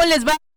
¿Cómo les va?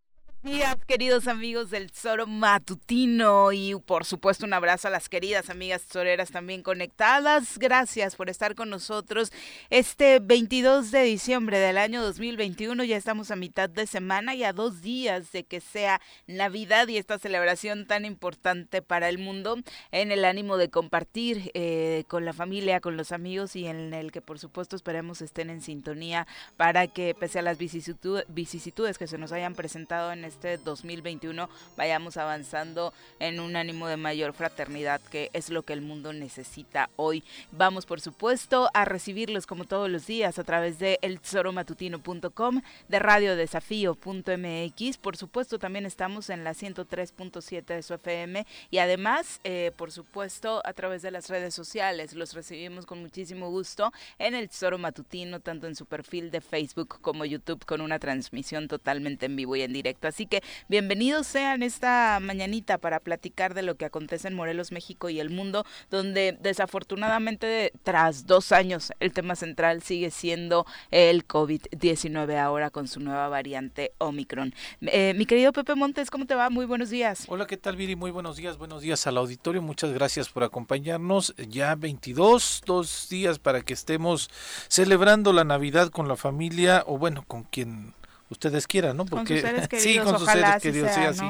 Días, queridos amigos del Tesoro Matutino y por supuesto un abrazo a las queridas amigas tesoreras también conectadas. Gracias por estar con nosotros este 22 de diciembre del año 2021. Ya estamos a mitad de semana y a dos días de que sea Navidad y esta celebración tan importante para el mundo en el ánimo de compartir eh, con la familia, con los amigos y en el que por supuesto esperemos estén en sintonía para que pese a las vicisitudes que se nos hayan presentado en este este 2021 vayamos avanzando en un ánimo de mayor fraternidad, que es lo que el mundo necesita hoy. Vamos, por supuesto, a recibirlos como todos los días a través de eltesoromatutino.com, de radiodesafío.mx. Por supuesto, también estamos en la 103.7 de su FM y además, eh, por supuesto, a través de las redes sociales. Los recibimos con muchísimo gusto en el Tesoro Matutino, tanto en su perfil de Facebook como YouTube, con una transmisión totalmente en vivo y en directo. Así que bienvenidos sean esta mañanita para platicar de lo que acontece en Morelos, México y el mundo, donde desafortunadamente tras dos años el tema central sigue siendo el COVID-19 ahora con su nueva variante Omicron. Eh, mi querido Pepe Montes, ¿cómo te va? Muy buenos días. Hola, ¿qué tal Viri? Muy buenos días, buenos días al auditorio. Muchas gracias por acompañarnos. Ya 22, dos días para que estemos celebrando la Navidad con la familia o bueno, con quien ustedes quieran, ¿no? Porque sí, con sus seres queridos, sí, así,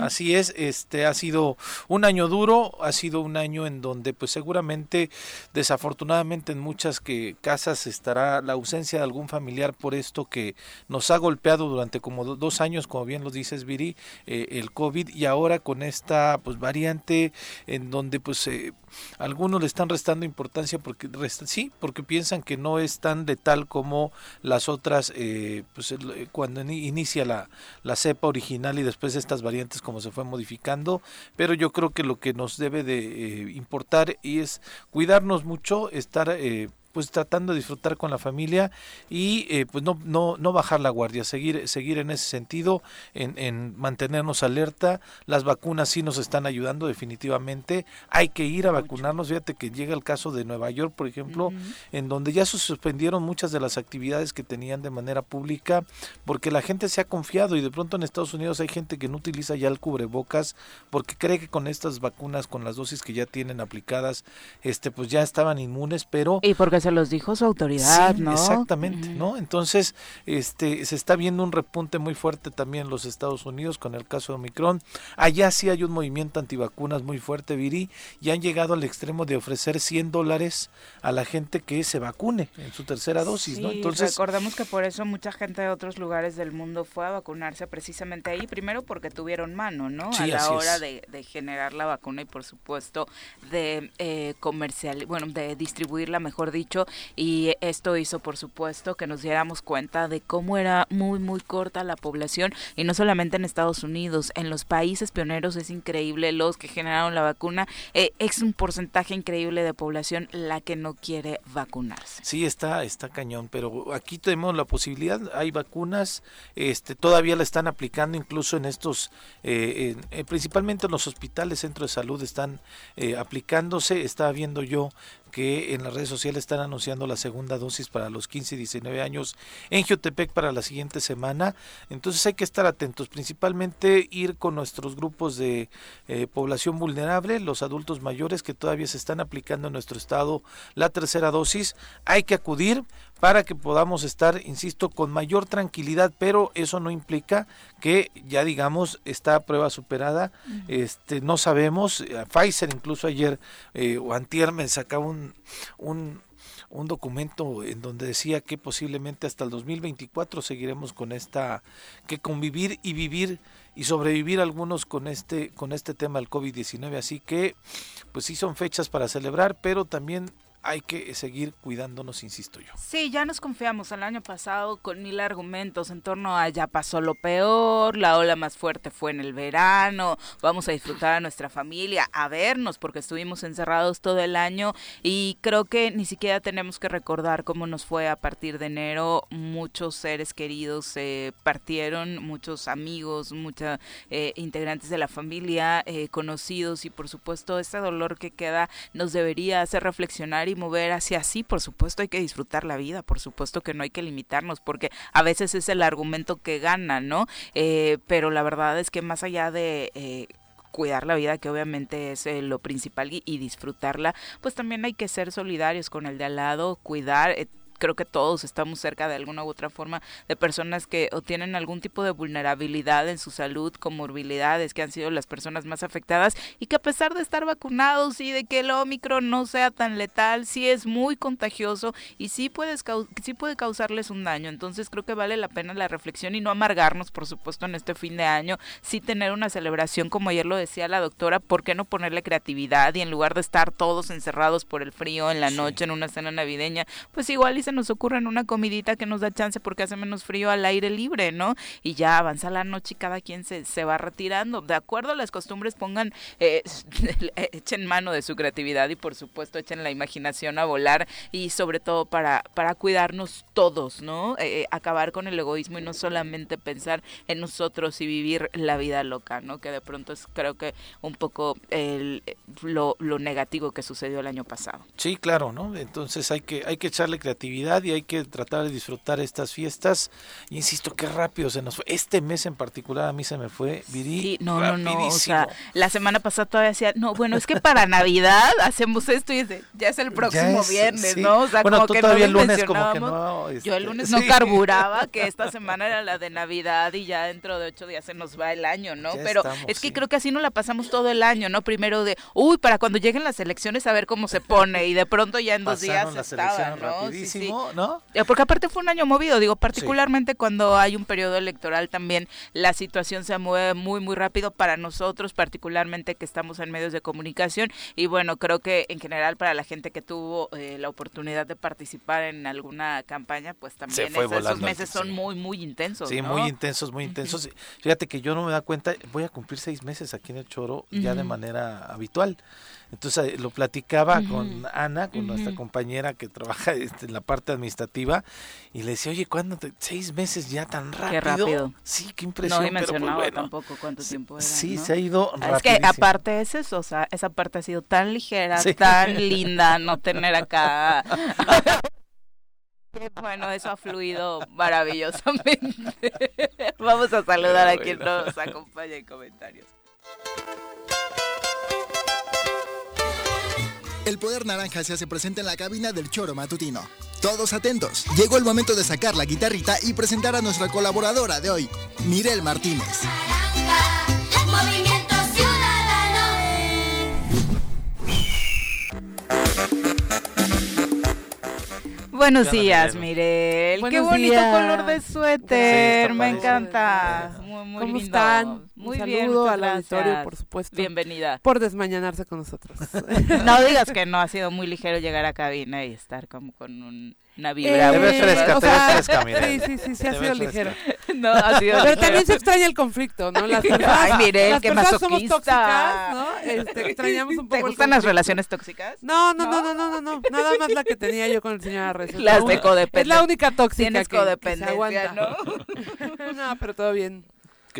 así es. Este ha sido un año duro, ha sido un año en donde, pues, seguramente, desafortunadamente, en muchas que casas estará la ausencia de algún familiar por esto que nos ha golpeado durante como dos años, como bien lo dices, Viri, eh, el COVID y ahora con esta, pues, variante en donde, pues, eh, algunos le están restando importancia porque sí, porque piensan que no es tan letal como las otras, eh, pues, cuando inicia la, la cepa original y después estas variantes como se fue modificando, pero yo creo que lo que nos debe de eh, importar y es cuidarnos mucho, estar eh, pues tratando de disfrutar con la familia y eh, pues no, no, no bajar la guardia, seguir, seguir en ese sentido, en, en, mantenernos alerta. Las vacunas sí nos están ayudando definitivamente. Hay que ir a vacunarnos. Fíjate que llega el caso de Nueva York, por ejemplo, en donde ya se suspendieron muchas de las actividades que tenían de manera pública porque la gente se ha confiado y de pronto en Estados Unidos hay gente que no utiliza ya el cubrebocas porque cree que con estas vacunas, con las dosis que ya tienen aplicadas, este pues ya estaban inmunes, pero... Y porque se los dijo su autoridad, ¿no? Exactamente, ¿no? Entonces, este, se está viendo un repunte muy fuerte también en los Estados Unidos con el caso de Omicron. Allá sí hay un movimiento antivacunas muy fuerte, Viri, y han llegado al extremo de ofrecer 100 dólares a la gente que se vacune en su tercera dosis, ¿no? Entonces, recordemos que por eso mucha gente de otros lugares del mundo fue a vacunarse precisamente ahí, primero porque tuvieron mano, ¿no? a la hora de, generar la vacuna y por supuesto de eh, comercial, bueno, de distribuirla, mejor dicho, y esto hizo por supuesto que nos diéramos cuenta de cómo era muy muy corta la población y no solamente en Estados Unidos, en los países pioneros es increíble los que generaron la vacuna, eh, es un porcentaje increíble de población la que no quiere vacunarse. Sí, está está cañón, pero aquí tenemos la posibilidad, hay vacunas, este todavía la están aplicando incluso en estos eh, eh, principalmente en los hospitales, centros de salud están aplicándose, estaba viendo yo que en las redes sociales están anunciando la segunda dosis para los 15 y 19 años en Geotepec para la siguiente semana. Entonces hay que estar atentos, principalmente ir con nuestros grupos de eh, población vulnerable, los adultos mayores que todavía se están aplicando en nuestro estado la tercera dosis. Hay que acudir para que podamos estar, insisto, con mayor tranquilidad, pero eso no implica que ya digamos está prueba superada. Este no sabemos, eh, Pfizer incluso ayer eh, o antier me sacaba un, un un documento en donde decía que posiblemente hasta el 2024 seguiremos con esta que convivir y vivir y sobrevivir algunos con este con este tema del COVID-19, así que pues sí son fechas para celebrar, pero también hay que seguir cuidándonos, insisto yo. Sí, ya nos confiamos el año pasado con mil argumentos en torno a ya pasó lo peor, la ola más fuerte fue en el verano, vamos a disfrutar a nuestra familia, a vernos porque estuvimos encerrados todo el año y creo que ni siquiera tenemos que recordar cómo nos fue a partir de enero. Muchos seres queridos se partieron, muchos amigos, muchos eh, integrantes de la familia, eh, conocidos y por supuesto este dolor que queda nos debería hacer reflexionar y mover hacia sí, por supuesto hay que disfrutar la vida, por supuesto que no hay que limitarnos, porque a veces es el argumento que gana, ¿no? Eh, pero la verdad es que más allá de... Eh, cuidar la vida, que obviamente es eh, lo principal, y, disfrutarla, pues también hay que ser solidarios con el de al lado, cuidar, eh, creo que todos estamos cerca de alguna u otra forma de personas que o tienen algún tipo de vulnerabilidad en su salud, comorbilidades, que han sido las personas más afectadas y que a pesar de estar vacunados y de que el Omicron no sea tan letal, sí es muy contagioso y sí, puedes, sí puede causarles un daño. Entonces creo que vale la pena la reflexión y no amargarnos, por supuesto, en este fin de año, sí tener una celebración, como ayer lo decía la doctora, ¿por qué no ponerle creatividad y en lugar de estar todos encerrados por el frío en la noche en una cena navideña, pues igual y nos ocurre en una comidita que nos da chance porque hace menos frío al aire libre, ¿no? Y ya avanza la noche y cada quien se, se va retirando. De acuerdo a las costumbres, pongan, eh, echen mano de su creatividad y por supuesto echen la imaginación a volar y sobre todo para, para cuidarnos todos, ¿no? Eh, eh acabar con el egoísmo y no solamente pensar en nosotros y vivir la vida loca, ¿no? Que de pronto es creo que un poco el, lo, lo negativo que sucedió el año pasado. Sí, claro, ¿no? Entonces hay que, hay que echarle creatividad y hay que tratar de disfrutar estas fiestas. Insisto, qué rápido se nos fue. Este mes en particular a mí se me fue, Viri. Sí, no, no, no. O sea, la semana pasada todavía decía, no, bueno, es que para Navidad hacemos esto y ya es el próximo viernes, ¿no? O sea, bueno, como que todavía el lunes como que no. Yo el este, lunes no carburaba que esta semana era la de Navidad y ya dentro de ocho días se nos va el año, ¿no? Pero es que creo que así no la pasamos todo el año, ¿no? Primero de, uy, para cuando lleguen las elecciones a ver cómo se pone y de pronto ya en dos días estaba, ¿no? Sí, sí. ¿No? Eh, porque aparte fue un año movido, digo, particularmente cuando hay un periodo electoral también la situación se mueve muy, muy rápido para nosotros, particularmente que estamos en medios de comunicación. Y bueno, creo que en general para la gente que tuvo eh, la oportunidad de participar en alguna campaña, pues también esos, meses son muy, muy intensos. Sí, muy intensos, muy intensos. Fíjate que yo no me da cuenta, voy a cumplir seis meses aquí en el Choro ya de manera habitual. Entonces eh, lo platicaba con Ana, con nuestra compañera que trabaja este, en la parte administrativa, y le decía, oye, ¿cuándo? ¿Seis meses ya tan rápido? Qué rápido. Sí, qué impresión. No he pues, mencionado tampoco cuánto tiempo era, Sí, se ha ido rápido. Es que aparte es eso, o sea, esa parte ha sido tan ligera, tan linda, no tener acá... Bueno, eso ha fluido maravillosamente. Vamos a saludar a quien nos acompaña en comentarios. El poder naranja se hace presente en la cabina del choro matutino. Todos atentos. Llegó el momento de sacar la guitarrita y presentar a nuestra colaboradora de hoy, Mirel Martínez. movimiento Buenos días, Mirel. Qué bonito color de suéter. Me encanta. Muy, muy ¿Cómo lindo. están? Muy un bien. saludo al auditorio, por supuesto. Bienvenida. Por desmañanarse con nosotros. no digas que no ha sido muy ligero llegar a cabina y estar como con un una vibra. Eh, te ves fresca, te ves fresca, mira. Sí, sí, sí, sí ha sido ligero. No, ha sido Pero ligero. también se extraña el conflicto, ¿no? Las personas, Ay, mire, las qué personas somos tóxicas, ¿no? Este, extrañamos un poco ¿Te el gustan las relaciones tóxicas? No, no, no, no, no, no, no. Nada más la que tenía yo con el señor Arreza. Las de codependencia. Es la única tóxica Tienes que, que se codependencia, aguanta. ¿no? no, pero todo bien.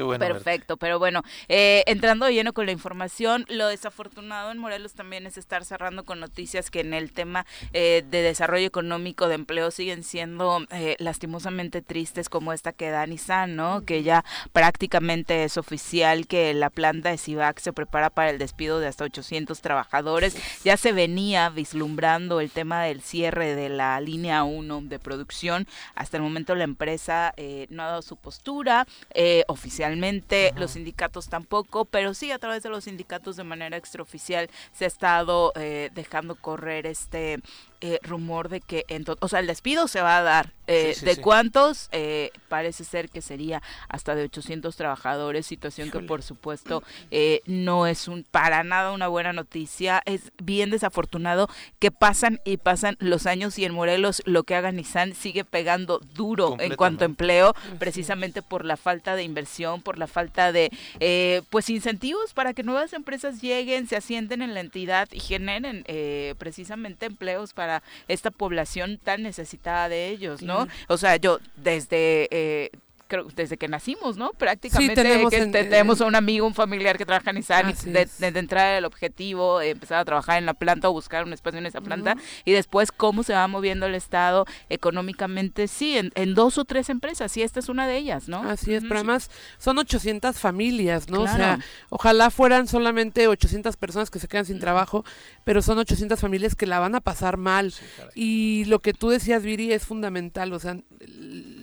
Qué bueno. verte. Perfecto, pero bueno, eh, entrando de lleno con la información, lo desafortunado en Morelos también es estar cerrando con noticias que en el tema eh, de desarrollo económico, de empleo, siguen siendo eh, lastimosamente tristes como esta que da Nissan, ¿no? Que ya prácticamente es oficial que la planta de Civac se prepara para el despido de hasta 800 trabajadores. Ya se venía vislumbrando el tema del cierre de la línea 1 de producción. Hasta el momento la empresa eh, no ha dado su postura eh, oficialmente, los sindicatos tampoco, pero sí a través de los sindicatos de manera extraoficial se ha estado eh, dejando correr este eh, rumor de que, o sea, el despido se va a dar. Eh, Sí, sí, ¿De sí. cuántos? Eh, parece ser que sería hasta de 800 trabajadores, situación que por supuesto eh, no es un para nada una buena noticia. Es bien desafortunado que pasan y pasan los años y en Morelos lo que haga Nissan sigue pegando duro en cuanto a empleo, precisamente por la falta de inversión, por la falta de eh, pues incentivos para que nuevas empresas lleguen, se asienten en la entidad y generen eh, precisamente empleos para esta población tan necesitada de ellos, ¿no? O sea, yo desde eh, creo, desde que nacimos, ¿no? Prácticamente tenemos que en- te- tenemos a un amigo, un familiar que trabaja en Nissan y Así de, desde entrar el objetivo, eh, empezar a trabajar en la planta o buscar un espacio en esa planta y después cómo se va moviendo el Estado económicamente, sí, en, en dos o tres empresas, y esta es una de ellas, ¿no? Así es, pero además son 800 familias, ¿no? O sea, ojalá fueran solamente 800 personas que se quedan sin trabajo, pero son 800 familias que la van a pasar mal. Y lo que tú decías, Viri, es fundamental. O sea,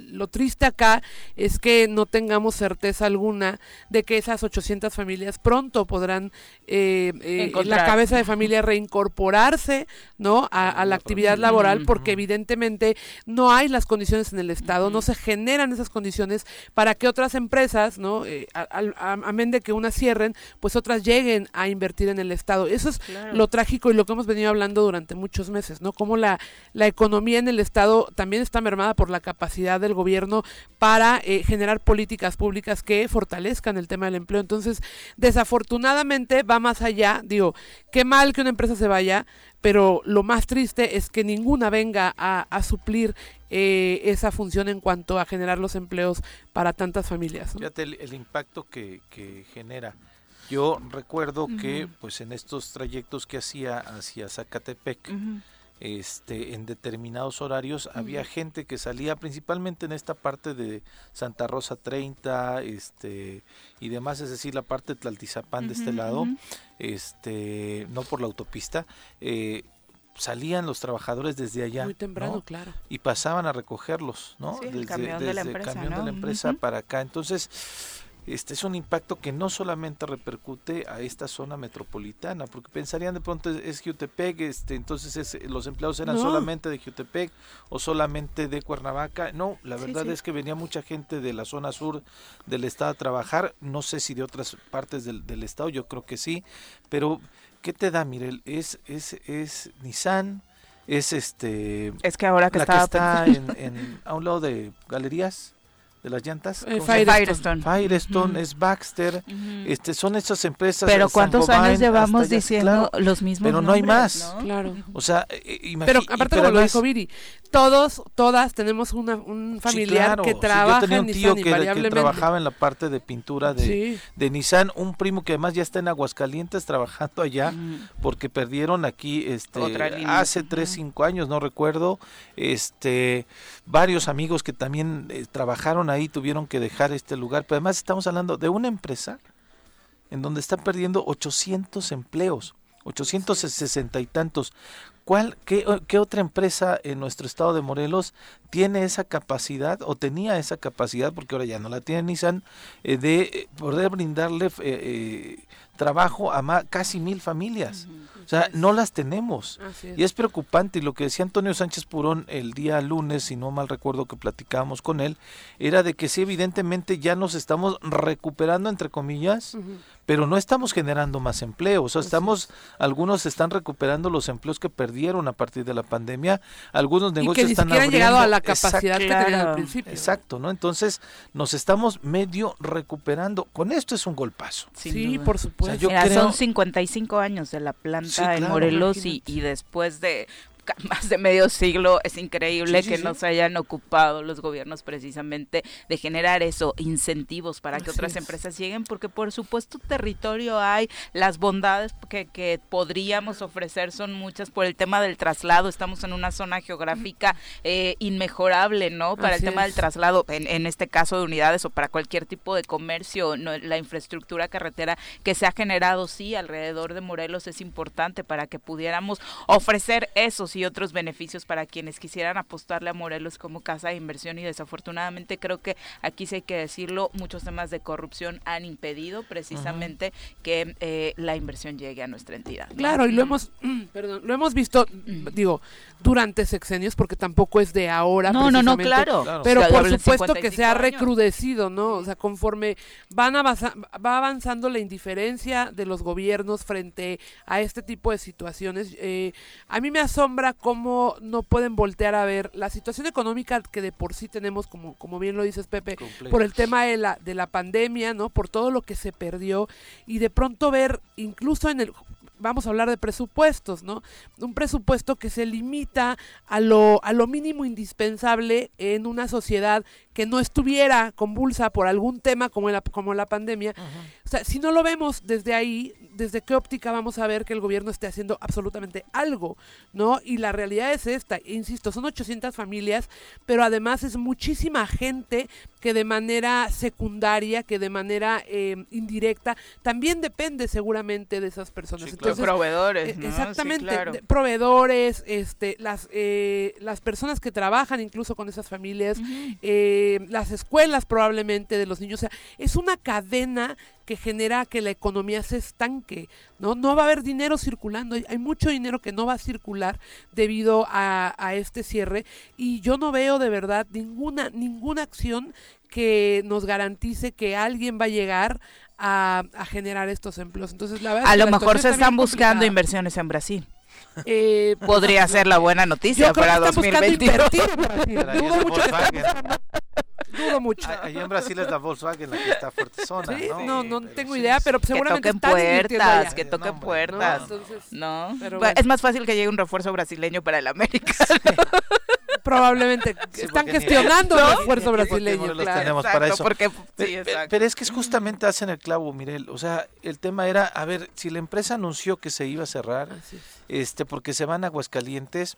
lo triste acá es que no tengamos certeza alguna de que esas 800 familias pronto podrán, eh, eh, la cabeza de familia, reincorporarse, ¿no? A, a la actividad laboral, porque evidentemente no hay las condiciones en el Estado, no se generan esas condiciones para que otras empresas, ¿no? Eh, amén de que unas cierren, pues otras lleguen a invertir en el Estado. Eso es Claro. lo trágico y lo que hemos venido hablando durante muchos meses, ¿no? Cómo la, la economía en el Estado también está mermada por la capacidad del gobierno para eh, generar políticas públicas que fortalezcan el tema del empleo. Entonces, desafortunadamente va más allá, digo, qué mal que una empresa se vaya, pero lo más triste es que ninguna venga a, a suplir eh, esa función en cuanto a generar los empleos para tantas familias. ¿no? Fíjate el, el impacto que, que genera. Yo recuerdo que pues en estos trayectos que hacía hacia Zacatepec. Este, en determinados horarios había gente que salía principalmente en esta parte de Santa Rosa 30 este, y demás, es decir, la parte de Tlaltizapán de este lado, este, no por la autopista, eh, salían los trabajadores desde allá. Muy temprano, ¿no? claro. y pasaban a recogerlos, ¿no? Sí, el camión de la empresa, para acá. Entonces, este es un impacto que no solamente repercute a esta zona metropolitana, porque pensarían de pronto es, es Jutepec, este, entonces es- los empleados eran No. solamente de Jutepec o solamente de Cuernavaca. No, la verdad sí. es que venía mucha gente de la zona sur del estado a trabajar, no sé si de otras partes del, del estado, yo creo que sí, pero ¿qué te da, Mirel? Es, es, es Nissan, es este Es que ahora que la que estaba está en- a un lado de galerías de las llantas. Eh. Firestone. Firestone, es Baxter, este son esas empresas. Pero eh, ¿cuántos años llevamos diciendo claro. los mismos pero no hay más. ¿no? Claro. O sea, eh, imagi- Pero aparte, pero como lo dijo Viri, todos, todas tenemos una, un sí, familiar claro, que sí, trabaja yo tenía en un tío Nissan que, que trabajaba en la parte de pintura de, Sí. de Nissan, un primo que además ya está en Aguascalientes trabajando allá porque perdieron aquí este hace tres cinco años no recuerdo este varios amigos que también eh, trabajaron ahí tuvieron que dejar este lugar. Pero además estamos hablando de una empresa en donde está perdiendo 800 empleos 860 y tantos. ¿Cuál, qué, qué otra empresa en nuestro estado de Morelos tiene esa capacidad o tenía esa capacidad, porque ahora ya no la tiene Nissan, eh, de eh, poder brindarle eh, eh, trabajo a casi mil familias? O sea, no las tenemos. Y es preocupante, y lo que decía Antonio Sánchez Purón el día lunes, si no mal recuerdo que platicábamos con él, era de que sí, evidentemente ya nos estamos recuperando, entre comillas. Pero no estamos generando más empleo. O sea, estamos, algunos están recuperando los empleos que perdieron a partir de la pandemia, algunos Y que negocios ni están han llegado a abriendo. la capacidad que tenían al principio. Exacto, ¿no? Entonces nos estamos medio recuperando. Con esto es un golpazo. Sin sí, duda. por supuesto. yo Mira, creo- son 55 años de la planta Sí, en claro, Morelos y, y después de más de medio siglo es increíble Sí, que sí. no se hayan ocupado los gobiernos precisamente de generar eso, incentivos para que otras es. empresas lleguen, porque por supuesto territorio hay, las bondades que, que podríamos ofrecer son muchas por el tema del traslado, estamos en una zona geográfica eh, inmejorable, ¿no? Para Así el tema es. del traslado, en, en este caso de unidades o para cualquier tipo de comercio, ¿no? la infraestructura carretera que se ha generado, sí, alrededor de Morelos es importante para que pudiéramos ofrecer esos y otros beneficios para quienes quisieran apostarle a Morelos como casa de inversión y desafortunadamente creo que aquí sí hay que decirlo, muchos temas de corrupción han impedido precisamente que eh, la inversión llegue a nuestra entidad. ¿no? Claro, y lo hemos, perdón, lo hemos visto, Mm. digo, durante sexenios, porque tampoco es de ahora. No, no, no, claro. Claro. Pero por supuesto que se ha 55 años. recrudecido, ¿no? O sea, conforme van va avanzando la indiferencia de los gobiernos frente a este tipo de situaciones, eh, a mí me asombra cómo no pueden voltear a ver la situación económica que de por sí tenemos, como, como bien lo dices Pepe, por el tema de la, de la pandemia, ¿no? Por todo lo que se perdió y de pronto ver incluso en el vamos a hablar de presupuestos, ¿no? Un presupuesto que se limita a lo, a lo mínimo indispensable en una sociedad que no estuviera convulsa por algún tema como la, como la pandemia. O sea, si no lo vemos desde ahí, desde qué óptica vamos a ver que el gobierno esté haciendo absolutamente algo, ¿no? Y la realidad es esta, insisto, son 800 familias, pero además es muchísima gente que de manera secundaria, que de manera eh, indirecta, también depende seguramente de esas personas. Entonces, proveedores, eh, Exactamente, proveedores, este, las, eh, las personas que trabajan incluso con esas familias, las escuelas probablemente de los niños, o sea, es una cadena que genera que la economía se estanque, ¿no? No va a haber dinero circulando, hay, mucho dinero que no va a circular debido a, este cierre y yo no veo de verdad ninguna, ninguna acción que nos garantice que alguien va a llegar a, generar estos empleos. Entonces, la verdad a lo mejor se están buscando inversiones en Brasil. Eh, Podría ser la buena noticia para 2022. Dudo mucho. Allá en Brasil es la Volkswagen la que está fuerte zona, ¿no? No, no tengo idea, pero seguramente que toquen puertas, que toquen puertas. No, es más fácil que llegue un refuerzo brasileño para el América. Probablemente están gestionando el refuerzo brasileño. Claro. tenemos para eso. pero, es que es justamente hacen el clavo, Mirel. O sea, el tema era, a ver, si la empresa anunció que se iba a cerrar, este, porque se van a Aguascalientes,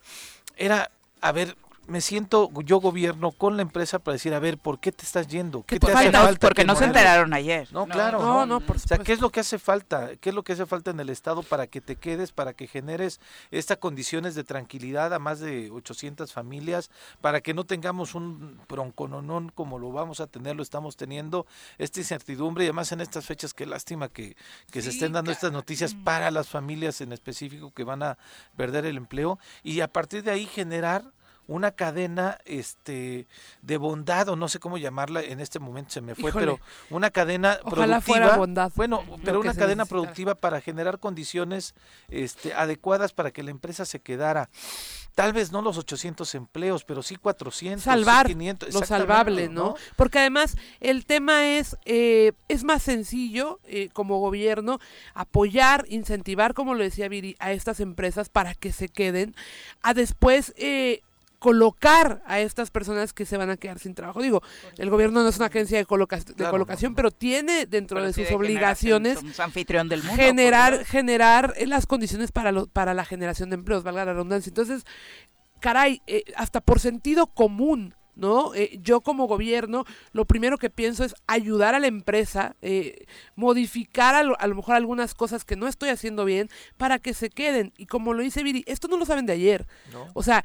era, a ver, me siento yo gobierno con la empresa para decir, a ver, ¿por qué te estás yendo? ¿Qué, te hace falta? Porque no se enteraron ayer. No, claro. No, no, por O sea, ¿qué es lo que hace falta? ¿Qué es lo que hace falta en el Estado para que te quedes, para que generes estas condiciones de tranquilidad a más de 800 familias, para que no tengamos un broncononón como lo vamos a tener, lo estamos teniendo, esta incertidumbre y además en estas fechas, qué lástima que, que se estén dando estas noticias para las familias en específico que van a perder el empleo y a partir de ahí generar una cadena este de bondad o no sé cómo llamarla en este momento se me fue pero una cadena productiva bondad, bueno pero una cadena productiva para generar condiciones este adecuadas para que la empresa se quedara. Tal vez no los 800 empleos pero sí 400 salvar 500 lo salvable ¿no? porque además el tema es eh, es más sencillo eh, como gobierno apoyar incentivar como lo decía Viri a estas empresas para que se queden a después eh, colocar a estas personas que se van a quedar sin trabajo. Digo, el gobierno no es una agencia de, de colocación, pero tiene dentro de sus obligaciones anfitrión del mundo, generar generar las condiciones para para la generación de empleos, valga la redundancia. Entonces, caray, eh, hasta por sentido común ¿no? Eh, yo como gobierno lo primero que pienso es ayudar a la empresa, eh, modificar a lo, mejor algunas cosas que no estoy haciendo bien para que se queden. Y como lo dice Viri, esto no lo saben de ayer. O sea,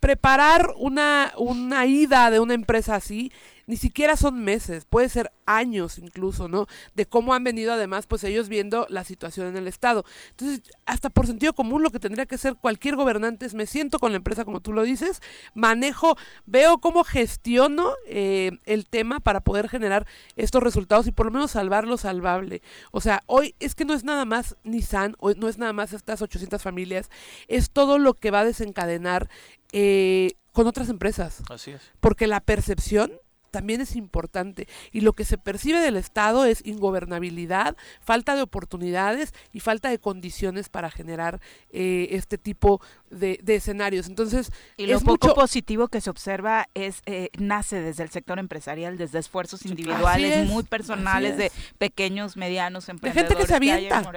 preparar una, una ida de una empresa así ni siquiera son meses, puede ser años incluso, ¿no? De cómo han venido además, pues ellos viendo la situación en el Estado. Entonces, hasta por sentido común, lo que tendría que ser cualquier gobernante es, me siento con la empresa, como tú lo dices, manejo, veo cómo gestiono eh, el tema para poder generar estos resultados y por lo menos salvar lo salvable. O sea, hoy es que no es nada más Nissan, hoy no es nada más estas 800 familias, es todo lo que va a desencadenar eh, con otras empresas. Así es. Porque la percepción también es importante. Y lo que se percibe del Estado es ingobernabilidad, falta de oportunidades y falta de condiciones para generar eh, este tipo de, escenarios. Entonces, y lo poco positivo que se observa es eh, nace desde el sector empresarial, desde esfuerzos individuales muy personales de pequeños, medianos emprendedores. De gente que se avienta,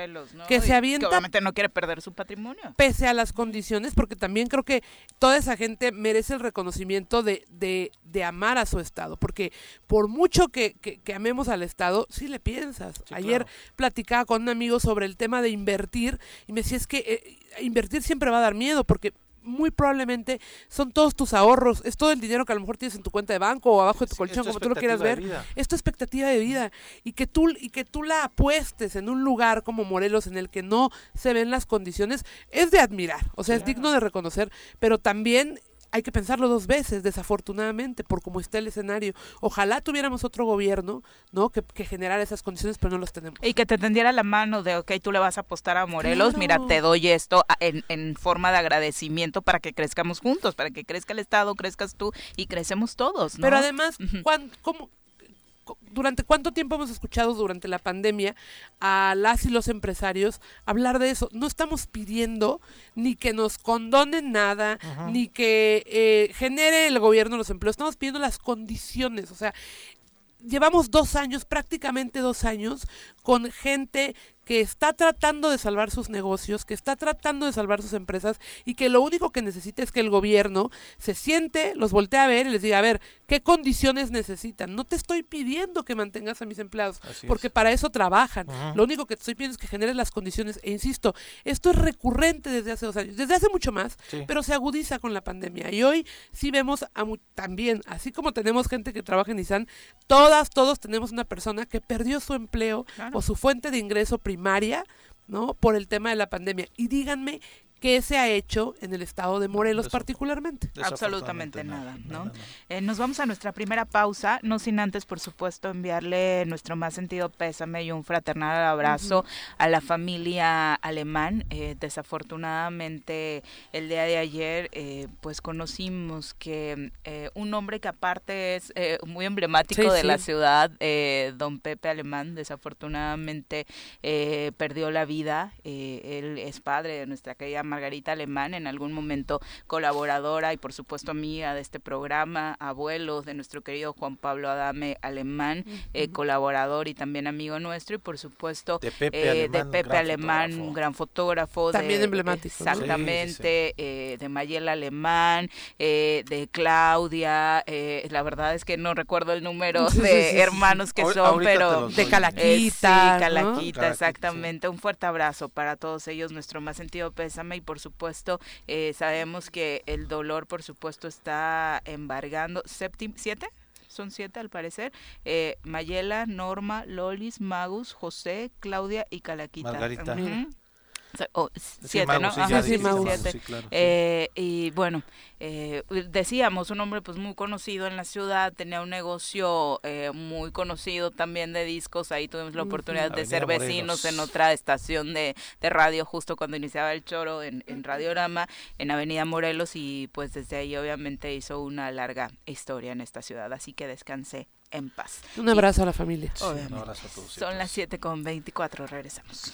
que, se avienta, obviamente no quiere perder su patrimonio. Pese a las condiciones, porque también creo que toda esa gente merece el reconocimiento de, de, de amar a su Estado porque por mucho que, que, amemos al Estado, sí le piensas. Ayer platicaba con un amigo sobre el tema de invertir y me decía, es que eh, invertir siempre va a dar miedo porque muy probablemente son todos tus ahorros, es todo el dinero que a lo mejor tienes en tu cuenta de banco o abajo de tu colchón, como tú lo quieras ver. Es tu expectativa de vida. Y que tú y que tú la apuestes en un lugar como Morelos en el que no se ven las condiciones es de admirar, o sea, es digno de reconocer, pero también hay que pensarlo dos veces, desafortunadamente, por cómo está el escenario. Ojalá tuviéramos otro gobierno, ¿no? Que, que, generara esas condiciones, pero no los tenemos. Y que te tendiera la mano de, ok, tú le vas a apostar a Morelos, mira, te doy esto en, en, forma de agradecimiento para que crezcamos juntos, para que crezca el Estado, crezcas tú y crecemos todos, ¿no? Pero además, ¿cómo, durante cuánto tiempo hemos escuchado durante la pandemia a las y los empresarios hablar de eso. No estamos pidiendo ni que nos condonen nada, ni que eh, genere el gobierno los empleos. Estamos pidiendo las condiciones. O sea, llevamos dos años, prácticamente dos años, con gente que está tratando de salvar sus negocios, que está tratando de salvar sus empresas y que lo único que necesita es que el gobierno se siente, los voltee a ver y les diga, a ver, ¿qué condiciones necesitan? No te estoy pidiendo que mantengas a mis empleados, porque para eso trabajan. Lo único que te estoy pidiendo es que generes las condiciones. E insisto, esto es recurrente desde hace dos años, desde hace mucho más, pero se agudiza con la pandemia. Y hoy sí vemos también, así como tenemos gente que trabaja en Nissan, todas, todos tenemos una persona que perdió su empleo o su fuente de ingreso primaria, ¿no? Por el tema de la pandemia. Y díganme ¿Qué se ha hecho en el estado de Morelos particularmente? Absolutamente nada, ¿no? Eh, nos vamos a nuestra primera pausa, no sin antes, por supuesto, enviarle nuestro más sentido pésame y un fraternal abrazo a la familia alemán. Eh, desafortunadamente, el día de ayer, eh, pues conocimos que un hombre que aparte es muy emblemático de la ciudad, don Pepe Alemán, desafortunadamente perdió la vida. él es padre de nuestra querida Margarita Alemán, en algún momento colaboradora y por supuesto amiga de este programa, abuelo de nuestro querido Juan Pablo Adame Alemán, eh, colaborador y también amigo nuestro y por supuesto de Pepe eh, Alemán, un gran fotógrafo. También emblemático. Exactamente, eh, de Mayela Alemán, de Claudia, la verdad es que no recuerdo el número de hermanos que son, pero de Calaquita. Calaquita, exactamente. Un fuerte abrazo para todos ellos, nuestro más sentido pésame y por supuesto eh, sabemos que el dolor por supuesto está embargando. ¿Siete? Son siete al parecer. Eh, Mayela, Norma, Lolis, Magus, José, Claudia y Calaquita. Margarita siete, ¿no? Sí, eh, y bueno, eh, decíamos, un hombre pues muy conocido en la ciudad, tenía un negocio eh, muy conocido también de discos, ahí tuvimos la oportunidad de ser vecinos en otra estación de, de, radio justo cuando iniciaba el choro en, en Radiorama, en Avenida Morelos y pues desde ahí obviamente hizo una larga historia en esta ciudad, así que descansé en paz. Un abrazo a la familia. un abrazo a todos. Son las 7 con 24, regresamos.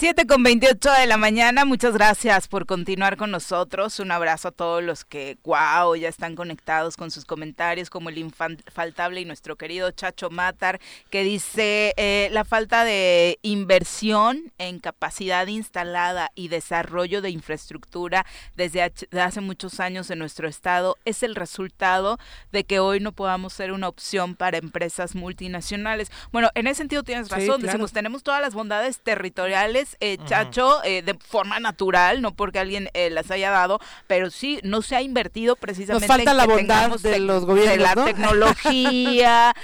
7 con 28 de la mañana, muchas gracias por continuar con nosotros. Un abrazo a todos los que, wow, ya están conectados con sus comentarios, como el infaltable y nuestro querido Chacho Matar, que dice eh, la falta de inversión en capacidad instalada y desarrollo de infraestructura desde hace muchos años en nuestro estado es el resultado de que hoy no podamos ser una opción para empresas multinacionales. Bueno, en ese sentido tienes razón, decimos, tenemos todas las bondades territoriales eh, Chacho, eh, de forma natural, no porque alguien eh, las haya dado, pero sí no se ha invertido precisamente. Nos falta la bondad de los gobiernos. De la tecnología,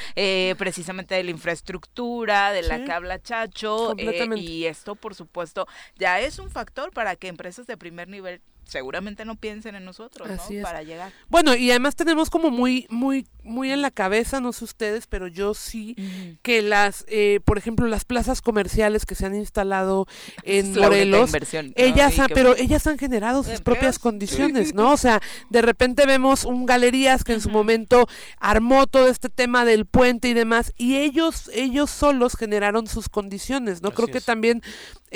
precisamente de la infraestructura, de la que habla Chacho. y esto, por supuesto, ya es un factor para que empresas de primer nivel seguramente no piensen en nosotros, ¿no? Para llegar. Bueno, y además tenemos como muy, muy, muy en la cabeza, no sé ustedes, pero yo sí, que las, eh, por ejemplo, las plazas comerciales que se han instalado en Morelos, ellas, pero ellas han generado sus propias condiciones, ¿no? O sea, de repente vemos un galerías que en su momento armó todo este tema del puente y demás, y ellos, ellos solos generaron sus condiciones, ¿no? Creo que también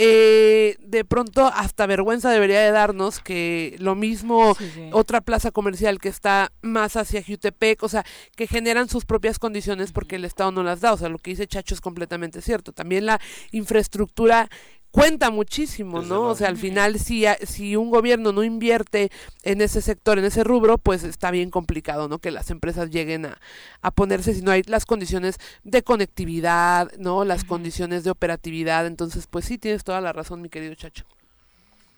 eh, de pronto hasta vergüenza debería de darnos que lo mismo otra plaza comercial que está más hacia Jutepec, o sea, que generan sus propias condiciones porque el Estado no las da, o sea, lo que dice Chacho es completamente cierto. También la infraestructura cuenta muchísimo, ¿no? O sea, al final si, si un gobierno no invierte en ese sector, en ese rubro, pues está bien complicado, ¿no? Que las empresas lleguen a, a ponerse si no hay las condiciones de conectividad, ¿no? Las condiciones de operatividad. Entonces, pues sí, tienes toda la razón, mi querido Chacho.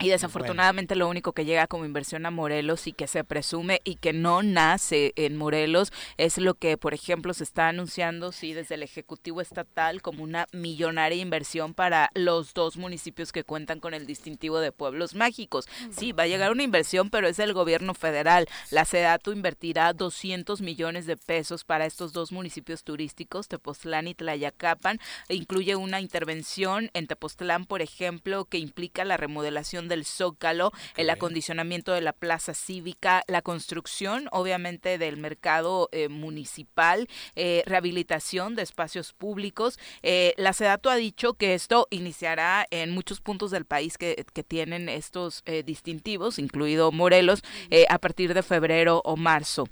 Y desafortunadamente lo único que llega como inversión a Morelos y que se presume y que no nace en Morelos es lo que, por ejemplo, se está anunciando, sí, desde el Ejecutivo Estatal como una millonaria inversión para los dos municipios que cuentan con el distintivo de pueblos mágicos. Sí, va a llegar una inversión, pero es del gobierno federal. La SEDATU invertirá 200 millones de pesos para estos dos municipios turísticos, Tepoztlán y Tlayacapan. E incluye una intervención en Tepoztlán, por ejemplo, que implica la remodelación del Zócalo, el acondicionamiento de la plaza cívica, la construcción, obviamente, del mercado eh, municipal, eh, rehabilitación de espacios públicos. Eh, la SEDATO ha dicho que esto iniciará en muchos puntos del país que, que tienen estos distintivos, incluido Morelos, a partir de febrero o marzo.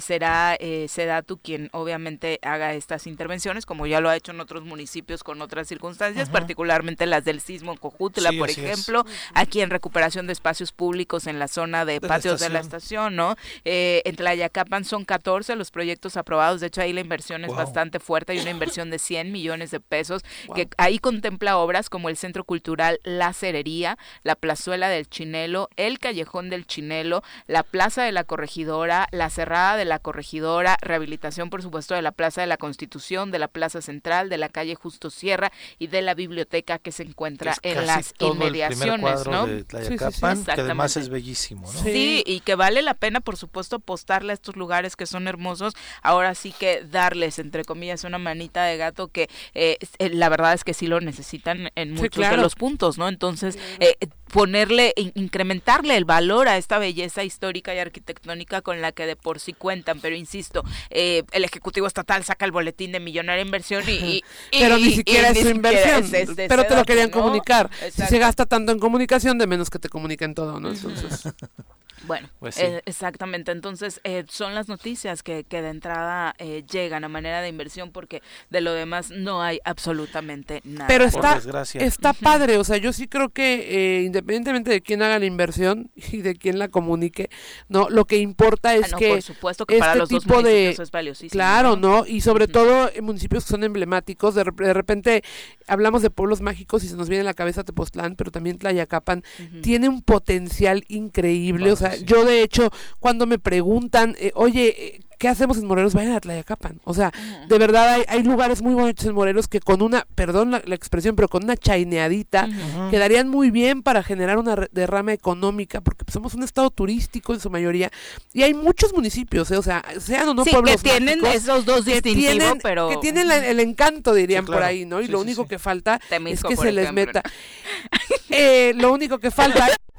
será SEDATO quien obviamente haga estas intervenciones, como ya lo ha hecho en otros municipios con otras circunstancias, particularmente las del sismo en Cojutla, por ejemplo aquí en recuperación de espacios públicos en la zona de, patios de la estación, ¿no? Eh, en Tlayacapan son 14 los proyectos aprobados, de hecho ahí la inversión es bastante fuerte, hay una inversión de 100 millones de pesos, que ahí contempla obras como el Centro Cultural La Cerería, la Plazuela del Chinelo, el Callejón del Chinelo, la Plaza de la Corregidora, la Cerrada de la Corregidora, rehabilitación por supuesto de la Plaza de la Constitución, de la Plaza Central, de la calle Justo Sierra y de la biblioteca que se encuentra en las inmediaciones, ¿no? de Tlayacapan, que además es bellísimo, ¿no? Sí, y que vale la pena, por supuesto, apostarle a estos lugares que son hermosos. Ahora sí que darles, entre comillas, una manita de gato que eh, eh, la verdad es que sí lo necesitan en muchos de los puntos, ¿no? Entonces, eh, ponerle, incrementarle el valor a esta belleza histórica y arquitectónica con la que de por sí cuentan. Pero insisto, el Ejecutivo Estatal saca el boletín de millonaria inversión y... pero ni siquiera es su inversión, pero te lo querían comunicar. Si se gasta tanto en comunicación, de menos que te comuniquen todo, ¿no? Entonces... Bueno, pues eh, exactamente. Entonces, eh, son las noticias que, que de entrada eh, llegan a manera de inversión porque de lo demás no hay absolutamente nada. Pero está, está padre. O sea, yo sí creo que independientemente de quién haga la inversión y de quién la comunique, no lo que importa es ah, que. Por supuesto que para este los tipo de, es valiosísimo. Claro, ¿no? Y sobre todo en municipios que son emblemáticos. De, de, repente hablamos de pueblos mágicos y se nos viene a la cabeza Tepoztlán, pero también Tlayacapan. Tiene un potencial increíble. o sea, yo de hecho, cuando me preguntan, eh, oye, eh, ¿qué hacemos en Morelos? Vayan a Tlayacapan. O sea, de verdad hay, hay, lugares muy bonitos en Morelos que con una, perdón la, expresión, pero con una chaineadita quedarían muy bien para generar una derrama económica, porque pues, somos un estado turístico en su mayoría y hay muchos municipios, ¿eh? o sea, sean o no sí, pueblos que tienen esos dos distintivos, pero que tienen el encanto dirían por ahí, ¿no? Y lo único que falta es que se les meta. eh, lo único que falta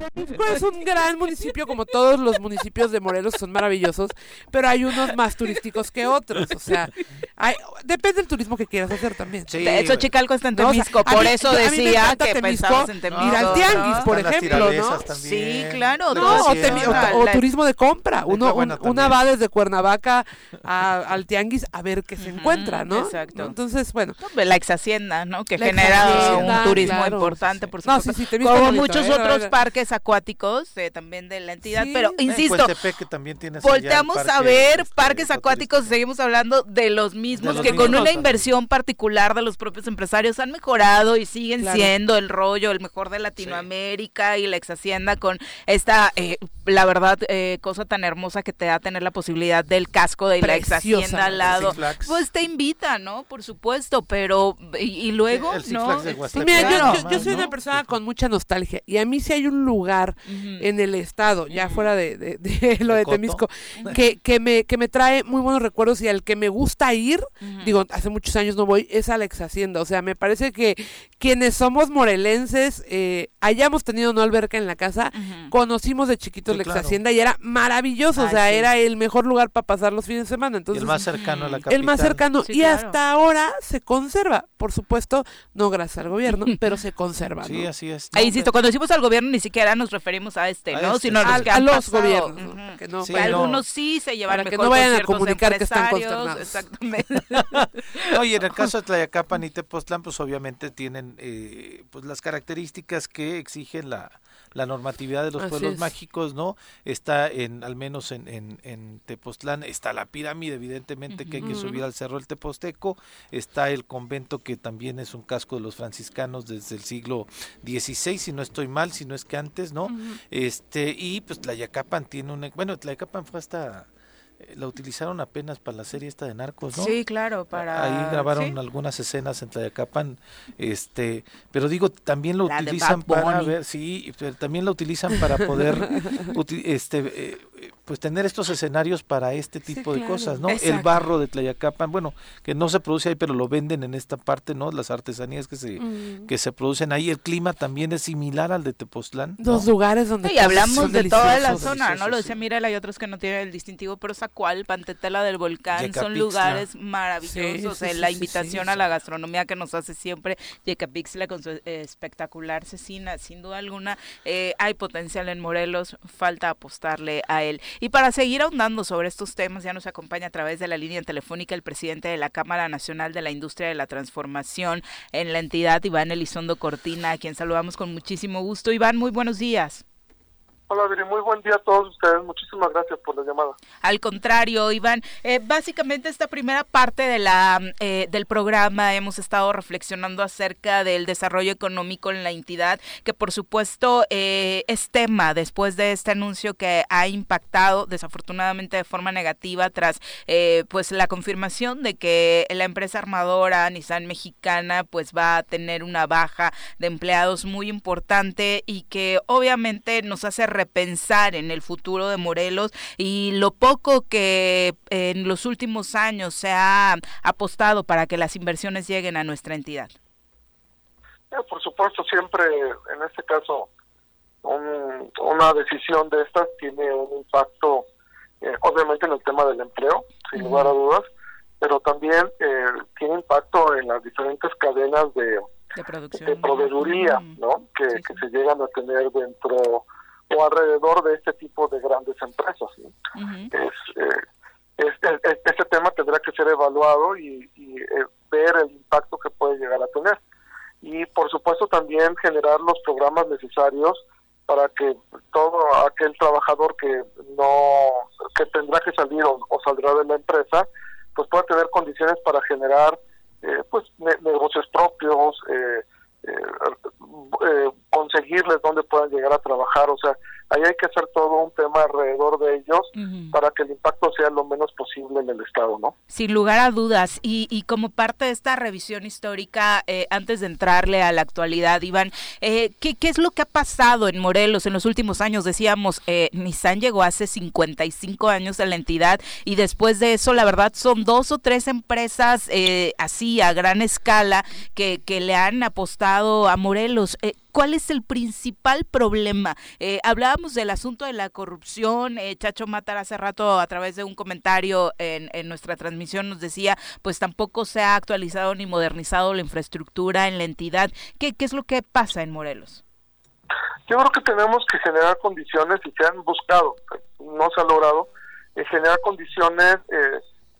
Temisco es un gran municipio, como todos los municipios de Morelos son maravillosos, pero hay unos más turísticos que otros. O sea, hay, depende del turismo que quieras hacer también. de hecho, Chicalco está en Temisco, por eso decía que Temisco, en Temisco. Ir al tianguis, por ejemplo, ¿no? Sí, claro. No, o, turismo de compra. Uno, una va desde Cuernavaca al tianguis a ver qué se encuentra, ¿no? Exacto. Entonces, bueno. La ex hacienda, ¿no? Que genera un turismo importante, por supuesto. Sí, sí, Como muchos ¿eh? otros parques acuáticos eh, también de la entidad, pero insisto, también tiene volteamos a ver este, parques acuáticos, seguimos hablando de los mismos que con una inversión particular de los propios empresarios han mejorado y siguen siendo el rollo el mejor de Latinoamérica y la ex hacienda con esta, eh, la verdad, eh, cosa tan hermosa que te da tener la posibilidad del casco de la ex hacienda al lado. Pues te invita, ¿no? Por supuesto, pero y, luego, ¿no? Mira, yo, soy una persona con mucha nostalgia y a mí si hay un lugar lugar en el estado, ya fuera de, lo de, Temisco, que, que, me, que me trae muy buenos recuerdos y al que me gusta ir, digo, hace muchos años no voy, es a la ex hacienda. O sea, me parece que quienes somos morelenses, eh, hayamos tenido una alberca en la casa, conocimos de chiquitos la ex hacienda y era maravilloso, o sea, era el mejor lugar para pasar los fines de semana. Entonces, el más cercano a la capital. El más cercano. y hasta ahora se conserva, por supuesto, no gracias al gobierno, pero se conserva. Sí, así es. Ahí insisto, cuando decimos al gobierno ni siquiera nos referimos a este, ¿no? Este, Sino a, los gobiernos. algunos sí se llevan Para que no vayan a comunicar que están consternados. Exactamente. Oye, en el caso de Tlayacapan y Tepoztlán, pues obviamente tienen eh, pues las características que exigen la, la normatividad de los pueblos mágicos, ¿no? Está en, al menos en, en, en, Tepoztlán, está la pirámide, evidentemente que hay que subir al cerro del Teposteco, está el convento que también es un casco de los franciscanos desde el siglo XVI, si no estoy mal, si no es que antes, ¿no? Este, y pues Tlayacapan tiene un, bueno, Tlayacapan fue hasta la utilizaron apenas para la serie esta de Narcos, ¿no? Sí, claro, para ahí grabaron algunas escenas en Tlayacapan, este, pero digo también lo utilizan para ver, sí, pero también lo utilizan para poder, este, eh, pues tener estos escenarios para este tipo de cosas, ¿no? El barro de Tlayacapan, bueno, que no se produce ahí, pero lo venden en esta parte, ¿no? Las artesanías que se mm. que se producen ahí, el clima también es similar al de Tepoztlán. Dos lugares donde sí, hablamos de toda la zona, ¿no? Lo decía Mirela, hay otros que no tienen el distintivo, pero Zacual, Pantetela del Volcán, son lugares maravillosos. la invitación a la gastronomía que nos hace siempre Yecapixtla con su espectacular cecina, sin duda alguna, eh, hay potencial en Morelos, falta apostarle a él. Y para seguir ahondando sobre estos temas, ya nos acompaña a través de la línea telefónica el presidente de la Cámara Nacional de la Industria de la Transformación en la entidad, Iván Elizondo Cortina, a quien saludamos con muchísimo gusto. Iván, muy buenos días. Hola, Viri, muy buen día a todos ustedes. Muchísimas gracias por la llamada. Al contrario, Iván, eh, básicamente esta primera parte de la eh, del programa hemos estado reflexionando acerca del desarrollo económico en la entidad, que por supuesto eh, es tema después de este anuncio que ha impactado desafortunadamente de forma negativa tras pues la confirmación de que la empresa armadora Nissan mexicana pues va a tener una baja de empleados muy importante y que obviamente nos hace repensar en el futuro de Morelos y lo poco que en los últimos años se ha apostado para que las inversiones lleguen a nuestra entidad. Eh, por supuesto, siempre en este caso una decisión de estas tiene un impacto, eh, obviamente en el tema del empleo, sin lugar a dudas, pero también eh, tiene impacto en las diferentes cadenas de, de, proveeduría, ¿no? Que, que se llegan a tener dentro o alrededor de este tipo de grandes empresas. es, eh, este tema tendrá que ser evaluado y, eh, ver el impacto que puede llegar a tener. Y por supuesto también generar los programas necesarios para que todo aquel trabajador que no que tendrá que salir o, saldrá de la empresa pues pueda tener condiciones para generar eh, pues negocios propios eh, eh, eh, conseguirles dónde puedan llegar a trabajar, o sea, ahí hay que hacer todo un tema alrededor de ellos para que el impacto sea lo menos posible en el Estado, ¿no? Sin lugar a dudas, y, y como parte de esta revisión histórica, eh, antes de entrarle a la actualidad, Iván, eh, ¿qué, ¿qué, es lo que ha pasado en Morelos en los últimos años? Decíamos, eh, Nissan llegó hace 55 años a la entidad y después de eso, la verdad, son dos o tres empresas eh, así a gran escala que, que le han apostado a Morelos. Eh, ¿Cuál es el principal problema? Eh, hablábamos del asunto de la corrupción. Eh, Chacho Matar hace rato a través de un comentario en, nuestra transmisión nos decía, pues tampoco se ha actualizado ni modernizado la infraestructura en la entidad. ¿Qué, qué es lo que pasa en Morelos? Yo creo que tenemos que generar condiciones y se han buscado, no se ha logrado, generar condiciones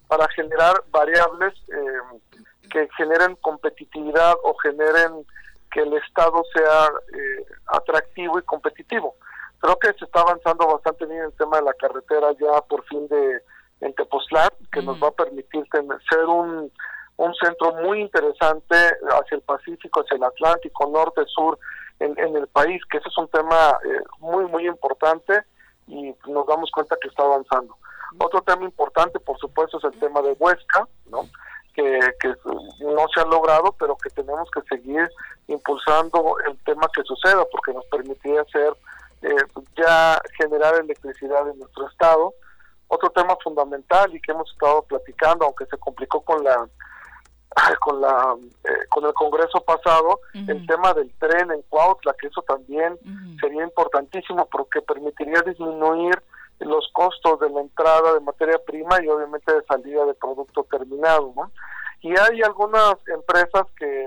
para generar variables que generen competitividad o generen que el Estado sea eh, atractivo y competitivo. Creo que se está avanzando bastante bien el tema de la carretera ya por fin de en Tepoztlán, que nos va a permitir ser un, un centro muy interesante hacia el Pacífico, hacia el Atlántico, norte, sur, en, en el país, que ese es un tema eh, muy, muy importante y nos damos cuenta que está avanzando. Otro tema importante, por supuesto, es el tema de Huesca, ¿no? Que, no se ha logrado, pero que tenemos que seguir impulsando el tema que suceda, porque nos permitiría hacer eh, ya generar electricidad en nuestro estado. Otro tema fundamental y que hemos estado platicando, aunque se complicó con la con la eh, con el Congreso pasado, el tema del tren en Cuautla, que eso también sería importantísimo porque permitiría disminuir los costos de la entrada de materia prima y obviamente de salida de producto terminado. ¿no? Y hay algunas empresas que,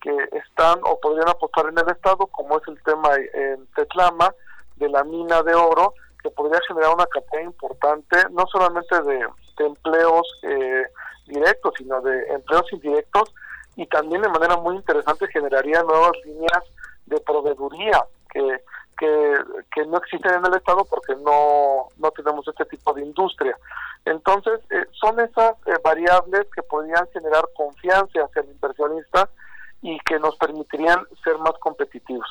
que están o podrían apostar en el Estado, como es el tema en Tetlama, de la mina de oro, que podría generar una cantidad importante, no solamente de, empleos eh, directos, sino de empleos indirectos, y también de manera muy interesante generaría nuevas líneas de proveeduría que que, que no existen en el Estado porque no, no tenemos este tipo de industria. Entonces, eh, son esas eh, variables que podrían generar confianza hacia el inversionista y que nos permitirían ser más competitivos.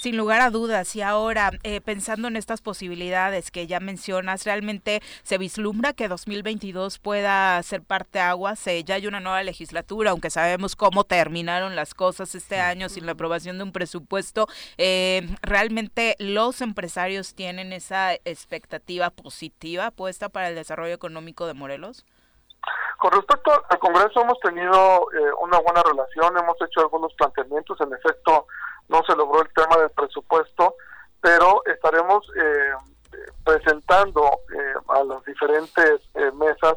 Sin lugar a dudas, y ahora eh, pensando en estas posibilidades que ya mencionas, ¿realmente se vislumbra que 2022 pueda ser parte aguas? ya hay una nueva legislatura, aunque sabemos cómo terminaron las cosas este año sin la aprobación de un presupuesto. Eh, ¿Realmente los empresarios tienen esa expectativa positiva puesta para el desarrollo económico de Morelos? Con respecto al Congreso, hemos tenido eh, una buena relación, hemos hecho algunos planteamientos, en efecto, no se logró el tema del presupuesto, pero estaremos eh, presentando eh, a las diferentes eh, mesas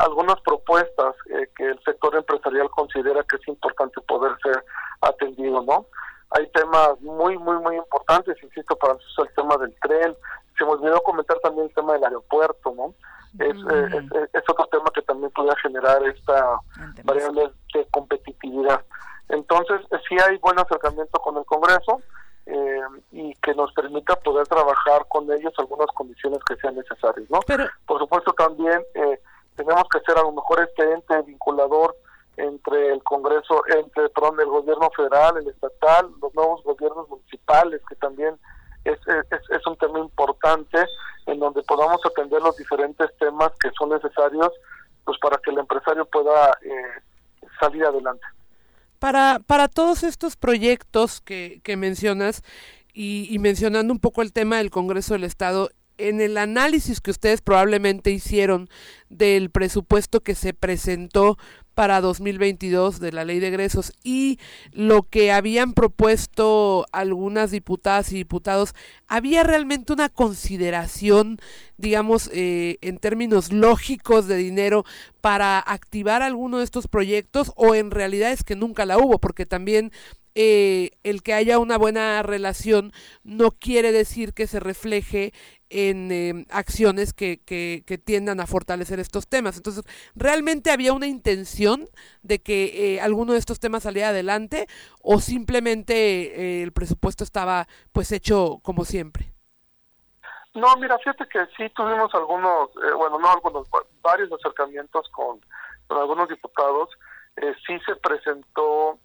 algunas propuestas que el sector empresarial considera que es importante poder ser atendido, ¿no? Hay temas muy, muy, muy importantes, insisto, para nosotros el tema del tren, se me olvidó comentar también el tema del aeropuerto, ¿no? Es, es, otro tema que también podría generar esta variable de competitividad. Entonces, sí hay buen acercamiento con el Congreso eh, y que nos permita poder trabajar con ellos algunas condiciones que sean necesarias, ¿no? Por supuesto, también eh, tenemos que ser a lo mejor este ente vinculador entre el Congreso, entre perdón, el gobierno federal, el estatal, los nuevos gobiernos municipales, que también es, es, un tema importante en donde podamos atender los diferentes temas que son necesarios pues para que el empresario pueda eh, salir adelante. Para, para todos estos proyectos que, que mencionas y, y mencionando un poco el tema del Congreso del Estado, en el análisis que ustedes probablemente hicieron del presupuesto que se presentó para 2022 de la ley de egresos y lo que habían propuesto algunas diputadas y diputados, ¿había realmente una consideración, digamos, eh, en términos lógicos de dinero para activar alguno de estos proyectos o en realidad es que nunca la hubo? Porque también eh, el que haya una buena relación no quiere decir que se refleje en em, acciones que, que, tiendan a fortalecer estos temas. Entonces, ¿realmente había una intención de que eh, alguno de estos temas saliera adelante o simplemente eh, el presupuesto estaba pues hecho como siempre? No, mira, fíjate que sí tuvimos algunos, eh, bueno, no algunos, varios acercamientos con, con algunos diputados. sí se presentó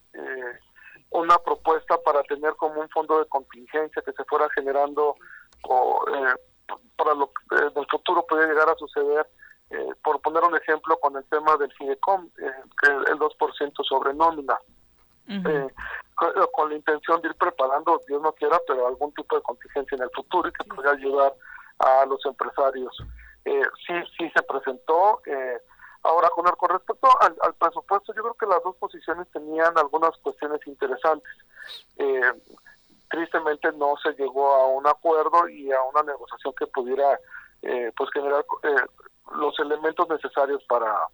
una propuesta para tener como un fondo de contingencia que se fuera generando o, para lo que en el futuro puede llegar a suceder, eh, por poner un ejemplo con el tema del FIDECOM, eh, que el 2% sobre nómina. Eh, con, la intención de ir preparando, Dios no quiera, pero algún tipo de contingencia en el futuro y que pueda ayudar a los empresarios. sí, sí se presentó. ahora, con, el, con respecto al, al, presupuesto, yo creo que las dos posiciones tenían algunas cuestiones interesantes tristemente no se llegó a un acuerdo y a una negociación que pudiera eh, pues generar eh, los elementos necesarios para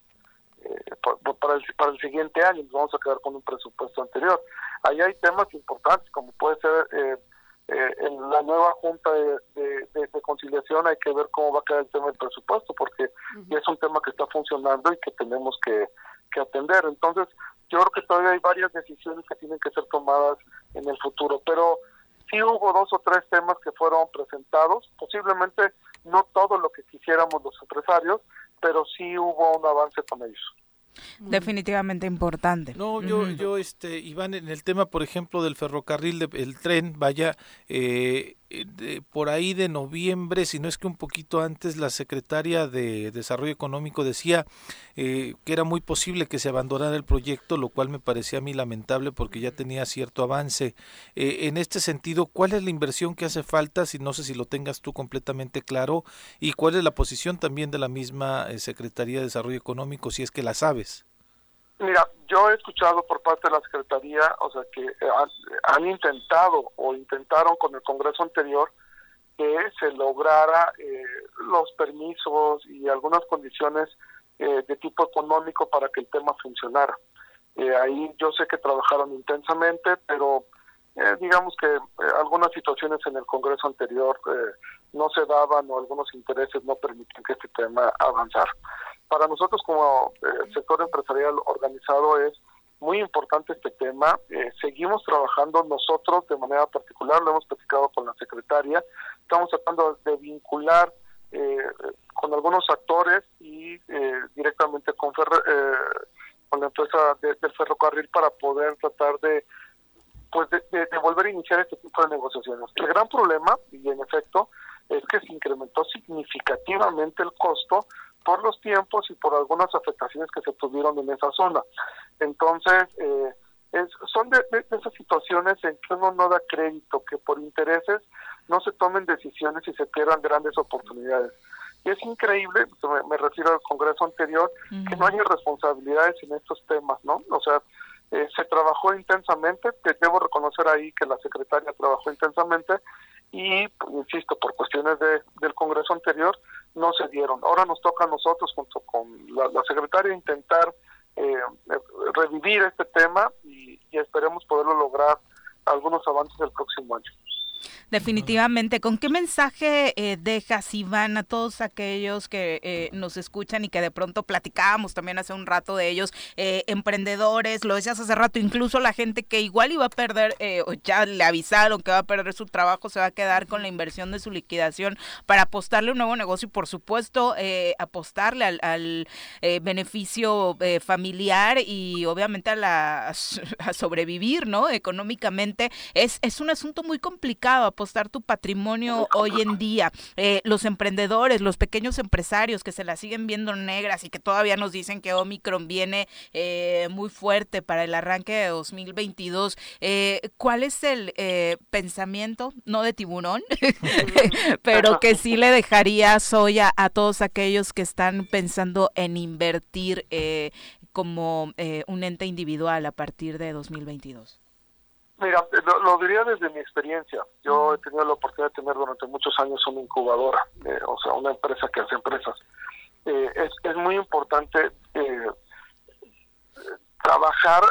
eh, para, el, para el siguiente año. Nos vamos a quedar con un presupuesto anterior. Ahí hay temas importantes como puede ser eh, en la nueva junta de, conciliación hay que ver cómo va a quedar el tema del presupuesto porque es un tema que está funcionando y que tenemos que, que atender. Entonces yo creo que todavía hay varias decisiones que tienen que ser tomadas en el futuro, pero sí hubo dos o tres temas que fueron presentados, posiblemente no todo lo que quisiéramos los empresarios, pero sí hubo un avance con ellos. Definitivamente importante. No, yo, yo, este, Iván, en el tema, por ejemplo, del ferrocarril, del tren, vaya, eh, de, por ahí de noviembre, si no es que un poquito antes, la secretaria de Desarrollo Económico decía eh, que era muy posible que se abandonara el proyecto, lo cual me parecía a mí lamentable porque ya tenía cierto avance. Eh, en este sentido, ¿cuál es la inversión que hace falta? Si no sé si lo tengas tú completamente claro, y cuál es la posición también de la misma eh, Secretaría de Desarrollo Económico, si es que la sabes. Mira, yo he escuchado por parte de la Secretaría, o sea, que han, intentado o intentaron con el Congreso anterior que se lograra eh, los permisos y algunas condiciones eh, de tipo económico para que el tema funcionara. Eh, ahí yo sé que trabajaron intensamente, pero digamos que algunas situaciones en el Congreso anterior no se daban o algunos intereses no permiten que este tema avanzara para nosotros como eh, sector empresarial organizado es muy importante este tema. Eh, seguimos trabajando nosotros de manera particular, lo hemos platicado con la secretaria. Estamos tratando de vincular eh, con algunos actores y eh, directamente con, con la empresa del ferrocarril para poder tratar de pues de, volver a iniciar este tipo de negociaciones. El gran problema, y en efecto, es que se incrementó significativamente el costo por los tiempos y por algunas afectaciones que se tuvieron en esa zona. Entonces, eh, son de, esas situaciones en que uno no da crédito, que por intereses no se tomen decisiones y se pierdan grandes oportunidades. Y es increíble, me, refiero al Congreso anterior, que no haya responsabilidades en estos temas, ¿no? O sea, eh, se trabajó intensamente, te debo reconocer ahí que la secretaria trabajó intensamente y, insisto, por cuestiones de, del Congreso anterior, no se dieron. Ahora nos toca a nosotros, junto con la, secretaria, intentar eh, revivir este tema y, y esperemos poderlo lograr algunos avances el próximo año. Definitivamente. ¿Con qué mensaje eh, dejas, Iván, a todos aquellos que eh, nos escuchan y que de pronto platicábamos también hace un rato de ellos, eh, emprendedores, lo decías hace rato, incluso la gente que igual iba a perder, o ya le avisaron que va a perder su trabajo, se va a quedar con la inversión de su liquidación para apostarle un nuevo negocio y por supuesto apostarle al, beneficio familiar y obviamente a, la, a sobrevivir, ¿no? Económicamente. Es, es un asunto muy complicado apostar tu patrimonio hoy en día. Eh, los emprendedores, los pequeños empresarios que se la siguen viendo negras y que todavía nos dicen que Omicron viene eh, muy fuerte para el arranque de 2022. Eh, ¿Cuál es el pensamiento, no de tiburón, pero que sí le dejaría soya a todos aquellos que están pensando en invertir como un ente individual a partir de 2022? Mira, lo, diría desde mi experiencia. Yo he tenido la oportunidad de tener durante muchos años una incubadora, eh, o sea, una empresa que hace empresas. Eh, es, es muy importante eh, trabajar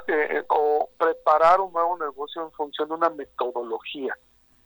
o preparar un nuevo negocio en función de una metodología.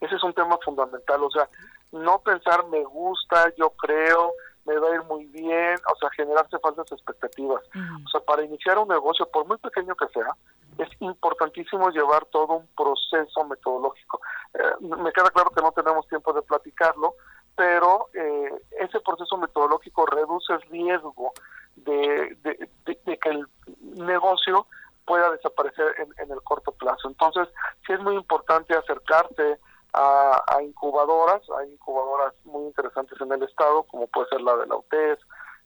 Ese es un tema fundamental, o sea, no pensar me gusta, yo creo, me va a ir muy bien, o sea, generarse falsas expectativas. O sea, para iniciar un negocio, por muy pequeño que sea, es importantísimo llevar todo un proceso metodológico. Eh, me queda claro que no tenemos tiempo de platicarlo, pero eh, ese proceso metodológico reduce el riesgo de, que el negocio pueda desaparecer en, el corto plazo. Entonces, sí es muy importante acercarse a, incubadoras, hay incubadoras muy interesantes en el estado, como puede ser la de la UTES,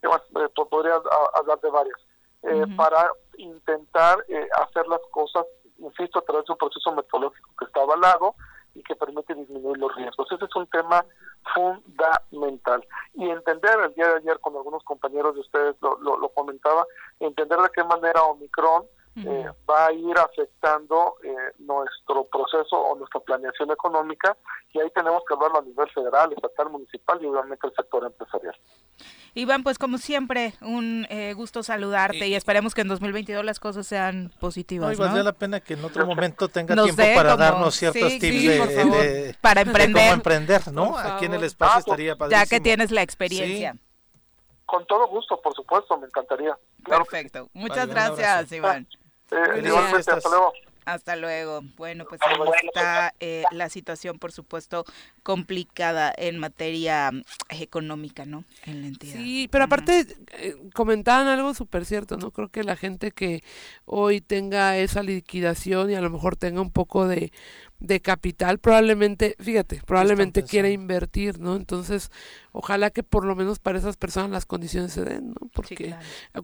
eh, podría hablar de varias, para intentar eh, hacer las cosas, insisto, a través de un proceso metodológico que está avalado y que permite disminuir los riesgos. Ese es un tema fundamental. Y entender, el día de ayer con algunos compañeros de ustedes lo, lo comentaba, entender de qué manera Omicron eh, va a ir afectando eh, nuestro proceso o nuestra planeación económica y ahí tenemos que hablarlo a nivel federal, estatal, municipal y obviamente el sector empresarial. Iván, pues como siempre, un eh, gusto saludarte y, esperemos que en 2022 las cosas sean positivas. No, valdría la pena que en otro momento tenga tiempo para darnos ciertos tips de, para emprender. cómo emprender, ¿no? Aquí en el espacio ah, estaría Ya que tienes la experiencia. Con todo gusto, por supuesto, me encantaría. Perfecto. Muchas gracias, Iván. Hasta luego. Hasta luego. Bueno, pues ahí está eh, la situación, por supuesto, complicada en materia mm, económica, ¿no? En la entidad. Sí, pero aparte eh, comentaban algo súper cierto, ¿no? Creo que la gente que hoy tenga esa liquidación y a lo mejor tenga un poco de de capital, probablemente, fíjate, probablemente quiera invertir, ¿no? Entonces, ojalá que por lo menos para esas personas las condiciones se den, ¿no? Porque,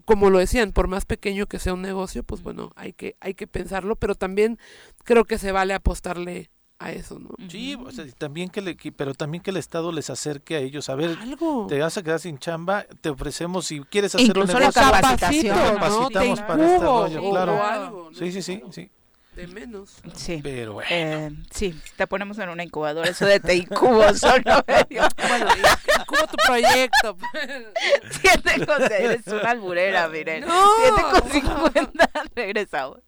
como lo decían, por más pequeño que sea un negocio, pues bueno, hay que, hay que pensarlo, pero también creo que se vale apostarle a eso, ¿no? Sí, también que le, pero también que el Estado les acerque a ellos. A ver, te vas a quedar sin chamba, te ofrecemos si quieres hacer Incluso un negocio, la capacitación, capacitamos para este rollo, claro. sí, sí, sí, sí de menos. Sí. Pero bueno. Eh, sí, te ponemos en una incubadora, eso de te incubo solo Bueno, incubo tu proyecto. Siete con eres una alburera, miren. No. Siete con cincuenta, regresamos.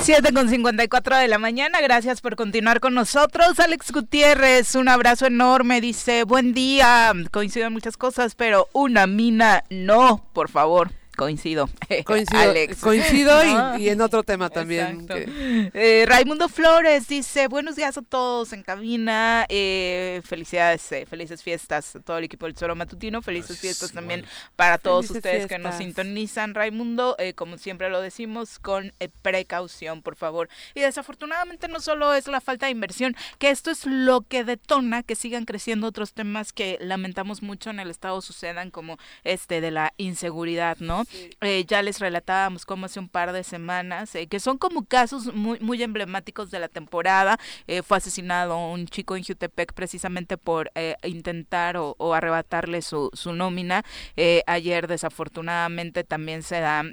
7 con 54 de la mañana, gracias por continuar con nosotros. Alex Gutiérrez, un abrazo enorme, dice, buen día, coinciden muchas cosas, pero una mina no, por favor Coincido. Coincido, coincido y, en otro tema también. Eh, Raimundo Flores dice, buenos días a todos en cabina, eh, felicidades, eh, felices fiestas a todo el equipo del Zoro Matutino, felices fiestas también para todos ustedes que nos sintonizan, Raimundo, como siempre lo decimos, con precaución, por favor. Y desafortunadamente no solo es la falta de inversión, que esto es lo que detona que sigan creciendo otros temas que lamentamos mucho en el Estado sucedan, como este de la inseguridad, ¿no? Eh, ya les relatábamos como hace un par de semanas, eh, que son como casos muy, muy emblemáticos de la temporada. Eh, fue asesinado un chico en Jutepec precisamente por intentar o, o, arrebatarle su, su nómina. ayer desafortunadamente también se da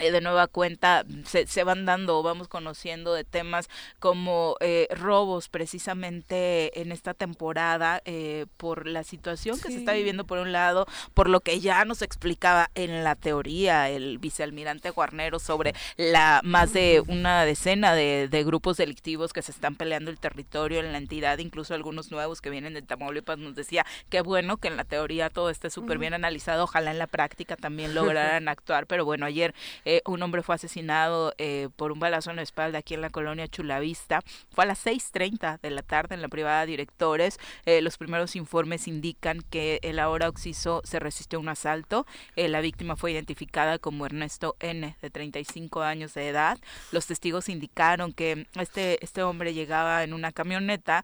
de nueva cuenta se, se, van dando o vamos conociendo de temas como eh, robos precisamente en esta temporada eh, por la situación que se está viviendo por un lado, por lo que ya nos explicaba en la teoría el vicealmirante Guarnero sobre la más de una decena de, de, grupos delictivos que se están peleando el territorio en la entidad, incluso algunos nuevos que vienen de Tamaulipas nos decía qué bueno que en la teoría todo esté súper bien analizado, ojalá en la práctica también lograran actuar, pero bueno, ayer eh, un hombre fue asesinado eh, por un balazo en la espalda aquí en la colonia Chulavista. Fue a las 6.30 de la tarde en la privada Directores. Eh, los primeros informes indican que el ahora Oxiso se resistió a un asalto. la víctima fue identificada como Ernesto N, de 35 años de edad. Los testigos indicaron que este, este hombre llegaba en una camioneta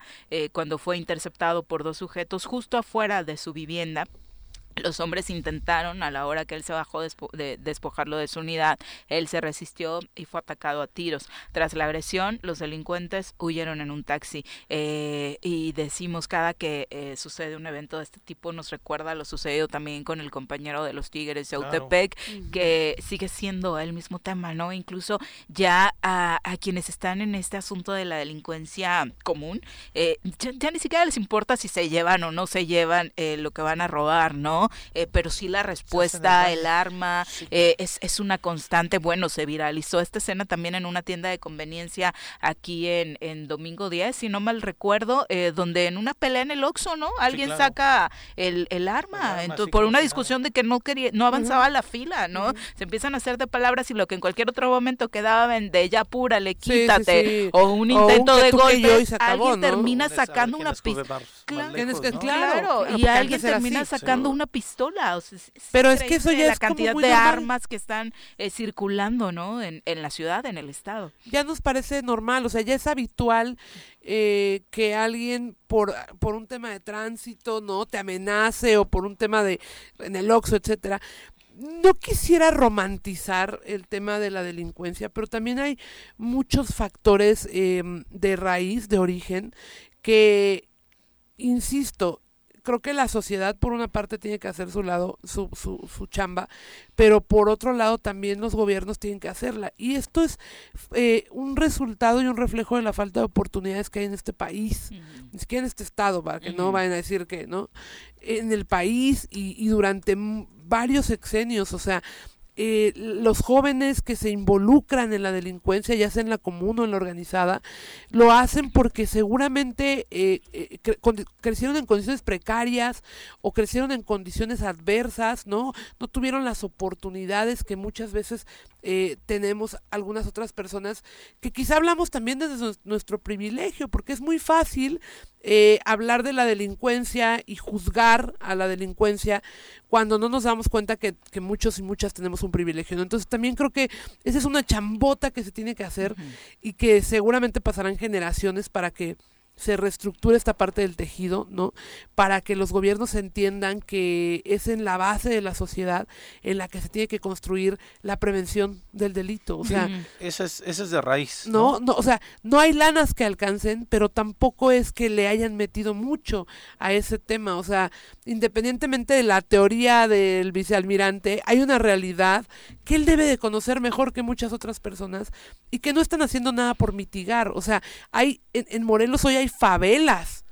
cuando fue interceptado por dos sujetos justo afuera de su vivienda los hombres intentaron, a la hora que él se bajó de despojarlo de su unidad, él se resistió y fue atacado a tiros. Tras la agresión, los delincuentes huyeron en un taxi. Eh, y decimos cada que eh, sucede un evento de este tipo, nos recuerda lo sucedido también con el compañero de los Tigres de Autepec, que sigue siendo el mismo tema, ¿no? Incluso ya a, quienes están en este asunto de la delincuencia común, eh, ya, ni siquiera les importa si se llevan o no se llevan lo que van a robar, ¿no? Eh, pero sí la respuesta, el, arma, eh, es, es una constante. Bueno, se viralizó esta escena también en una tienda de conveniencia aquí en, en Domingo 10, si no mal recuerdo, eh, donde en una pelea en el Oxxo, ¿no? Alguien saca el, el arma, entonces, por una discusión de que no quería, no avanzaba la fila, ¿no? Se empiezan a hacer de palabras y lo que en cualquier otro momento quedaba en de ya pura, le quítate, o un intento de golpe, alguien termina sacando una pistola. Claro, y alguien termina sacando una pistola. Pero es que eso ya la cantidad de armas que están eh, circulando, ¿no? En, en, la ciudad, en el estado. Ya nos parece normal, o sea, ya es habitual eh, que alguien por, por un tema de tránsito, ¿no? Te amenace o por un tema de en el Oxxo, etcétera. No quisiera romantizar el tema de la delincuencia, pero también hay muchos factores em, de raíz, de origen, que, insisto, creo que la sociedad por una parte tiene que hacer su lado, su, su, su chamba, pero por otro lado también los gobiernos tienen que hacerla. Y esto es eh, un resultado y un reflejo de la falta de oportunidades que hay en este país, ni siquiera en este estado, para que no vayan a decir que, ¿no? En el país y, y durante varios sexenios, o sea, eh, los jóvenes que se involucran en la delincuencia, ya sea en la común o en la organizada, lo hacen porque seguramente eh, eh, crecieron en condiciones precarias o crecieron en condiciones adversas, ¿no? No tuvieron las oportunidades que muchas veces tenemos algunas otras personas que quizá hablamos también desde nuestro privilegio, porque es muy fácil eh, hablar de la delincuencia y juzgar a la delincuencia cuando no nos damos cuenta que muchos y muchas tenemos un privilegio. Entonces también creo que esa es una chambota que se tiene que hacer y que seguramente pasarán generaciones para que se reestructura esta parte del tejido, ¿no? Para que los gobiernos entiendan que es en la base de la sociedad en la que se tiene que construir la prevención del delito. O sea, esa es, es de raíz. ¿no? no, o sea, no hay lanas que alcancen, pero tampoco es que le hayan metido mucho a ese tema. O sea, independientemente de la teoría del vicealmirante, hay una realidad que él debe de conocer mejor que muchas otras personas y que no están haciendo nada por mitigar. O sea, hay en, en Morelos hoy hay favelas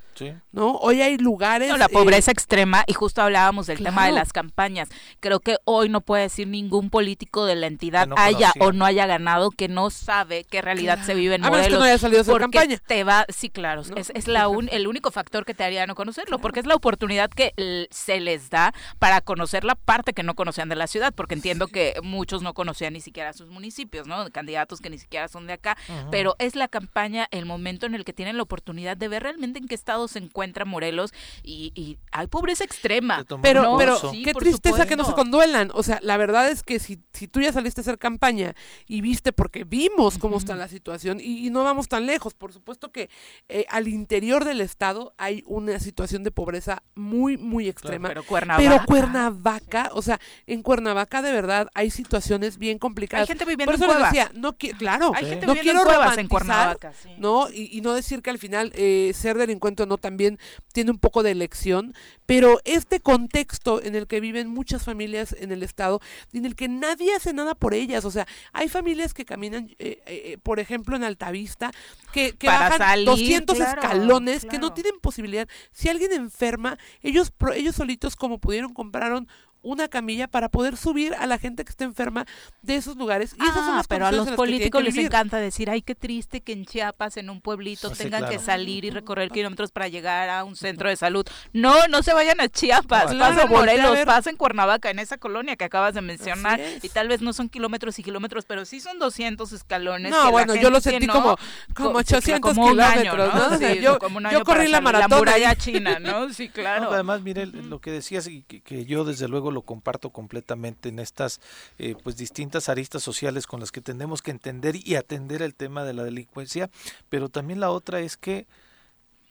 ¿no? Hoy hay lugares... No, la pobreza eh, extrema, y justo hablábamos del tema de las campañas. Creo que hoy no puede decir ningún político de la entidad haya o no haya ganado que no sabe qué realidad se vive en Morelos. que no haya salido a campaña. te va, sí, claro, es, la el único factor que te haría no conocerlo, porque es la oportunidad que se les da para conocer la parte que no conocían de la ciudad, porque entiendo que muchos no conocían ni siquiera sus municipios, ¿no? Candidatos que ni siquiera son de acá, pero es la campaña el momento en el que tienen la oportunidad de ver realmente en qué estado se encuentra Morelos y, hay pobreza extrema. Pero, pero qué tristeza que no se conduelan. O sea, la verdad es que si, si tú ya saliste a hacer campaña y viste, porque vimos cómo está la situación y, no vamos tan lejos, por supuesto que eh, al interior del estado hay una situación de pobreza muy, muy extrema. pero Cuernavaca. Pero Cuernavaca, o sea, en Cuernavaca de verdad hay situaciones bien complicadas. Hay gente viviendo en cuevas. Decía, no claro, hay gente no quiero en cuevas en Cuernavaca, ¿no? Y, y, no decir que al final eh, ser delincuente no también tiene un poco de elección, pero este contexto en el que viven muchas familias en el estado, en el que nadie hace nada por ellas, o sea, hay familias que caminan, eh, eh, eh, por ejemplo, en Altavista, que, que bajan 200 escalones, que no tienen posibilidad. Si alguien enferma, ellos, ellos solitos como pudieron compraron una camilla para poder subir a la gente que está enferma de esos lugares. Y esas son ah, pero a los políticos les encanta decir, ay, qué triste que en Chiapas, en un pueblito, tengan que salir y recorrer kilómetros para llegar a un centro de salud. No, no se vayan a Chiapas, no, pasen Morelos, pasen Cuernavaca, en esa colonia que acabas de mencionar. Y tal vez no son kilómetros y kilómetros, pero sí son 200 escalones. No, bueno, yo lo sentí como, como 800 kilómetros, ¿no? yo, yo corrí la maratón. La muralla china, ¿no? Sí, claro. además, mire, lo que decías y que yo desde luego lo comparto completamente en estas eh, pues distintas aristas sociales con las que tenemos que entender y atender el tema de la delincuencia, pero también la otra es que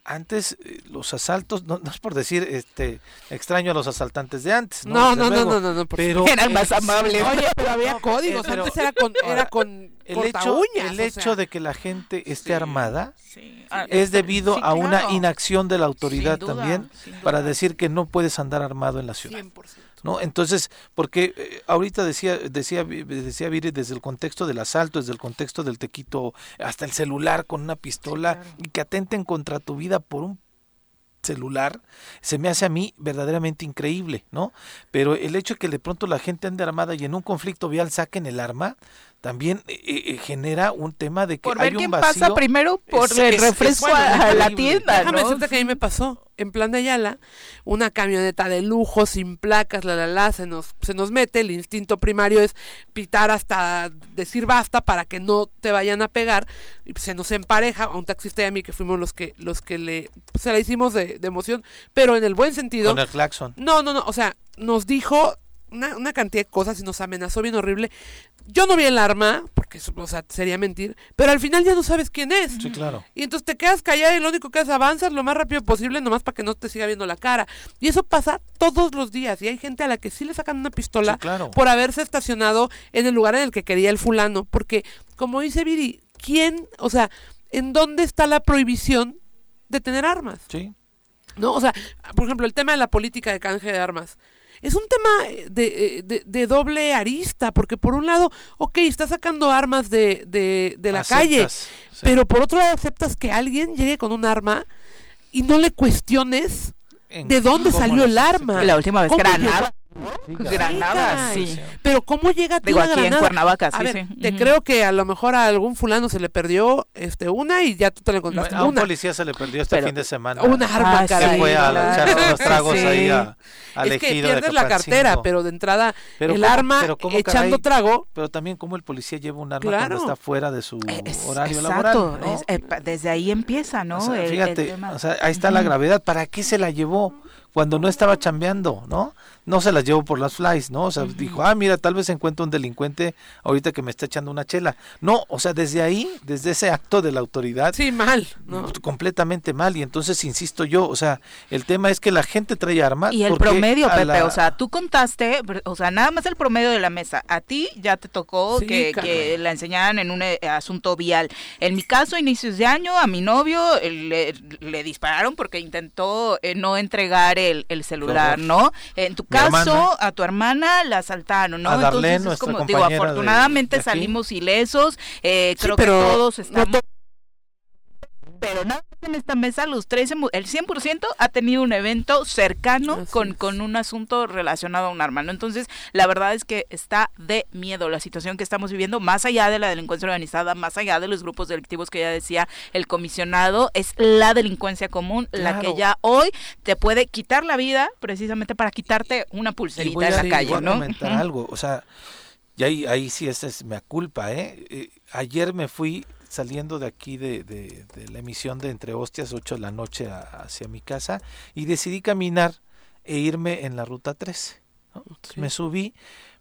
antes eh, los asaltos, no, es por decir este extraño a los asaltantes de antes, no, no, no, no, no, no, pero eran más amables. Oye, pero había códigos, antes era con, era con el hecho, el hecho de que la gente esté armada ah, es debido a una inacción de la autoridad también para decir que no puedes andar armado en la ciudad. 100%. ¿No? Entonces, porque eh, ahorita decía, decía, decía Viri desde el contexto del asalto, desde el contexto del tequito, hasta el celular con una pistola y que atenten contra tu vida por un celular, se me hace a mí verdaderamente increíble, ¿no? Pero el hecho de que de pronto la gente ande armada y en un conflicto vial saquen el arma, también eh, eh, genera un tema de que por hay ver un quién vacío. pasa primero por el refresco a, la tienda. Déjame decirte que a mí me pasó en plan de Ayala, una camioneta de lujo sin placas, la la la, se nos, se nos mete, el instinto primario es pitar hasta decir basta para que no te vayan a pegar, y se nos empareja, a un taxista y a mí que fuimos los que, los que le, se la hicimos de, de emoción, pero en el buen sentido. Con el claxon. No, no, no, o sea, nos dijo una, una, cantidad de cosas y nos amenazó bien horrible. Yo no vi el arma, porque o sea, sería mentir, pero al final ya no sabes quién es. Sí, claro. Y entonces te quedas callado y lo único que haces avanzas lo más rápido posible, nomás para que no te siga viendo la cara. Y eso pasa todos los días. Y hay gente a la que sí le sacan una pistola por haberse estacionado en el lugar en el que quería el fulano. Porque, como dice Viri, ¿quién, o sea, en dónde está la prohibición de tener armas? Sí. ¿No? O sea, por ejemplo, el tema de la política de canje de armas es un tema eh, eh, de, de, doble arista, porque por un lado, ok, estás sacando armas de, de, la calle, pero por otro lado aceptas que alguien llegue con un arma y no le cuestiones de dónde salió el arma. La última vez Granada. Granada, sí. Pero ¿cómo llega Digo, aquí en Cuernavaca, sí, a Te creo que a lo mejor a algún fulano se le perdió este una y ya tú te la encontraste. A un policía se le perdió este fin de semana. Una arma, ah, Se fue a echar unos tragos ahí a, Es que pierdes la cartera, pero de entrada el arma echando trago. Pero también como el policía lleva un arma cuando está fuera de su horario laboral. Eh, desde ahí empieza, ¿no? fíjate, o sea, ahí está la gravedad. ¿Para qué se la llevó? cuando no estaba chambeando, ¿no? No se las llevo por las flies, ¿no? O sea, dijo, ah, mira, tal vez encuentro un delincuente ahorita que me está echando una chela. No, o sea, desde ahí, desde ese acto de la autoridad. Sí, mal. ¿no? Completamente mal. Y entonces, insisto yo, o sea, el tema es que la gente trae armas. Y el promedio, Pepe, o sea, tú contaste, o sea, nada más el promedio de la mesa. A ti ya te tocó que, la enseñaran en un eh, asunto vial. En mi caso, inicios de año, a mi novio le, le dispararon porque intentó eh, no entregar el, celular, ¿no? En tu caso, a tu hermana la asaltaron, ¿no? A Entonces, es como, digo, afortunadamente salimos ilesos, eh, creo que todos estamos... pero nada más en esta mesa los tres, el 100% ha tenido un evento cercano con, con un asunto relacionado a un arma, ¿no? Entonces, la verdad es que está de miedo la situación que estamos viviendo, más allá de la delincuencia organizada, más allá de los grupos delictivos que ya decía el comisionado, es la delincuencia común la que ya hoy te puede quitar la vida precisamente para quitarte una pulserita en la calle, ¿no? comentar algo, o sea, y ahí, ahí sí esa es mi culpa, ¿eh? ¿eh? Ayer me fui saliendo de aquí de, de, la emisión de Entre Hostias, 8 de la noche hacia mi casa, y decidí caminar e irme en la ruta 13. Me subí,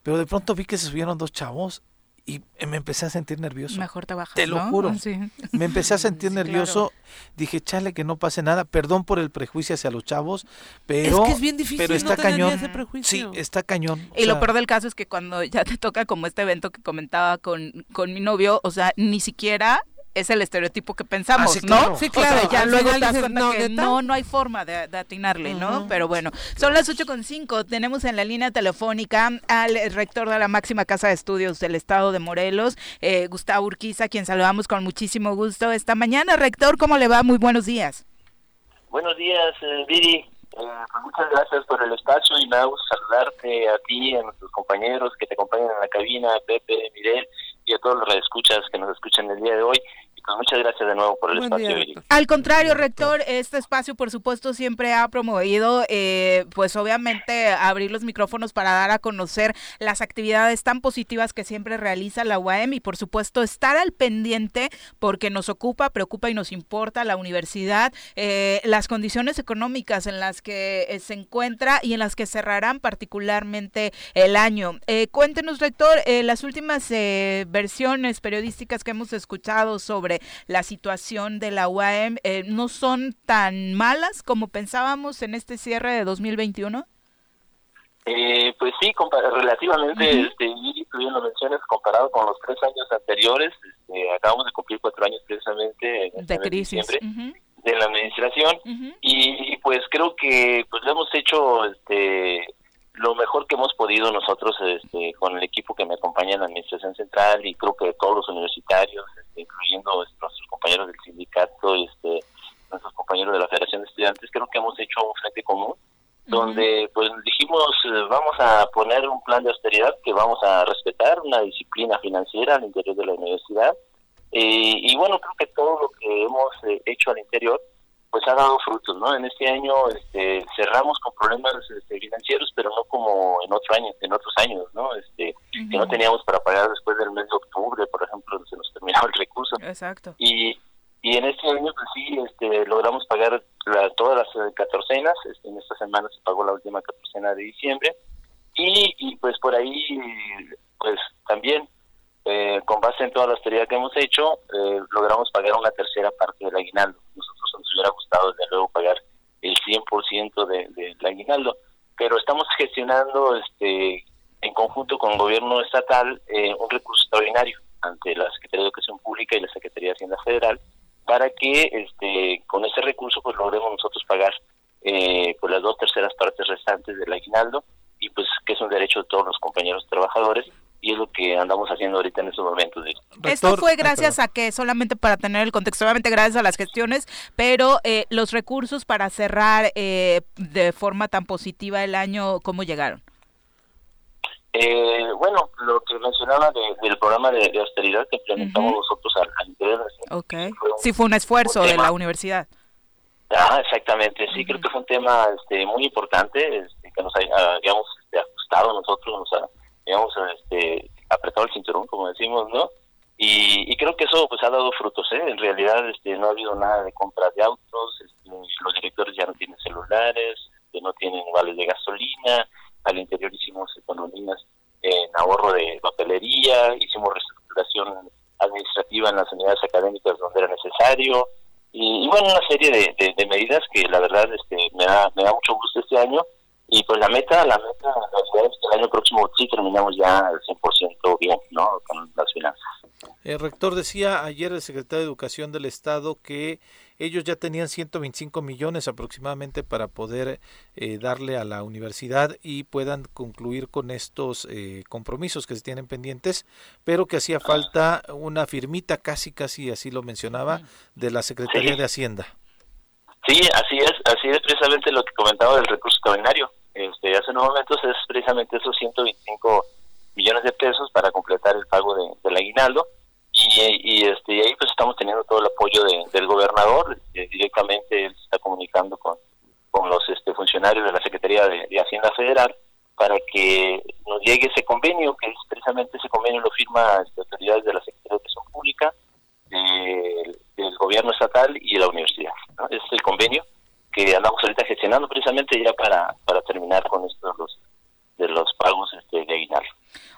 pero de pronto vi que se subieron dos chavos y me empecé a sentir nervioso. Mejor te bajas, Te lo juro. Me empecé a sentir nervioso. Dije, chale, que no pase nada. Perdón por el prejuicio hacia los chavos, pero. Es que es bien difícil. Pero está cañón. Sí, está cañón. Y lo peor del caso es que cuando ya te toca, como este evento que comentaba con, con mi novio, o sea, ni siquiera es el estereotipo que pensamos, ah, ¿no? Sí, claro. ya luego te das cuenta no, que no, no hay forma de, atinarle, ¿no? Pero bueno, son las ocho con cinco. Tenemos en la línea telefónica al rector de la máxima casa de estudios del estado de Morelos, eh, Gustavo Urquiza, quien saludamos con muchísimo gusto esta mañana. Rector, ¿cómo le va? Muy buenos días. Buenos días, eh, Viri. Eh, pues muchas gracias por el espacio y me hago saludarte a ti, a nuestros compañeros que te acompañan en la cabina, Pepe, Mirel y a todos los escuchas que nos escuchan el día de hoy. Pues muchas gracias de nuevo por el espacio. Al contrario, rector, este espacio, por supuesto, siempre ha promovido, eh, pues obviamente, abrir los micrófonos para dar a conocer las actividades tan positivas que siempre realiza la UAM y, por supuesto, estar al pendiente porque nos ocupa, preocupa y nos importa la universidad, eh, las condiciones económicas en las que eh, se encuentra y en las que cerrarán particularmente el año. cuéntenos, rector, las últimas versiones periodísticas que hemos escuchado sobre la situación de la UAM eh, no son tan malas como pensábamos en este cierre de 2021? Eh, pues sí, relativamente, uh este, lo menciones comparado con los tres años anteriores, este, acabamos de cumplir cuatro años precisamente en de crisis de la administración. Y, pues creo que pues lo hemos hecho este lo mejor que hemos podido nosotros este, con el equipo que me acompaña en la administración central y creo que todos los universitarios incluyendo nuestros compañeros del sindicato, este, nuestros compañeros de la Federación de Estudiantes, creo que hemos hecho un frente común donde pues dijimos eh, vamos a poner un plan de austeridad que vamos a respetar una disciplina financiera al interior de la universidad eh, y bueno creo que todo lo que hemos eh, hecho al interior pues ha dado frutos no en este año este, cerramos con problemas este, financieros pero no como en otro año en otros años no este que no teníamos para pagar después del mes de octubre por ejemplo se nos terminaba el recurso. Exacto. Y y en este año pues sí este logramos pagar todas las eh, catorcenas este, en esta semana se pagó la última catorcena de diciembre. Y, y pues por ahí pues también eh, con base en toda la austeridad que hemos hecho eh, logramos pagar una tercera parte del aguinaldo. Nosotros nos hubiera gustado desde luego pagar el 100% del de, aguinaldo. Pero estamos gestionando este en conjunto con el gobierno estatal un recurso extraordinario ante la Secretaría de Educación Pública y la Secretaría de Hacienda Federal para que este con ese recurso pues logremos nosotros pagar eh, pues las dos terceras partes restantes del aguinaldo y pues que es un derecho de todos los compañeros trabajadores y es lo que andamos haciendo ahorita en estos momentos. Esto fue gracias a que, solamente para tener el contexto, obviamente gracias a las gestiones, pero eh, los recursos para cerrar eh, de forma tan positiva el año, ¿cómo llegaron? Eh, bueno, lo que mencionaba del programa de, austeridad que implementamos nosotros al, interior Ok, sí fue un esfuerzo de la universidad. Ah, exactamente, sí, creo que fue un tema este, muy importante este, que nos habíamos este, ajustado nosotros, nos habíamos este, apretado el cinturón, como decimos, ¿no? Y, creo que eso pues ha dado frutos, ¿eh? En realidad este, no ha habido nada de compra de autos, este, los directores ya no tienen celulares, que no tienen vales de gasolina, al interior hicimos economías en ahorro de papelería, hicimos reestructuración administrativa en las unidades académicas donde era necesario, y, bueno, una serie de, medidas que la verdad este, me, da, me da mucho gusto este año, y pues la meta, la meta es que el año próximo sí terminamos ya al 100% bien, ¿no? Con las finanzas. El rector decía ayer el secretario de Educación del Estado que ellos ya tenían 125 millones aproximadamente para poder eh, darle a la universidad y puedan concluir con estos eh, compromisos que se tienen pendientes, pero que hacía falta una firmita, casi, casi así lo mencionaba, de la Secretaría de Hacienda. Sí, así es, así es precisamente lo que comentaba del recurso extraordinario. Este, hace unos momentos es precisamente esos 125 millones de pesos para completar el pago de, del aguinaldo. Y, este, ahí pues estamos teniendo todo el apoyo del gobernador, eh, directamente él está comunicando con, con los este, funcionarios de la Secretaría de, Hacienda Federal para que nos llegue ese convenio, que es precisamente ese convenio lo firma este, autoridades de la Secretaría de Educación Pública, del gobierno estatal y la universidad. Ese es el convenio que andamos ahorita gestionando precisamente ya para, para terminar con estos los, de los pagos este, de aguinaldo.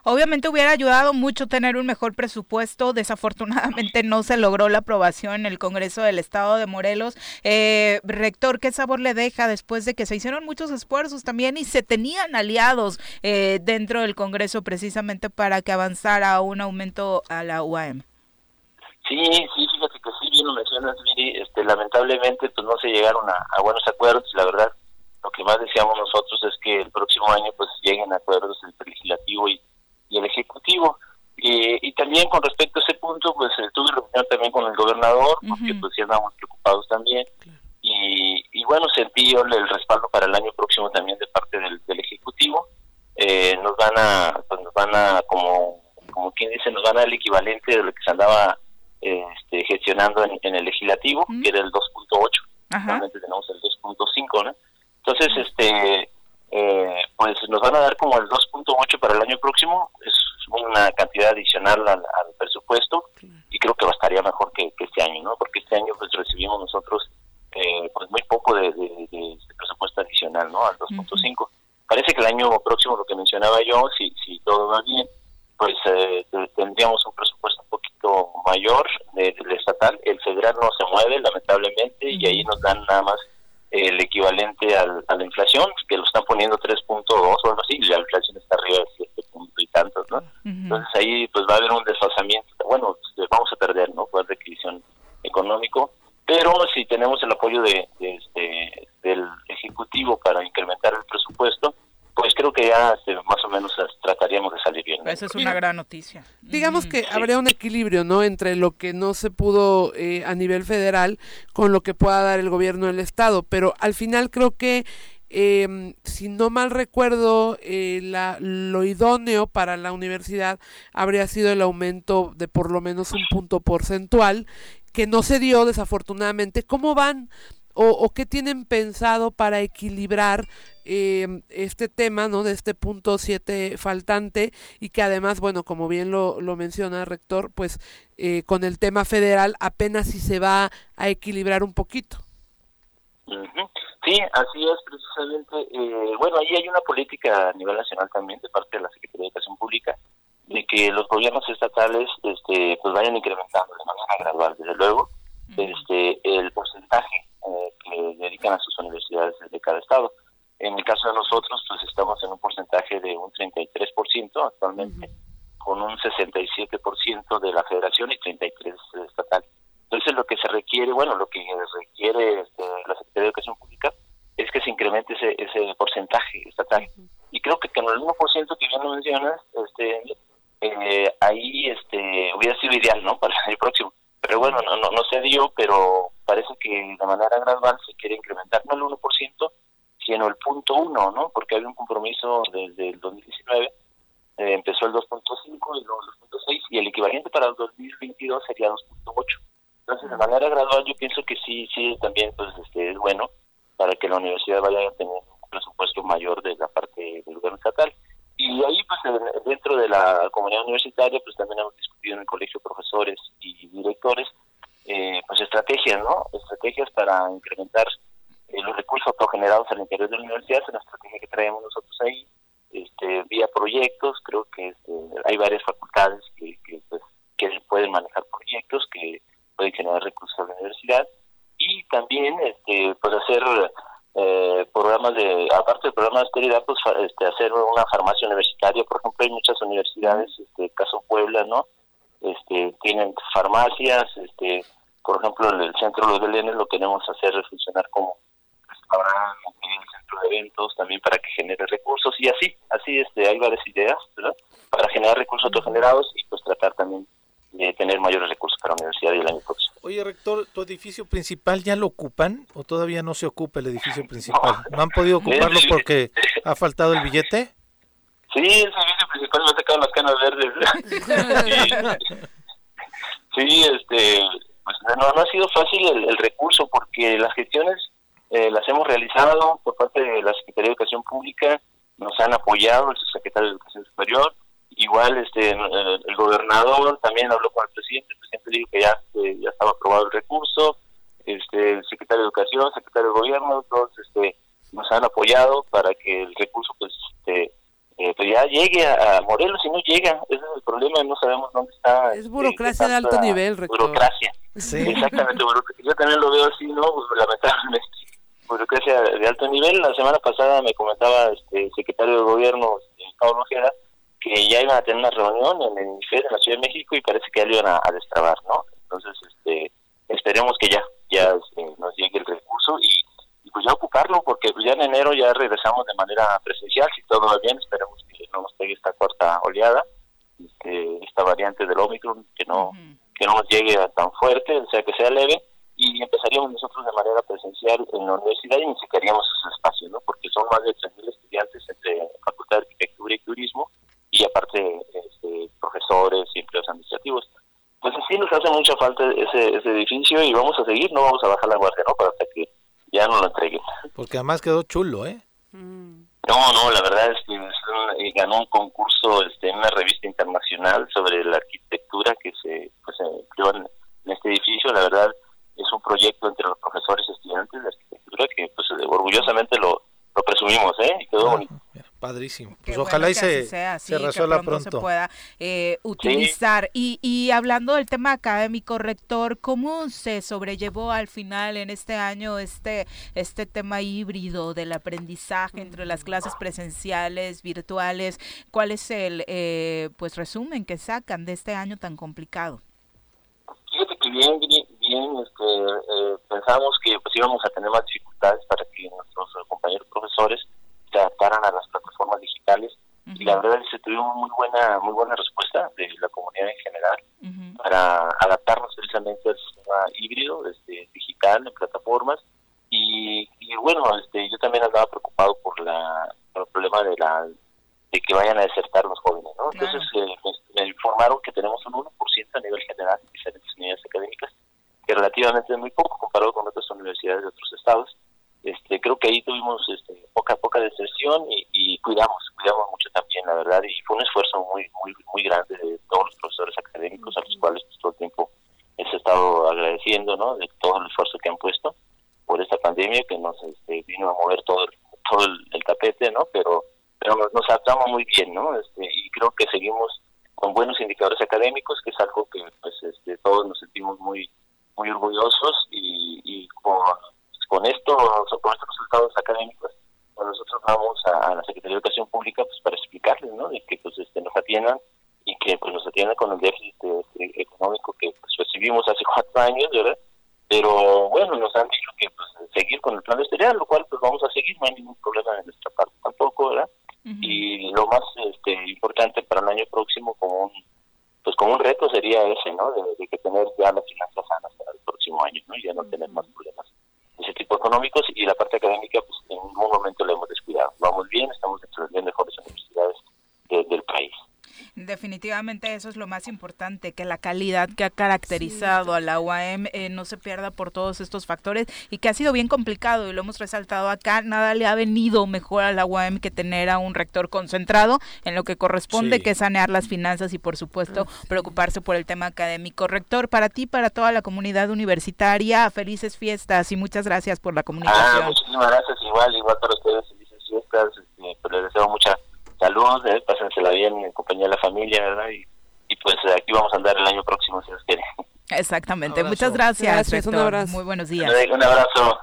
Obviamente hubiera ayudado mucho tener un mejor presupuesto. Desafortunadamente no se logró la aprobación en el Congreso del Estado de Morelos. Eh, rector, ¿qué sabor le deja después de que se hicieron muchos esfuerzos también y se tenían aliados eh, dentro del Congreso precisamente para que avanzara un aumento a la UAM? Sí, sí, bien lo mencionas, este, lamentablemente pues no se llegaron a, a buenos acuerdos, la verdad lo que más deseamos nosotros es que el próximo año pues lleguen a acuerdos entre el legislativo y, el ejecutivo. Y también con respecto a ese punto pues eh, tuve reunión también con el gobernador porque pues sí andamos preocupados también. Y, y, bueno sentí yo el respaldo para el año próximo también de parte del, ejecutivo. Eh, nos van a pues nos van a como como quien dice nos van a dar el equivalente de lo que se andaba este, gestionando en, el legislativo que era el 2.8 realmente tenemos el 2.5 ¿no? Entonces, este, eh, pues nos van a dar como el 2.8 para el año próximo, es una cantidad adicional al, presupuesto y creo que bastaría mejor que, este año, ¿no? Porque este año pues recibimos nosotros eh, pues muy poco de, presupuesto adicional, ¿no? Al 2.5. Parece que el año próximo, lo que mencionaba yo, si, si todo va bien, pues eh, tendríamos un presupuesto un poquito mayor del estatal. El federal no se mueve, lamentablemente, y ahí nos dan nada más el equivalente al, a la inflación, que lo están poniendo 3.2 o algo así, y la inflación está arriba de 7 puntos y tantos, ¿no? Entonces ahí pues va a haber un desfasamiento, bueno, pues, vamos a perder, ¿no? Poder de adquisición económico, pero si tenemos el apoyo de, este, del Ejecutivo para incrementar el presupuesto, pues creo que ya este, más o menos trataríamos de salir bien. Esa es una gran noticia. Digamos que habría un equilibrio, ¿no? Entre lo que no se pudo eh, a nivel federal con lo que pueda dar el gobierno del estado, pero al final creo que eh, si no mal recuerdo, eh, la, lo idóneo para la universidad habría sido el aumento de por lo menos un punto porcentual, que no se dio desafortunadamente. ¿Cómo van o, o qué tienen pensado para equilibrar eh, este tema, ¿no? De este punto 7 faltante y que además, bueno, como bien lo, lo menciona rector, pues eh, con el tema federal apenas si se va a equilibrar un poquito. Sí, así es precisamente. Eh, bueno, ahí hay una política a nivel nacional también de parte de la Secretaría de Educación Pública de que los gobiernos estatales este, pues vayan incrementando de manera gradual, desde luego, este, el porcentaje eh, que dedican a sus universidades de cada estado. En el caso de nosotros, pues estamos en un porcentaje de un 33% actualmente, con un 67% de la federación y 33% estatal. Entonces, lo que se requiere, bueno, lo que requiere este, la Secretaría de Educación Pública es que se incremente ese, ese porcentaje estatal. Y creo que con el 1% que bien lo mencionas, este, eh, ahí este, hubiera sido ideal, ¿no? Para el próximo. Pero bueno, no, no, no se dio, pero parece que de manera gradual se quiere incrementar no el 1%, sino el punto uno, ¿no? Porque había un compromiso desde el 2019, eh, empezó el 2.5 y luego el 2.6 y el equivalente para el 2022 sería 2.8. Entonces, de manera gradual, yo pienso que sí, sí, también pues este es bueno para que la universidad vaya a tener un presupuesto mayor de la parte del gobierno estatal. Y ahí, pues, dentro de la comunidad universitaria, pues también hemos discutido en el colegio profesores y directores, eh, pues estrategias, ¿no? Estrategias para incrementar eh, los recursos autogenerados al interior de la universidad, es una estrategia que traemos nosotros ahí, este, vía proyectos, creo que este, hay varias facultades que, pues, que pueden manejar proyectos, que pueden generar recursos a la universidad, y también este, pues hacer eh, programas de, aparte del programa de austeridad, pues este, hacer una farmacia universitaria, por ejemplo, hay muchas universidades, este caso Puebla, ¿no? Este, tienen farmacias, este, por ejemplo, el centro Los Belenes lo queremos hacer funcionar como restaurante, el centro de eventos, también para que genere recursos y así, así este, hay varias ideas, ¿verdad? Para generar recursos autogenerados y pues tratar también de tener mayores recursos para la universidad y el año próximo. Oye, rector, ¿tu edificio principal ya lo ocupan o todavía no se ocupa el edificio principal? ¿No han podido ocuparlo porque ha faltado el billete? Sí, el servicio principal me ha sacado las canas verdes. sí, este, pues no, no ha sido fácil el, recurso porque las gestiones eh, las hemos realizado por parte de la Secretaría de Educación Pública, nos han apoyado el secretario de Educación Superior, igual este el, gobernador también habló con el presidente, el presidente dijo que ya, ya estaba aprobado el recurso, este el secretario de Educación, el secretario de Gobierno, todos este nos han apoyado para que el recurso pues este eh, pues ya llegue a, Morelos y no llega, ese es el problema, no sabemos dónde está. Es este, burocracia de alto nivel, rector. Burocracia, sí. exactamente, yo también lo veo así, ¿no? Pues lamentablemente, burocracia de alto nivel. La semana pasada me comentaba este secretario de Gobierno, este, Pablo Ojeda, que ya iban a tener una reunión en el INIFED, en la Ciudad de México, y parece que ya lo iban a, destrabar, ¿no? Entonces, este, esperemos que ya, ya este, nos llegue el recurso y, pues ya ocuparlo, porque ya en enero ya regresamos de manera presencial, si todo va bien, esperemos que no nos pegue esta cuarta oleada, este, esta variante del Omicron, que no, que no nos llegue tan fuerte, o sea, que sea leve, y empezaríamos nosotros de manera presencial en la universidad y necesitaríamos esos espacios, ¿no? Porque son más de 3.000 estudiantes entre Facultad de Arquitectura y Turismo y aparte este, profesores y empleados administrativos. Pues sí nos hace mucha falta ese, ese edificio y vamos a seguir, no vamos a bajar la guardia, ¿no? Para hasta que ya no lo entreguen. Porque además quedó chulo, ¿eh? No, no, la verdad es que eh, ganó un concurso este, en una revista internacional sobre la arquitectura que se, pues, creó en, este edificio. La verdad es un proyecto entre los profesores y estudiantes de arquitectura que pues orgullosamente lo, lo presumimos, ¿eh? Y quedó bonito. Padrísimo. Pues ojalá y se, se resuelva pronto. Se pueda eh, utilizar. Y, y hablando del tema académico, rector, ¿cómo se sobrellevó al final en este año este, este tema híbrido del aprendizaje entre las clases presenciales, virtuales? ¿Cuál es el eh, pues resumen que sacan de este año tan complicado? Fíjate que bien, bien, este, eh, pensamos que pues íbamos a tener más dificultades para que nuestros compañeros profesores se adaptaran a las plataformas digitales y la verdad es que tuvimos muy buena muy buena respuesta de la comunidad en general para adaptarnos precisamente al sistema híbrido este, digital en plataformas. Y, bueno este yo también andaba preocupado por la el problema de la de que vayan a desertar los jóvenes ¿no? entonces eh, me, informaron que tenemos un 1% a nivel general en diferentes unidades académicas que relativamente es muy poco comparado con otras universidades de otros estados este, creo que ahí tuvimos este, poca poca deserción y, y, cuidamos cuidamos mucho también la verdad y fue un esfuerzo muy muy muy grande de todos los profesores académicos a los cuales pues, todo el tiempo he estado agradeciendo no de todo el esfuerzo que han puesto por esta pandemia que nos este, vino a mover todo todo el, tapete no pero pero nos, adaptamos muy bien no este, y creo que seguimos con buenos indicadores académicos que es algo que pues este, todos nos sentimos muy muy orgullosos y, y con con esto, con estos resultados académicos, pues nosotros vamos a, la Secretaría de Educación Pública pues para explicarles, ¿no? De que pues este nos atiendan y que pues nos atiendan con el déficit este, económico que pues, recibimos hace cuatro años, ¿verdad? Pero bueno, nos han dicho que pues seguir con el plan de exterior, lo cual pues vamos a seguir, no hay ningún problema de nuestra parte tampoco, ¿verdad? Y lo más este, importante para el año próximo como un pues como un reto sería ese, ¿no? De, que tener ya las finanzas sanas para el próximo año, ¿no? Y ya no tener más económicos y la parte académica pues en ningún momento la hemos descuidado. Vamos bien, estamos universidades del país. Definitivamente eso es lo más importante, que la calidad que ha caracterizado a la UAM eh, no se pierda por todos estos factores y que ha sido bien complicado y lo hemos resaltado acá. Nada le ha venido mejor a la UAM que tener a un rector concentrado en lo que corresponde, que es sanear las finanzas y por supuesto preocuparse por el tema académico. Rector, para ti, para toda la comunidad universitaria, felices fiestas y muchas gracias por la comunicación. Ah, muchísimas gracias, igual, igual para ustedes, felices fiestas, este, les deseo mucha salud, eh, pásensela bien en compañía de la familia, ¿verdad? Y, pues aquí vamos a andar el año próximo, si Dios quiere. Exactamente. Muchas gracias, un abrazo. Muy buenos días. Un abrazo.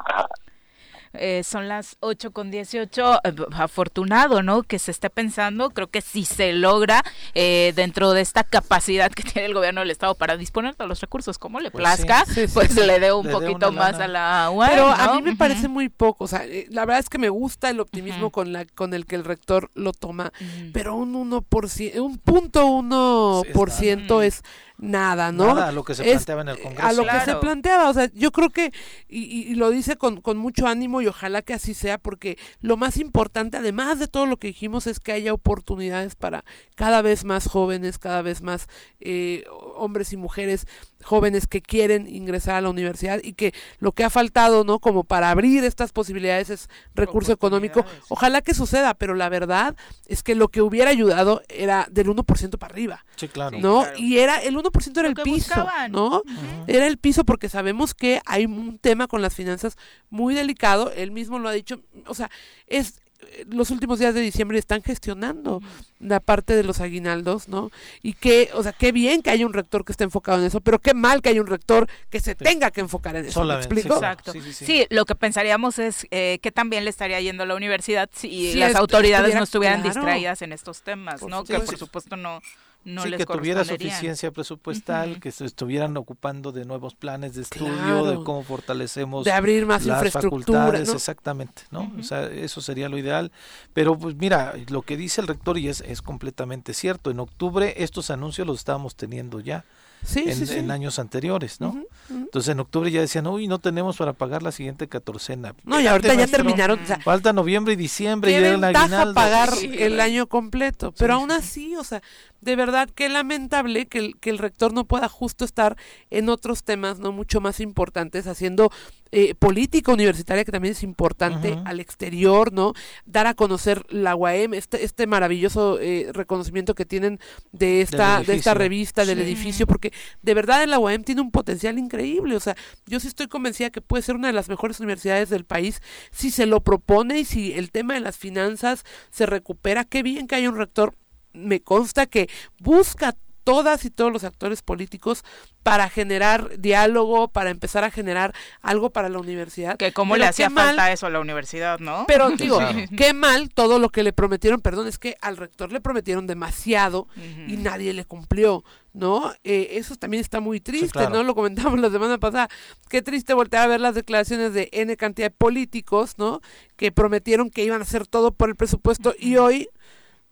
Eh, son las 8 con 18. Eh, afortunado, ¿no? Que se esté pensando. Creo que si se logra eh, dentro de esta capacidad que tiene el gobierno del Estado para disponer de los recursos como le Pues plazca, sí. pues le dé un Le poquito más lana. a la UAM. Pero ¿no? a mí me parece muy poco. O sea, eh, la verdad es que me gusta el optimismo con la con el que el rector lo toma, pero un 1%, un punto uno por ciento es nada, ¿no? Nada a lo que se Es- planteaba en el Congreso. a lo que se planteaba. O sea, yo creo que, y, y- y lo dice con, con mucho ánimo y ojalá que así sea, porque lo más importante, además de todo lo que dijimos, es que haya oportunidades para cada vez más jóvenes, cada vez más eh, hombres y mujeres jóvenes que quieren ingresar a la universidad y que lo que ha faltado, ¿no? Como para abrir estas posibilidades es recurso económico. Ojalá que suceda, pero la verdad es que lo que hubiera ayudado era del 1% para arriba. Sí, claro. ¿no? claro. Y era el 1% era Lo el piso, buscaban. ¿no? Era el piso porque sabemos que hay un tema con las finanzas muy delicado, él mismo lo ha dicho, o sea, es los últimos días de diciembre están gestionando la parte de los aguinaldos, ¿no? Y que, o sea, qué bien que haya un rector que esté enfocado en eso, pero qué mal que haya un rector que se tenga que enfocar en eso. ¿me explico? sí, claro. Exacto. Sí, sí, sí. Sí, lo que pensaríamos es eh, que también le estaría yendo a la universidad si las autoridades estuviera- no estuvieran claro. distraídas en estos temas, Por ¿no? Que por supuesto no, no sí, les que tuviera suficiencia presupuestal, que se estuvieran ocupando de nuevos planes de estudio, Claro. de cómo fortalecemos De abrir más las infraestructura, facultades, ¿no? exactamente, ¿no? O sea, eso sería lo ideal. Pero pues mira, lo que dice el rector y es, es completamente cierto. En octubre estos anuncios los estábamos teniendo ya Sí, en, sí, sí. en años anteriores, ¿no? Entonces en octubre ya decían, uy, no tenemos para pagar la siguiente catorcena. No, y ahorita ya maestro, terminaron, o sea, Falta noviembre y diciembre y qué el ventaja pagar Sí, el año completo. Pero Sí, aún sí. así, o sea, de verdad qué lamentable que el, que el rector no pueda justo estar en otros temas no mucho más importantes, haciendo eh, política universitaria, que también es importante, al exterior, ¿no? Dar a conocer la UAM, este, este maravilloso eh, reconocimiento que tienen de esta, de esta revista, del Sí. edificio, porque de verdad la UAM tiene un potencial increíble. O sea, yo sí estoy convencida que puede ser una de las mejores universidades del país si se lo propone y si el tema de las finanzas se recupera. Qué bien que haya un rector. Me consta que busca todas y todos los actores políticos para generar diálogo, para empezar a generar algo para la universidad. Que cómo Pero le hacía mal- falta eso a la universidad, ¿no? Pero digo, Claro. qué mal todo lo que le prometieron, perdón, es que al rector le prometieron demasiado y nadie le cumplió, ¿no? Eh, eso también está muy triste, claro. ¿no? Lo comentamos la semana pasada. Qué triste voltear a ver las declaraciones de N cantidad de políticos, ¿no? Que prometieron que iban a hacer todo por el presupuesto y hoy,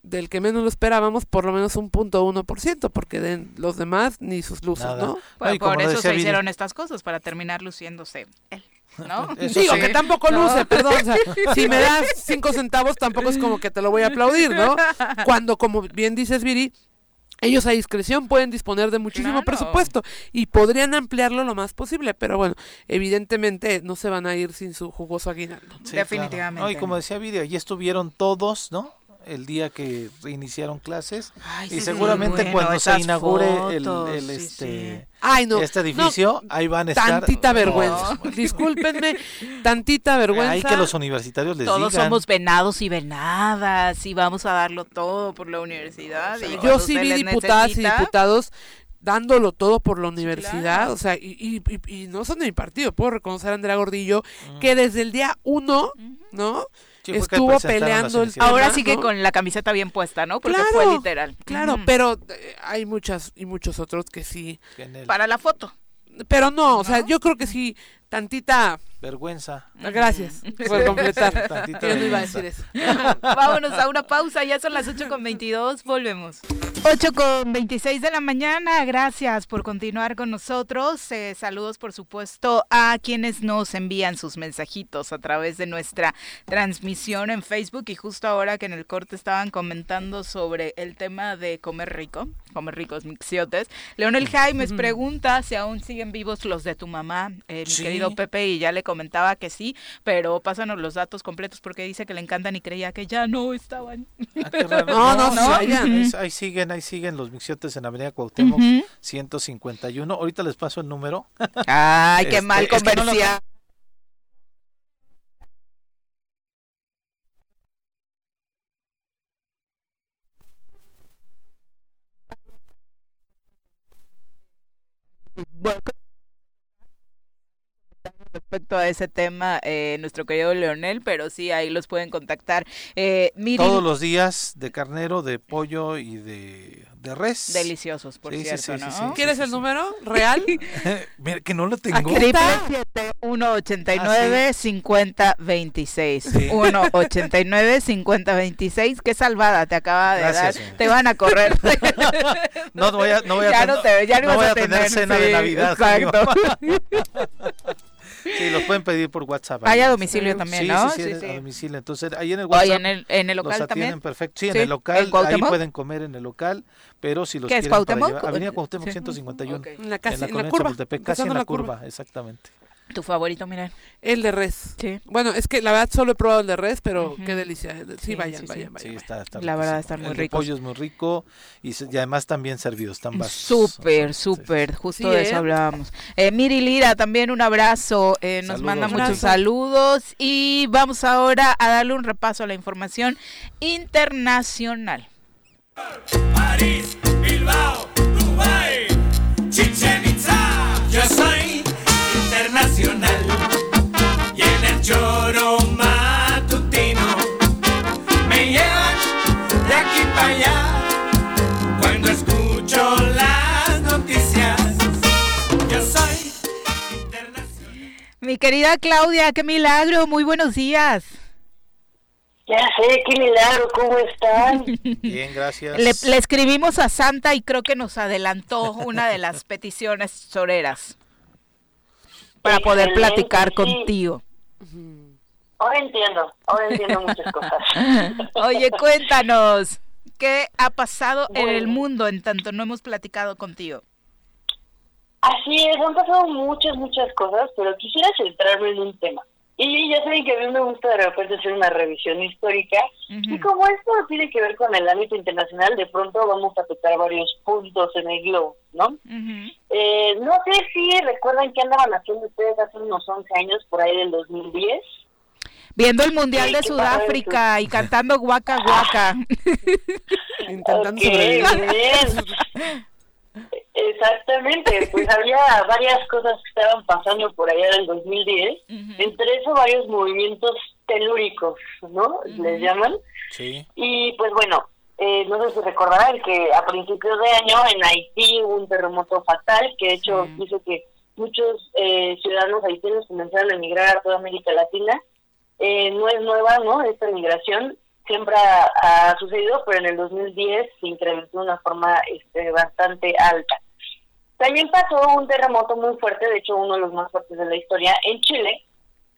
del que menos lo esperábamos, por lo menos un punto uno por ciento, porque de los demás ni sus luces, Nada. ¿no? Pues No, y como por eso se Viri- hicieron estas cosas, para terminar luciéndose él, ¿no? Eso Digo sí. que tampoco No. luce, perdón. o sea, si me das cinco centavos, tampoco es como que te lo voy a aplaudir, ¿no? Cuando, como bien dices, Viri, ellos a discreción pueden disponer de muchísimo Claro. presupuesto y podrían ampliarlo lo más posible, pero bueno, evidentemente no se van a ir sin su jugoso aguinaldo. Sí, Definitivamente. claro. No, y como decía Vidia, allí estuvieron todos, ¿no? El día que reiniciaron clases. Ay, y sí, seguramente bueno, cuando se inaugure el, fotos, el, sí, este, Ay, no. este edificio, ahí van a estar. Tantita No, vergüenza. Discúlpenme, tantita vergüenza. Que los universitarios les Todos digan. somos venados y venadas y vamos a darlo todo por la universidad. y Yo sí vi diputadas y diputados dándolo todo por la universidad, claro. o sea, y, y- y- y no son de mi partido, puedo reconocer a Andrea Gordillo, que desde el día uno, ¿no? Sí, estuvo peleando el. Ahora sí que ¿no? con la camiseta bien puesta, ¿no? Porque Claro, fue literal. Claro, pero eh, hay muchas y muchos otros que sí. Que en el- Para la foto. Pero no, o sea, yo creo que sí, tantita. Vergüenza. Gracias por completar. Tantita Yo no iba a decir eso. Vámonos a una pausa, ya son las 8 con 22, volvemos. 8 con 26 de la mañana, gracias por continuar con nosotros. Eh, saludos, por supuesto, a quienes nos envían sus mensajitos a través de nuestra transmisión en Facebook. Y justo ahora que en el corte estaban comentando sobre el tema de comer rico, comer ricos mixiotes. Leonel Jaimes pregunta si aún siguen vivos los de tu mamá, eh, mi Sí. querido Pepe, y ya le comentaba que sí, pero pásanos los datos completos porque dice que le encantan y creía que ya no estaban. Ah. No, no, sí, ahí, siguen, ahí siguen los mixiotes en Avenida Cuauhtémoc Ujú. 151. Ahorita les paso el número. Ay, qué Este, mal es que no comercial. Respecto a ese tema eh, nuestro querido Leonel, pero sí, ahí los pueden contactar. Eh, Todos los días de carnero, de pollo y de, de res. Deliciosos, por cierto, ¿no? ¿Quieres el número real? Mira, que no lo tengo. Triple 189 50 26. 189 50 26. Qué salvada te acaba de dar. Te van a correr. no voy a, no voy a, ya no te, ya no, voy a tener, cena de Navidad. Exacto. Sí, los pueden pedir por WhatsApp. Hay a domicilio también, ¿no? Sí, sí, sí, a domicilio. Entonces, ahí en el WhatsApp. en el, en el local también. perfecto. Sí, en el local. ahí pueden comer en el local, pero si los ¿Qué quieren es Cuauhtémoc? Para Avenida Cuauhtémoc 151. Okay. En la, casi, en la, en la curva. Casi en la curva, exactamente. ¿Tu favorito, mira? El de res. Sí. Bueno, es que la verdad solo he probado el de res, pero qué delicia. Sí, sí vayan, vayan, vayan. Sí, está, está La verdad está muy rico. El pollo es muy rico y, y además también servido, están vasos. Súper, súper, justo de eso ¿eh? hablábamos. Eh, Miri Lira, también un abrazo, eh, nos manda muchos saludos y vamos ahora a darle un repaso a la información internacional. París, Bilbao, Dubai, Chichen Mi querida Claudia, qué milagro, muy buenos días. Ya sé, qué milagro, ¿cómo están? Bien, gracias. Le, le, escribimos a Santa y creo que nos adelantó una de las peticiones soreras para poder platicar contigo. Ahora entiendo, ahora entiendo muchas cosas. Oye, cuéntanos, ¿qué ha pasado en el mundo en tanto no hemos platicado contigo? Así es, han pasado muchas, muchas cosas, pero quisiera centrarme en un tema. Y ya saben que a mí me gusta de repente hacer una revisión histórica. Y como esto tiene que ver con el ámbito internacional, de pronto vamos a tocar varios puntos en el globo, ¿no? eh, no sé si recuerdan que andaban haciendo ustedes hace unos 11 años, por ahí del 2010. Viendo el Mundial de Sudáfrica y cantando guaca guaca. Intentando okay, Exactamente, pues había varias cosas que estaban pasando por allá del 2010, entre eso varios movimientos telúricos, ¿no? Les llaman. Sí. Y pues bueno, eh, no sé si recordarán que a principios de año en Haití hubo un terremoto fatal que de hecho hizo que muchos eh, ciudadanos haitianos comenzaran a emigrar a toda América Latina. Eh, no es nueva, ¿no? Esta migración siempre ha, sucedido, pero en el 2010 se incrementó de una forma este, bastante alta. También pasó un terremoto muy fuerte, de hecho uno de los más fuertes de la historia, en Chile.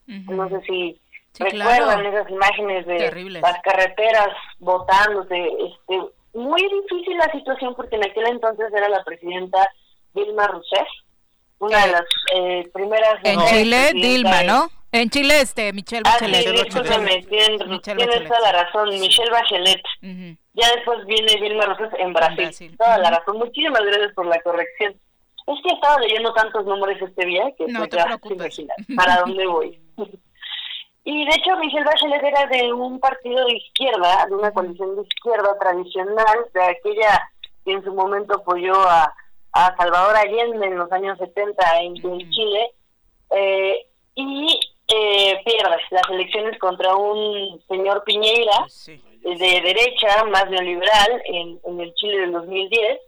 No sé si recuerdan esas imágenes de las carreteras botándose. Este, muy difícil la situación porque en aquel entonces era la presidenta Dilma Rousseff, una de las eh, primeras... En Chile, Dilma, ¿no? En Chile, este, Michelle Bachelet. Ah, sí, discúlpeme, tienen, toda la razón, Michelle Bachelet. Ya después viene Vilma Rosas en Brasil. Toda la razón. Muchísimas gracias por la corrección. Es que he estado leyendo tantos nombres este día que no pues te preocupes. para dónde voy. y de hecho, Michelle Bachelet era de un partido de izquierda, de una coalición de izquierda tradicional, de aquella que en su momento apoyó a, a Salvador Allende en los años 70 en, en Chile. Eh, y eh, pierde las elecciones contra un señor Piñeira de derecha, más neoliberal, en, en el Chile del 2010.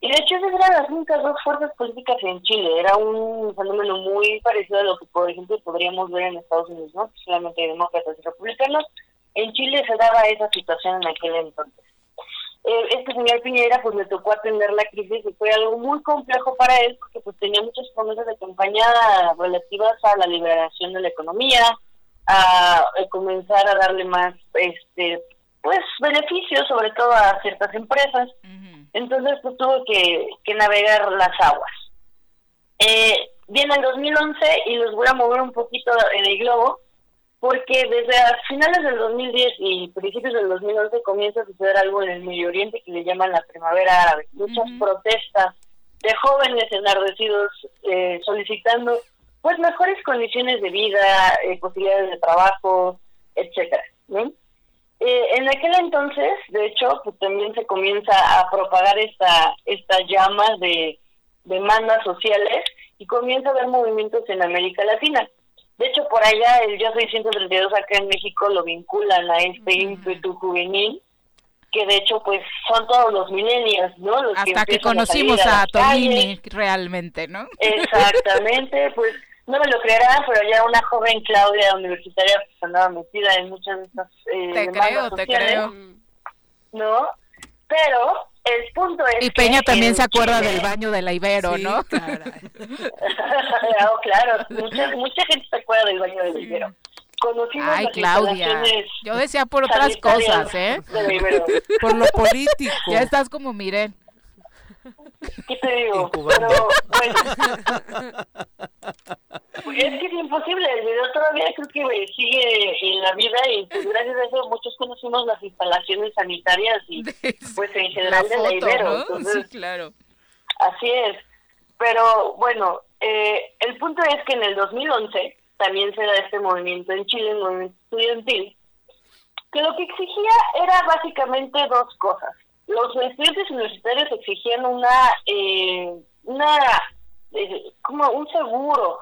Y de hecho esas eran las únicas dos fuerzas políticas en Chile. Era un fenómeno muy parecido a lo que, por ejemplo, podríamos ver en Estados Unidos, ¿no? Solamente demócratas y republicanos. En Chile se daba esa situación en aquel entonces. Eh, este señor Piñera pues le tocó atender la crisis y fue algo muy complejo para él porque pues tenía muchas promesas de campaña relativas a la liberación de la economía, a, comenzar a darle más este pues beneficios sobre todo a ciertas empresas. Entonces pues tuvo que, que navegar las aguas. Eh, viene el 2011 y los voy a mover un poquito en el globo porque desde a finales del 2010 y principios del 2011 comienza a suceder algo en el Medio Oriente que le llaman la primavera árabe. Muchas protestas de jóvenes enardecidos eh, solicitando pues mejores condiciones de vida, eh, posibilidades de trabajo, etcétera. Eh, en aquel entonces, de hecho, pues también se comienza a propagar esta esta llama de demandas sociales y comienza a haber movimientos en América Latina. De hecho, por allá el Yo Soy 132 acá en México lo vinculan a este ímpetu juvenil, que de hecho pues son todos los millennials, ¿no? Hasta que, conocimos a, a realmente, ¿no? Exactamente, pues no me lo creerán, pero ya una joven Claudia universitaria pues, andaba metida en muchas de estas eh, te creo, te creo. ¿no? Pero el punto es y Peña también se acuerda del baño de la Ibero, ¿no? Claro, claro, mucha, mucha gente se acuerda del baño de la Ibero. Conocimos Ay, Claudia. Yo decía por otras cosas, ¿eh? Por lo político. Ya estás como Miren. ¿Qué te digo? Pero, bueno. es que es imposible, el video todavía creo que sigue en la vida y gracias a eso muchos conocimos las instalaciones sanitarias y pues en general de la Ibero. sí, claro. Así es. Pero bueno, eh, el punto es que en el 2011 también se da este movimiento en Chile, el movimiento estudiantil, que lo que exigía era básicamente dos cosas los estudiantes universitarios exigían una, eh, una eh, como un seguro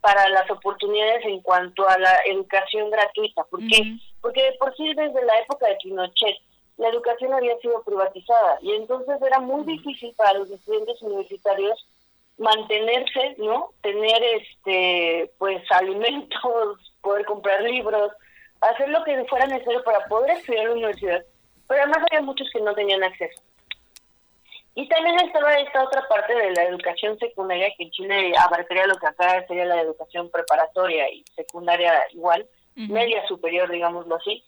para las oportunidades en cuanto a la educación gratuita. ¿Por qué? Porque por sí desde la época de Pinochet la educación había sido privatizada y entonces era muy difícil para los estudiantes universitarios mantenerse, ¿no? Tener este pues alimentos, poder comprar libros, hacer lo que fuera necesario para poder estudiar en la universidad pero además había muchos que no tenían acceso. Y también estaba esta otra parte de la educación secundaria que en Chile abarcaría lo que acá sería la educación preparatoria y secundaria igual, media superior, digámoslo así.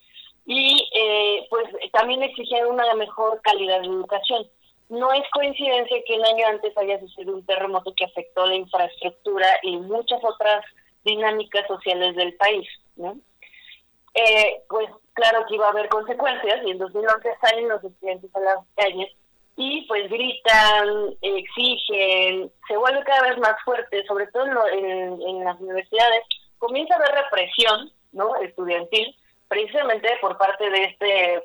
Y eh, pues también exigían una mejor calidad de educación. No es coincidencia que un año antes haya sucedido un terremoto que afectó la infraestructura y muchas otras dinámicas sociales del país, ¿no? Eh, pues claro que iba a haber consecuencias y en 2011 salen los estudiantes a las calles y pues gritan, exigen, se vuelve cada vez más fuerte, sobre todo en, las universidades, comienza a haber represión no estudiantil, precisamente por parte de este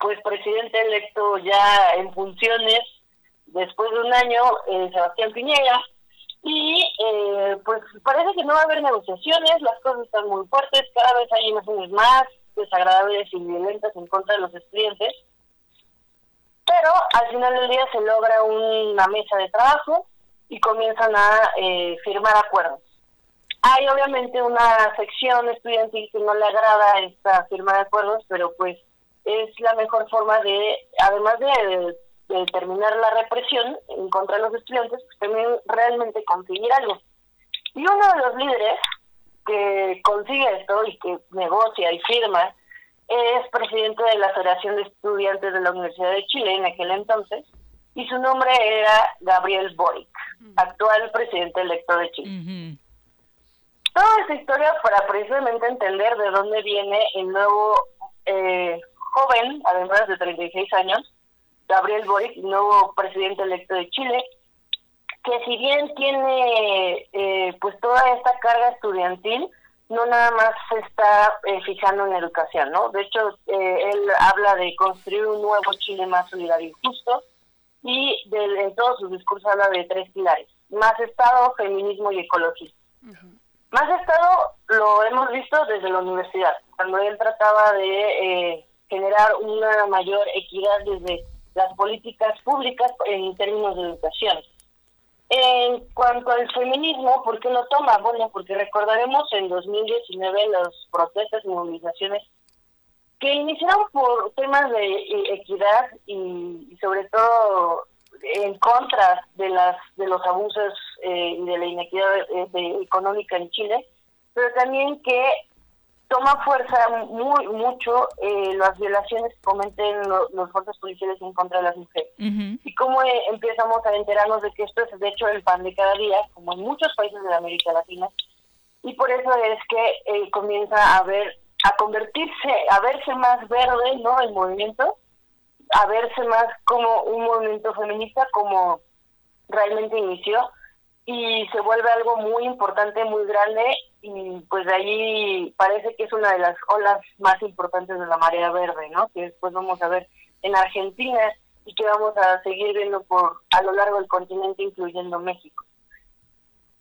pues presidente electo ya en funciones después de un año, eh, Sebastián Piñera, y eh, pues parece que no va a haber negociaciones, las cosas están muy fuertes, cada vez hay más desagradables y violentas en contra de los estudiantes, pero al final del día se logra una mesa de trabajo y comienzan a eh, firmar acuerdos. Hay obviamente una sección estudiantil que no le agrada esta firma de acuerdos, pero pues es la mejor forma de, además de de terminar la represión en contra de los estudiantes, pues también realmente conseguir algo. Y uno de los líderes que consigue esto y que negocia y firma es presidente de la Federación de Estudiantes de la Universidad de Chile en aquel entonces, y su nombre era Gabriel Boric, actual presidente electo de Chile. Toda esta historia para precisamente entender de dónde viene el nuevo eh, joven, además de 36 años, Gabriel Boric, nuevo presidente electo de Chile, que si bien tiene eh, pues toda esta carga estudiantil, no nada más se está eh, fijando en educación, ¿no? De hecho, eh, él habla de construir un nuevo Chile más solidario y justo, y de, en todos sus discursos habla de tres pilares, más Estado, feminismo y ecología. Más Estado lo hemos visto desde la universidad, cuando él trataba de generar una mayor equidad desde las políticas públicas en términos de educación. En cuanto al feminismo, ¿por qué lo toma? Bueno, porque recordaremos en 2019 las protestas y movilizaciones que iniciaron por temas de equidad y, sobre todo en contra de las de los abusos eh, y de la inequidad eh, económica en Chile, pero también que toma fuerza muy mucho eh, las violaciones que cometen los fuerzas policiales en contra de las mujeres. Y cómo eh, empezamos a enterarnos de que esto es de hecho el pan de cada día, como en muchos países de América Latina. Y por eso es que eh, comienza a ver a convertirse, a verse más verde, ¿no? El movimiento, a verse más como un movimiento feminista como realmente inició y se vuelve algo muy importante, muy grande y pues de allí parece que es una de las olas más importantes de la marea verde, ¿no? Que después vamos a ver en Argentina y que vamos a seguir viendo por a lo largo del continente, incluyendo México.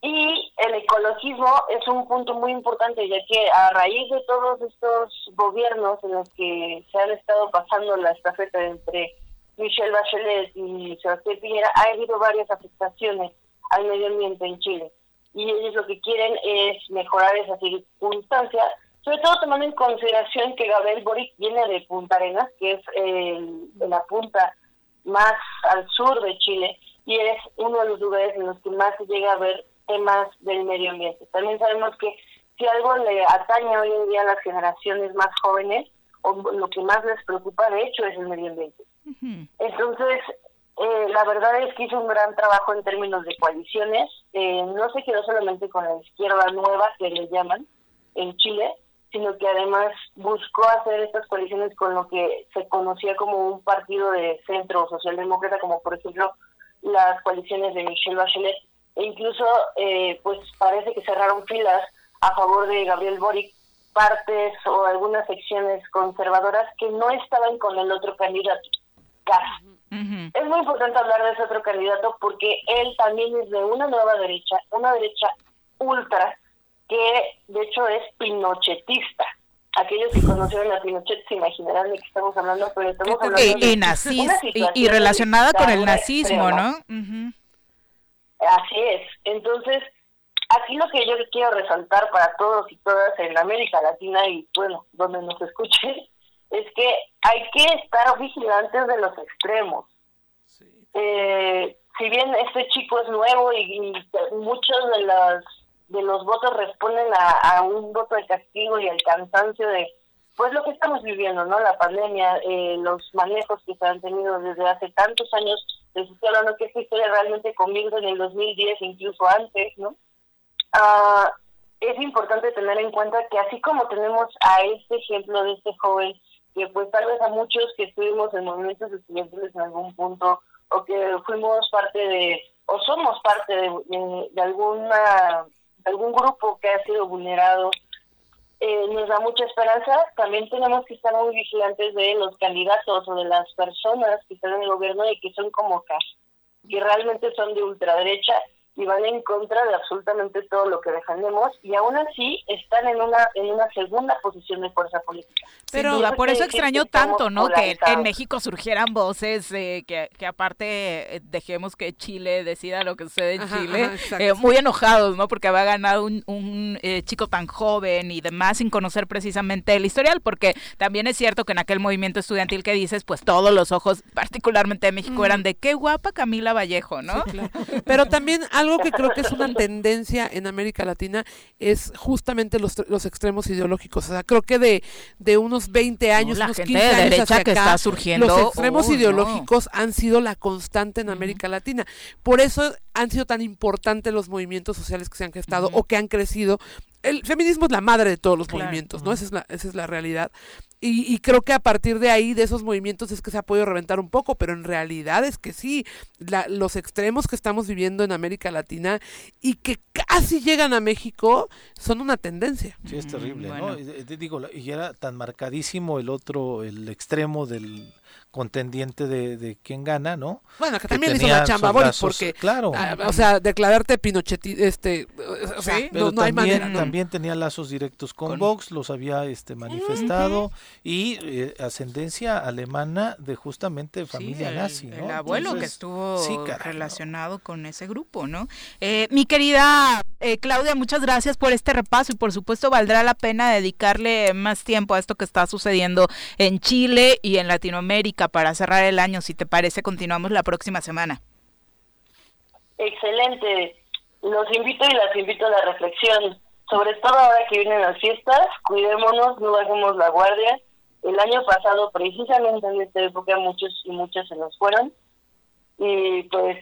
Y el ecologismo es un punto muy importante, ya que a raíz de todos estos gobiernos en los que se han estado pasando la estafeta entre Michelle Bachelet y Sebastián Piñera, ha habido varias afectaciones al medio ambiente en Chile. Y ellos lo que quieren es mejorar esa circunstancia, sobre todo tomando en consideración que Gabriel Boric viene de Punta Arenas, que es de la punta más al sur de Chile, y es uno de los lugares en los que más se llega a ver temas del medio ambiente. También sabemos que si algo le atañe hoy en día a las generaciones más jóvenes, o lo que más les preocupa de hecho es el medio ambiente. Entonces, eh, la verdad es que hizo un gran trabajo en términos de coaliciones. Eh, no se quedó solamente con la izquierda nueva, que le llaman, en Chile, sino que además buscó hacer estas coaliciones con lo que se conocía como un partido de centro socialdemócrata, como por ejemplo las coaliciones de Michelle Bachelet, e incluso eh, pues parece que cerraron filas a favor de Gabriel Boric partes o algunas secciones conservadoras que no estaban con el otro candidato. Es muy importante hablar de ese otro candidato porque él también es de una nueva derecha, una derecha ultra, que de hecho es pinochetista. Aquellos que conocieron a Pinochet se imaginarán de qué estamos hablando, pero estamos hablando de y, relacionada con el nazismo, ¿no? Así es. Entonces, aquí lo que yo quiero resaltar para todos y todas en América Latina y, bueno, donde nos escuchen, es que hay que estar vigilantes de los extremos. Eh, si bien este chico es nuevo y, muchos de los, de los votos responden a, un voto de castigo y al cansancio de pues lo que estamos viviendo, ¿no? La pandemia, eh, los manejos que se han tenido desde hace tantos años les estoy hablando que esta historia realmente comienza en el 2010, incluso antes, ¿no? Ah, es importante tener en cuenta que así como tenemos a este ejemplo de este joven, que pues tal vez a muchos que estuvimos en movimientos estudiantiles en algún punto, o que fuimos parte de, o somos parte de, alguna algún grupo que ha sido vulnerado eh, nos da mucha esperanza. También tenemos que estar muy vigilantes de los candidatos o de las personas que están en el gobierno y que son como Cash, que realmente son de ultraderecha y van en contra de absolutamente todo lo que defendemos y aún así están en una en una segunda posición de fuerza política. Pero por eso extrañó tanto, ¿no? Que en México surgieran voces eh, que, que aparte eh, dejemos que Chile decida lo que sucede en Chile, eh, muy enojados, ¿no? Porque había ganado un, un chico tan joven y demás sin conocer precisamente el historial, porque también es cierto que en aquel movimiento estudiantil que dices, pues todos los ojos, particularmente de México, eran de qué guapa Camila Vallejo, ¿no? Pero también algo que creo que es una tendencia en América Latina es justamente los, los extremos ideológicos. O sea, creo que de, de unos 20 años, unos 15 años hacia que está surgiendo, los extremos ideológicos han sido la constante en América Latina. Por eso han sido tan importantes los movimientos sociales que se han gestado o que han crecido el feminismo es la madre de todos los movimientos, ¿no? Esa es la, esa es la realidad. Y, creo que a partir de ahí, de esos movimientos, es que se ha podido reventar un poco, pero en realidad es que sí, los extremos que estamos viviendo en América Latina y que casi llegan a México son una tendencia. Sí, es terrible, ¿no? Digo, y era tan marcadísimo el otro, el extremo del contendiente de, de quién gana, ¿no? Bueno, que también hizo la chamba Boris, porque, claro, ah, o sea, declararte Pinochet, este, o sea, no, hay manera. También tenía lazos directos con, Vox, los había este manifestado y eh, ascendencia alemana de justamente familia nazi, ¿no? El abuelo que estuvo relacionado con ese grupo, ¿no? Eh, mi querida eh, Claudia, muchas gracias por este repaso y por supuesto valdrá la pena dedicarle más tiempo a esto que está sucediendo en Chile y en Latinoamérica para cerrar el año. Si te parece, continuamos la próxima semana. Excelente. Los invito y las invito a la reflexión. Sobre todo ahora que vienen las fiestas, cuidémonos, no bajemos la guardia. El año pasado, precisamente en esta época, muchos y muchas se nos fueron. Y pues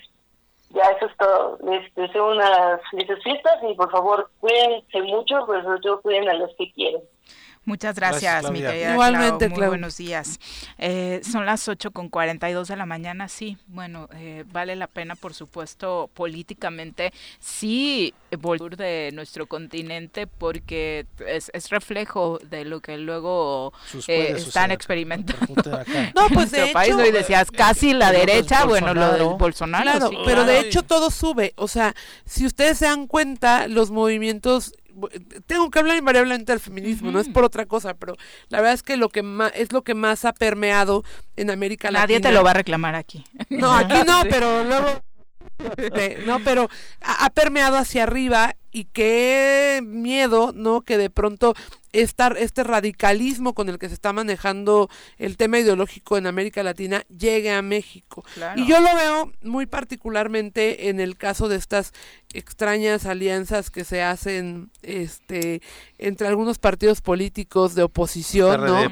ya eso es todo. Les deseo unas felices fiestas y por favor cuídense mucho, pues sobre todo cuiden a los que quieren. Muchas gracias, mi querida Igualmente, Muy buenos días. Eh, son las 8 con 42 de la mañana, sí. Bueno, eh, vale la pena, por supuesto, políticamente, sí, volver de nuestro continente porque es, reflejo de lo que luego eh, están experimentando no, pues de país. Hecho, y decías casi la derecha, bueno, lo de Bolsonaro. Claro, pero de hecho todo sube. O sea, si ustedes se dan cuenta, los movimientos tengo que hablar invariablemente del feminismo, no es por otra cosa, pero la verdad es que lo que más es lo que más ha permeado en América Latina. Nadie te lo va a reclamar aquí. No, aquí no, pero luego no, pero ha, permeado hacia arriba y qué miedo, ¿no? Que de pronto estar este radicalismo con el que se está manejando el tema ideológico en América Latina llegue a México. Y yo lo veo muy particularmente en el caso de estas extrañas alianzas que se hacen este entre algunos partidos políticos de oposición, ¿no?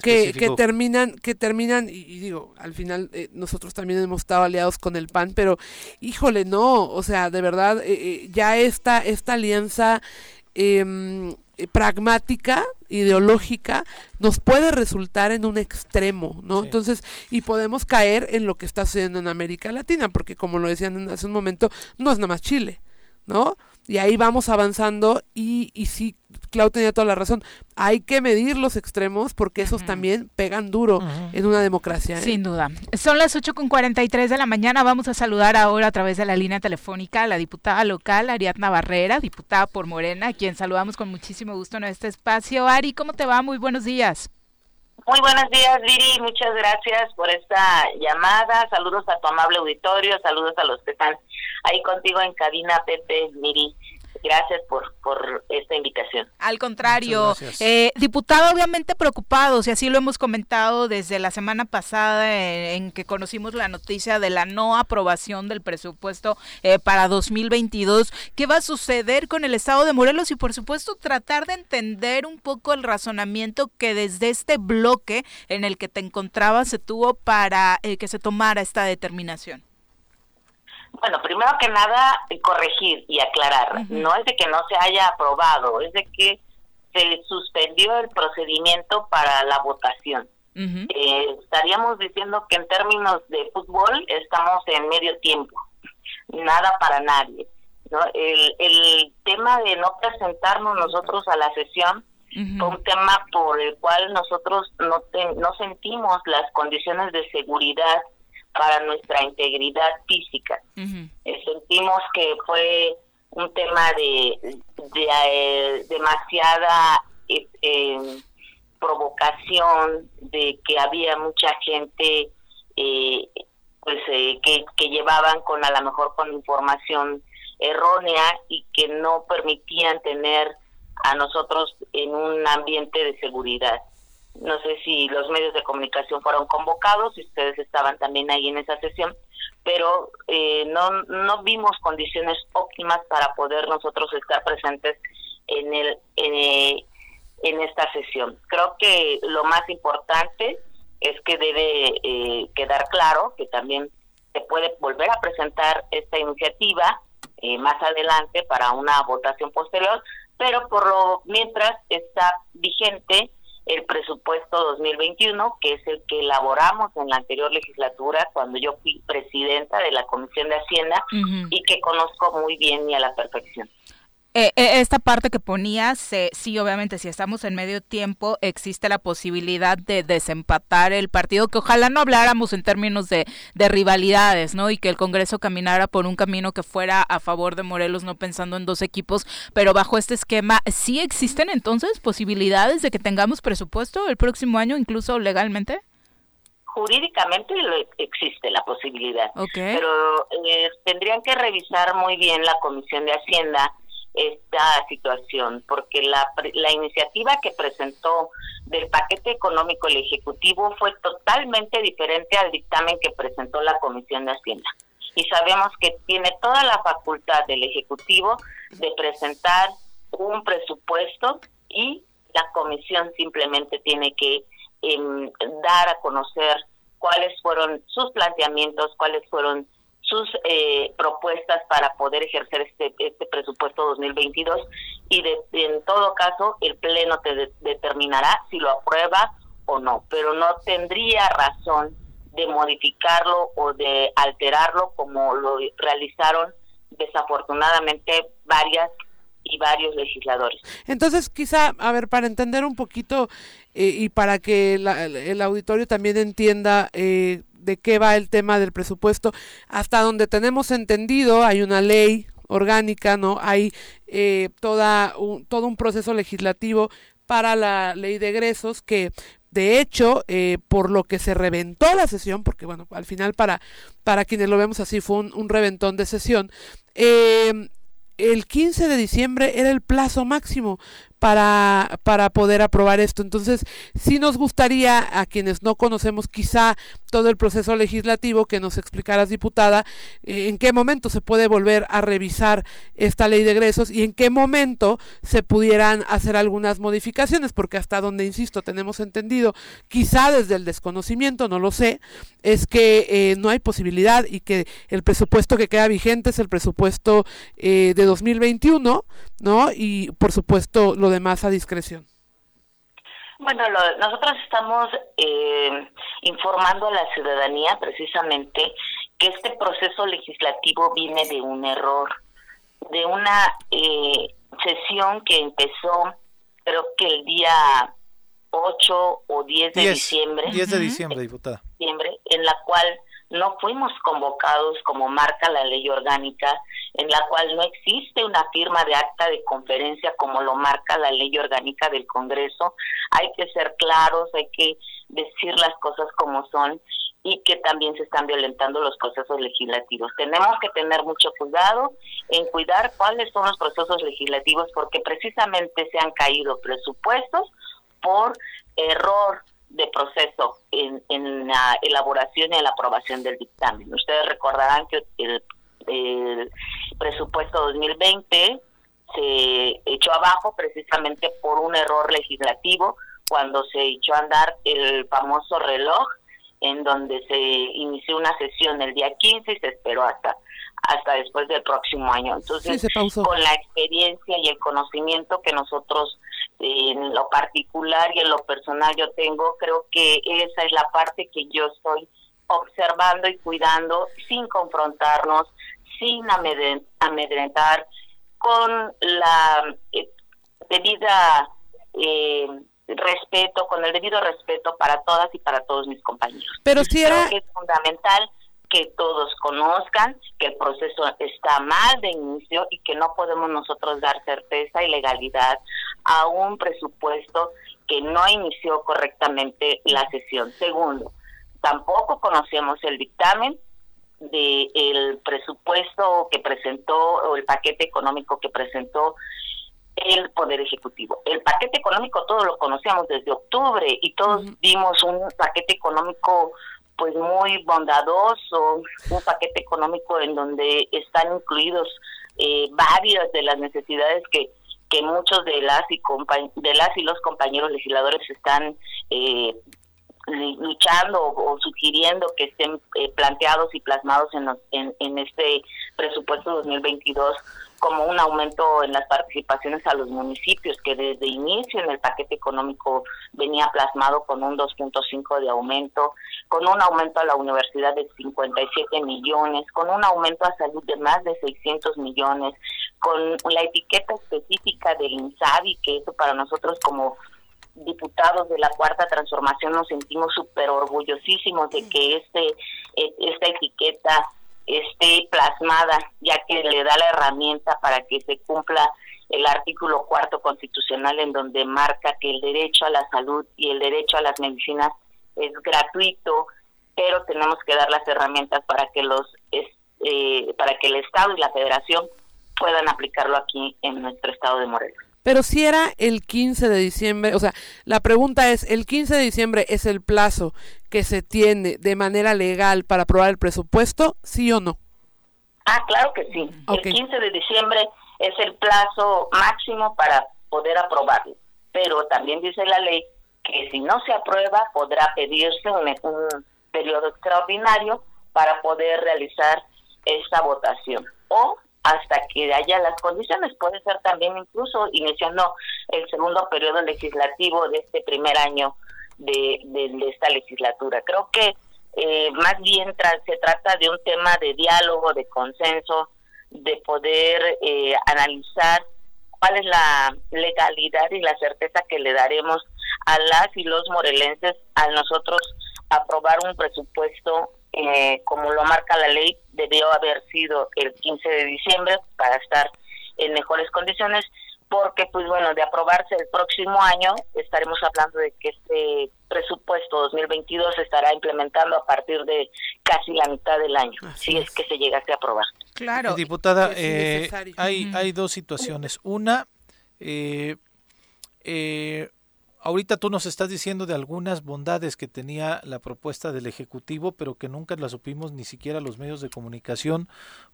que, que, terminan que terminan y, digo, al final eh, nosotros también hemos estado aliados con el PAN, pero híjole, no, o sea, de verdad eh, eh, ya esta esta alianza em, eh, pragmática, ideológica, nos puede resultar en un extremo, ¿no? Entonces, y podemos caer en lo que está sucediendo en América Latina, porque como lo decían hace un momento, no es nada más Chile, ¿no? Y ahí vamos avanzando y, y sí, Clau tenía toda la razón. Hay que medir los extremos porque esos también pegan duro en una democracia. ¿eh? Sin duda. Son las 8 con 43 de la mañana. Vamos a saludar ahora a través de la línea telefónica a la diputada local, Ariadna Barrera, diputada por Morena, a quien saludamos con muchísimo gusto en este espacio. Ari, ¿cómo te va? Muy buenos días. Muy buenos días, Viri. Muchas gracias por esta llamada. Saludos a tu amable auditorio. Saludos a los que están ahí contigo en cabina, Pepe, Miri. Gracias por, por esta invitación. Al contrario, eh, diputado obviamente preocupados, y así lo hemos comentado desde la semana pasada en, que conocimos la noticia de la no aprobación del presupuesto eh, para 2022. ¿Qué va a suceder con el Estado de Morelos? Y por supuesto tratar de entender un poco el razonamiento que desde este bloque en el que te encontrabas se tuvo para eh, que se tomara esta determinación. Bueno, primero que nada, corregir y aclarar. No es de que no se haya aprobado, es de que se suspendió el procedimiento para la votación. Eh, estaríamos diciendo que en términos de fútbol estamos en medio tiempo, nada para nadie. ¿no? El, el tema de no presentarnos nosotros a la sesión fue un tema por el cual nosotros no, no sentimos las condiciones de seguridad para nuestra integridad física. Eh, sentimos que fue un tema de, de eh, demasiada eh, provocación, de que había mucha gente pues que, que llevaban con a lo mejor con información errónea y que no permitían tener a nosotros en un ambiente de seguridad. No sé si los medios de comunicación fueron convocados, si ustedes estaban también ahí en esa sesión, pero eh, no, no vimos condiciones óptimas para poder nosotros estar presentes en, el, en, en esta sesión. Creo que lo más importante es que debe eh, quedar claro que también se puede volver a presentar esta iniciativa eh, más adelante para una votación posterior, pero por lo mientras está vigente el presupuesto 2021, que es el que elaboramos en la anterior legislatura cuando yo fui presidenta de la Comisión de Hacienda y que conozco muy bien y a la perfección. Eh, eh, esta parte que ponías, eh, sí, obviamente, si estamos en medio tiempo, existe la posibilidad de desempatar el partido, que ojalá no habláramos en términos de, de, rivalidades, ¿no? Y que el Congreso caminara por un camino que fuera a favor de Morelos, no pensando en dos equipos, pero bajo este esquema, ¿sí existen entonces posibilidades de que tengamos presupuesto el próximo año, incluso legalmente? Jurídicamente existe la posibilidad, pero tendrían que revisar muy bien la Comisión de Hacienda esta situación, porque la, la iniciativa que presentó del paquete económico el Ejecutivo fue totalmente diferente al dictamen que presentó la Comisión de Hacienda. Y sabemos que tiene toda la facultad del Ejecutivo de presentar un presupuesto y la Comisión simplemente tiene que em, dar a conocer cuáles fueron sus planteamientos, cuáles fueron sus eh, propuestas para poder ejercer este, este presupuesto 2022 y de, en todo caso el Pleno te determinará si lo aprueba o no, pero no tendría razón de modificarlo o de alterarlo como lo realizaron desafortunadamente varias y varios legisladores. Entonces, quizá, a ver, para entender un poquito eh, y para que el auditorio también entienda eh, de qué va el tema del presupuesto, hasta donde tenemos entendido, hay una ley orgánica, ¿no? Hay eh, toda un, todo un proceso legislativo para la ley de egresos que de hecho, eh, por lo que se reventó la sesión, porque bueno, al final para, para quienes lo vemos así fue un, reventón de sesión, eh, el 15 de diciembre era el plazo máximo para, para poder aprobar esto. Entonces, sí nos gustaría a quienes no conocemos quizá todo el proceso legislativo que nos explicaras, diputada, eh, en qué momento se puede volver a revisar esta ley de egresos y en qué momento se pudieran hacer algunas modificaciones, porque hasta donde, insisto, tenemos entendido, quizá desde el desconocimiento, no lo sé, es que eh, no hay posibilidad y que el presupuesto que queda vigente es el presupuesto eh, de 2021, ¿no? Y por supuesto lo demás a discreción. Bueno, nosotros estamos eh, informando a la ciudadanía precisamente que este proceso legislativo viene de un error, de una eh, sesión que empezó creo que el día 8 o 10 de diciembre. 10 de diciembre, diputada. En la cual no fuimos convocados como marca la ley orgánica, en la cual no existe una firma de acta de conferencia como lo marca la ley orgánica del Congreso. Hay que ser claros, hay que decir las cosas como son y que también se están violentando los procesos legislativos. Tenemos que tener mucho cuidado en cuidar cuáles son los procesos legislativos porque precisamente se han caído presupuestos por error de proceso en, en la elaboración y la aprobación del dictamen. Ustedes recordarán que el, presupuesto 2020 se echó abajo precisamente por un error legislativo cuando se echó a andar el famoso reloj en donde se inició una sesión el día 15 y se esperó hasta hasta después del próximo año. Entonces, con la experiencia y el conocimiento que nosotros en lo particular y en lo personal yo tengo, creo que esa es la parte que yo estoy observando y cuidando sin confrontarnos, sin amedrentar, con la eh, debida eh, respeto, con el debido respeto para todas y para todos mis compañeros. Pero si era... Creo que es fundamental que todos conozcan que el proceso está mal de inicio y que no podemos nosotros dar certeza y legalidad a un presupuesto que no inició correctamente la sesión. Segundo, tampoco conocemos el dictamen del presupuesto que presentó o el paquete económico que presentó el Poder Ejecutivo. El paquete económico todos lo conocíamos desde octubre y todos vimos un paquete económico pues muy bondadoso, un paquete económico en donde están incluidos eh, varias de las necesidades que que muchos de las y de las y los compañeros legisladores están eh, luchando o, sugiriendo que estén eh, planteados y plasmados en, en, en este presupuesto 2022 como un aumento en las participaciones a los municipios, que desde inicio en el paquete económico venía plasmado con un 2.5 de aumento, con un aumento a la universidad de 57 millones, con un aumento a salud de más de 600 millones, con la etiqueta específica del INSABI, que eso para nosotros como diputados de la cuarta transformación nos sentimos súper orgullosísimos de que este e, esta etiqueta esté plasmada, ya que le da la herramienta para que se cumpla el artículo cuarto constitucional en donde marca que el derecho a la salud y el derecho a las medicinas es gratuito, pero tenemos que dar las herramientas para que los eh, para que el Estado y la Federación puedan aplicarlo aquí en nuestro Estado de Morelos. Pero si era el 15 de diciembre, o sea, la pregunta es, ¿el 15 de diciembre es el plazo que se tiene de manera legal para aprobar el presupuesto, sí o no? Ah, claro que sí. El 15 de diciembre es el plazo máximo para poder aprobarlo. Pero también dice la ley que si no se aprueba podrá pedirse un, un periodo extraordinario para poder realizar esta votación. O hasta que haya las condiciones. Puede ser también incluso iniciando el segundo periodo legislativo de este primer año de, de, esta legislatura. Creo que eh, más bien se trata de un tema de diálogo, de consenso, de poder eh, analizar cuál es la legalidad y la certeza que le daremos a las y los morelenses al nosotros aprobar un presupuesto eh, como lo marca la ley, debió haber sido el 15 de diciembre para estar en mejores condiciones, porque pues bueno, de aprobarse el próximo año, estaremos hablando de que este presupuesto 2022 se estará implementando a partir de casi la mitad del año, si es. que se llegase a aprobar. Claro. Diputada, eh, hay, hay dos situaciones. Una, eh, eh, ahorita tú nos estás diciendo de algunas bondades que tenía la propuesta del Ejecutivo, pero que nunca la supimos ni siquiera los medios de comunicación,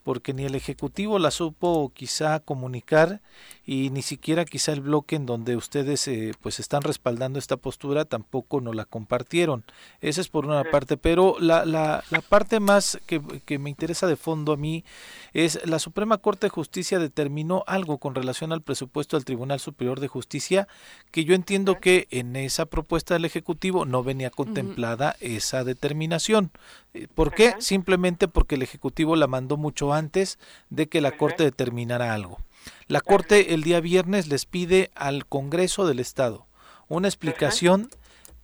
porque ni el Ejecutivo la supo quizá comunicar y ni siquiera quizá el bloque en donde ustedes eh, pues están respaldando esta postura tampoco nos la compartieron. Esa es por una parte, pero la, la, la parte más que, que me interesa de fondo a mí es la Suprema Corte de Justicia determinó algo con relación al presupuesto del Tribunal Superior de Justicia que yo entiendo que en esa propuesta del Ejecutivo no venía contemplada esa determinación. Eh, ¿Por qué? Simplemente porque el Ejecutivo la mandó mucho antes de que la Corte determinara algo. La Corte el día viernes les pide al Congreso del Estado una explicación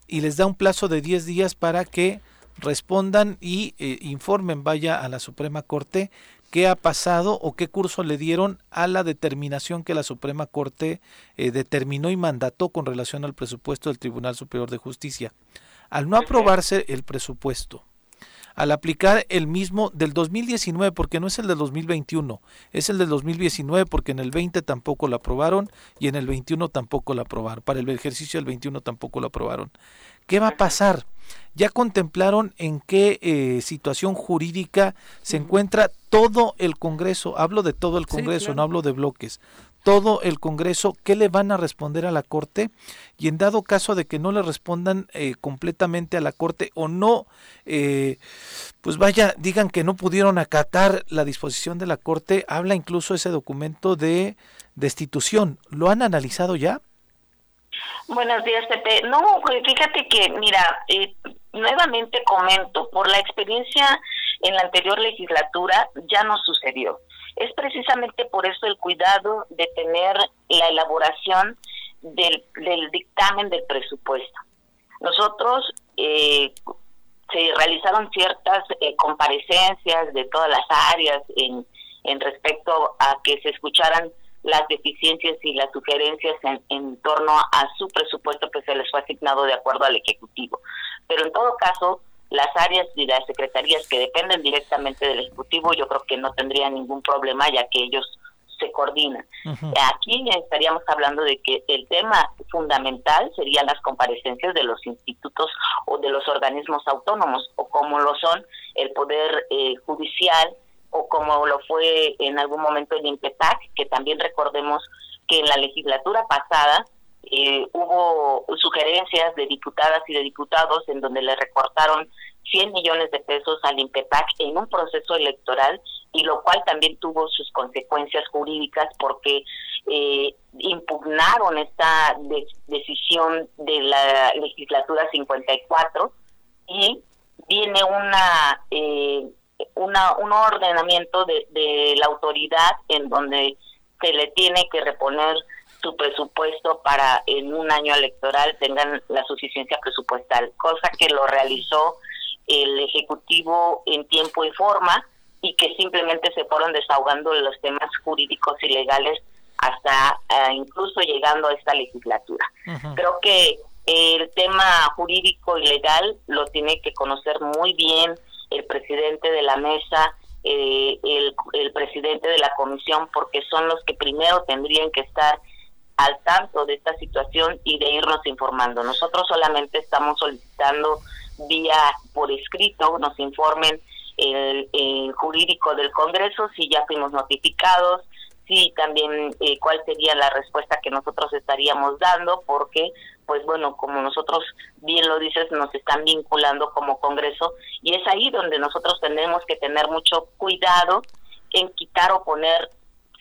y les da un plazo de 10 días para que respondan y eh, informen, vaya a la Suprema Corte qué ha pasado o qué curso le dieron a la determinación que la Suprema Corte eh, determinó y mandató con relación al presupuesto del Tribunal Superior de Justicia. Al no aprobarse el presupuesto, al aplicar el mismo del 2019, porque no es el del 2021, es el del 2019 porque en el 20 tampoco lo aprobaron y en el 21 tampoco lo aprobaron, para el ejercicio del 21 tampoco lo aprobaron. ¿Qué va a pasar? ¿Ya contemplaron en qué eh, situación jurídica se encuentra todo el Congreso? Hablo de todo el Congreso, no hablo de bloques. Todo el Congreso, ¿qué le van a responder a la Corte? Y en dado caso de que no le respondan eh, completamente a la Corte o no, eh, pues vaya, digan que no pudieron acatar la disposición de la Corte, habla incluso ese documento de destitución. ¿Lo han analizado ya? Buenos días, Pepe. No, fíjate que, mira, eh, nuevamente comento, por la experiencia en la anterior legislatura ya no sucedió. Es precisamente por eso el cuidado de tener la elaboración del, del dictamen del presupuesto. Nosotros eh, se realizaron ciertas eh, comparecencias de todas las áreas en, en respecto a que se escucharan las deficiencias y las sugerencias en, en torno a su presupuesto que se les fue asignado de acuerdo al Ejecutivo. Pero en todo caso, las áreas y las secretarías que dependen directamente del Ejecutivo, yo creo que no tendrían ningún problema ya que ellos se coordinan. Aquí estaríamos hablando de que el tema fundamental serían las comparecencias de los institutos o de los organismos autónomos, o como lo son el Poder eh, Judicial, o como lo fue en algún momento el INPETAC, que también recordemos que en la legislatura pasada eh, hubo sugerencias de diputadas y de diputados en donde le recortaron 100 millones de pesos al INPETAC en un proceso electoral y lo cual también tuvo sus consecuencias jurídicas porque eh, impugnaron esta decisión de la legislatura 54 y viene una eh, una, un ordenamiento de, de la autoridad en donde se le tiene que reponer su presupuesto para en un año electoral tengan la suficiencia presupuestal, cosa que lo realizó el Ejecutivo en tiempo y forma y que simplemente se fueron desahogando los temas jurídicos y legales hasta eh, incluso llegando a esta legislatura. Creo que el tema jurídico y legal lo tiene que conocer muy bien el presidente de la mesa, eh, el, el presidente de la comisión, porque son los que primero tendrían que estar al tanto de esta situación y de irnos informando. Nosotros solamente estamos solicitando vía por escrito, nos informen el, el jurídico del Congreso si ya fuimos notificados, sí también eh, cuál sería la respuesta que nosotros estaríamos dando, porque, pues bueno, como nosotros bien lo dices, nos están vinculando como Congreso y es ahí donde nosotros tenemos que tener mucho cuidado en quitar o poner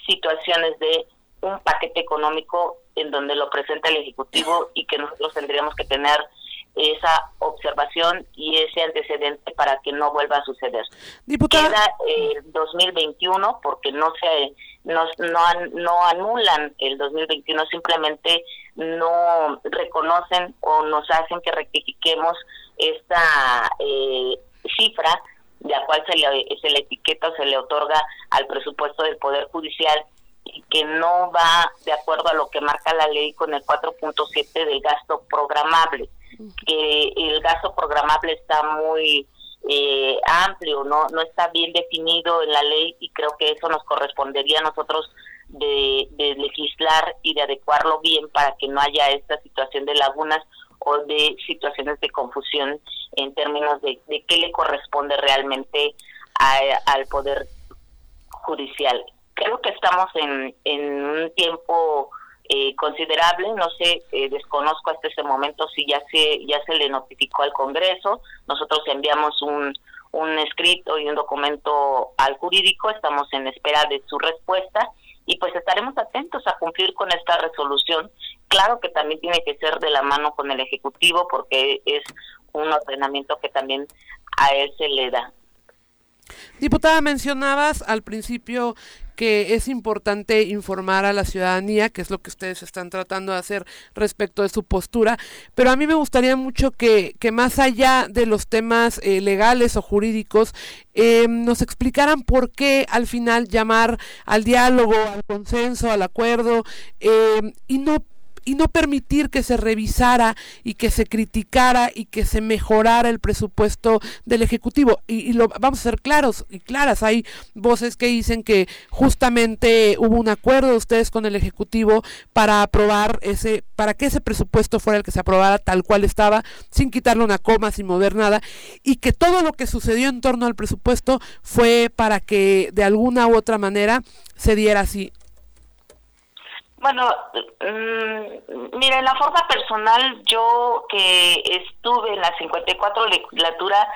situaciones de un paquete económico en donde lo presenta el Ejecutivo y que nosotros tendríamos que tener esa observación y ese antecedente para que no vuelva a suceder. Diputada. Queda el 2021 porque no se no, no anulan el 2021, simplemente no reconocen o nos hacen que rectifiquemos esta eh, cifra de la cual se le, se le etiqueta o se le otorga al presupuesto del Poder Judicial y que no va de acuerdo a lo que marca la ley con el 4.7 del gasto programable, que el gasto programable está muy eh, amplio, no no está bien definido en la ley y creo que eso nos correspondería a nosotros de, legislar y de adecuarlo bien para que no haya esta situación de lagunas o de situaciones de confusión en términos de, de qué le corresponde realmente al Poder Judicial. Creo que estamos en, en un tiempo eh, considerable, no sé, eh, desconozco hasta ese momento si ya se, ya se le notificó al Congreso, nosotros enviamos un, un escrito y un documento al jurídico, estamos en espera de su respuesta y pues estaremos atentos a cumplir con esta resolución. Claro que también tiene que ser de la mano con el Ejecutivo porque es un ordenamiento que también a él se le da. Diputada, mencionabas al principio que es importante informar a la ciudadanía, que es lo que ustedes están tratando de hacer respecto de su postura, pero a mí me gustaría mucho que, que más allá de los temas eh, legales o jurídicos, eh, nos explicaran por qué al final llamar al diálogo, al consenso, al acuerdo, eh, y no y no permitir que se revisara y que se criticara y que se mejorara el presupuesto del Ejecutivo. Y, lo vamos a ser claros y claras. Hay voces que dicen que justamente hubo un acuerdo de ustedes con el Ejecutivo para aprobar ese, para que ese presupuesto fuera el que se aprobara tal cual estaba, sin quitarle una coma, sin mover nada, y que todo lo que sucedió en torno al presupuesto fue para que de alguna u otra manera se diera así bueno, mmm, mira, en la forma personal, yo que estuve en la 54 legislatura,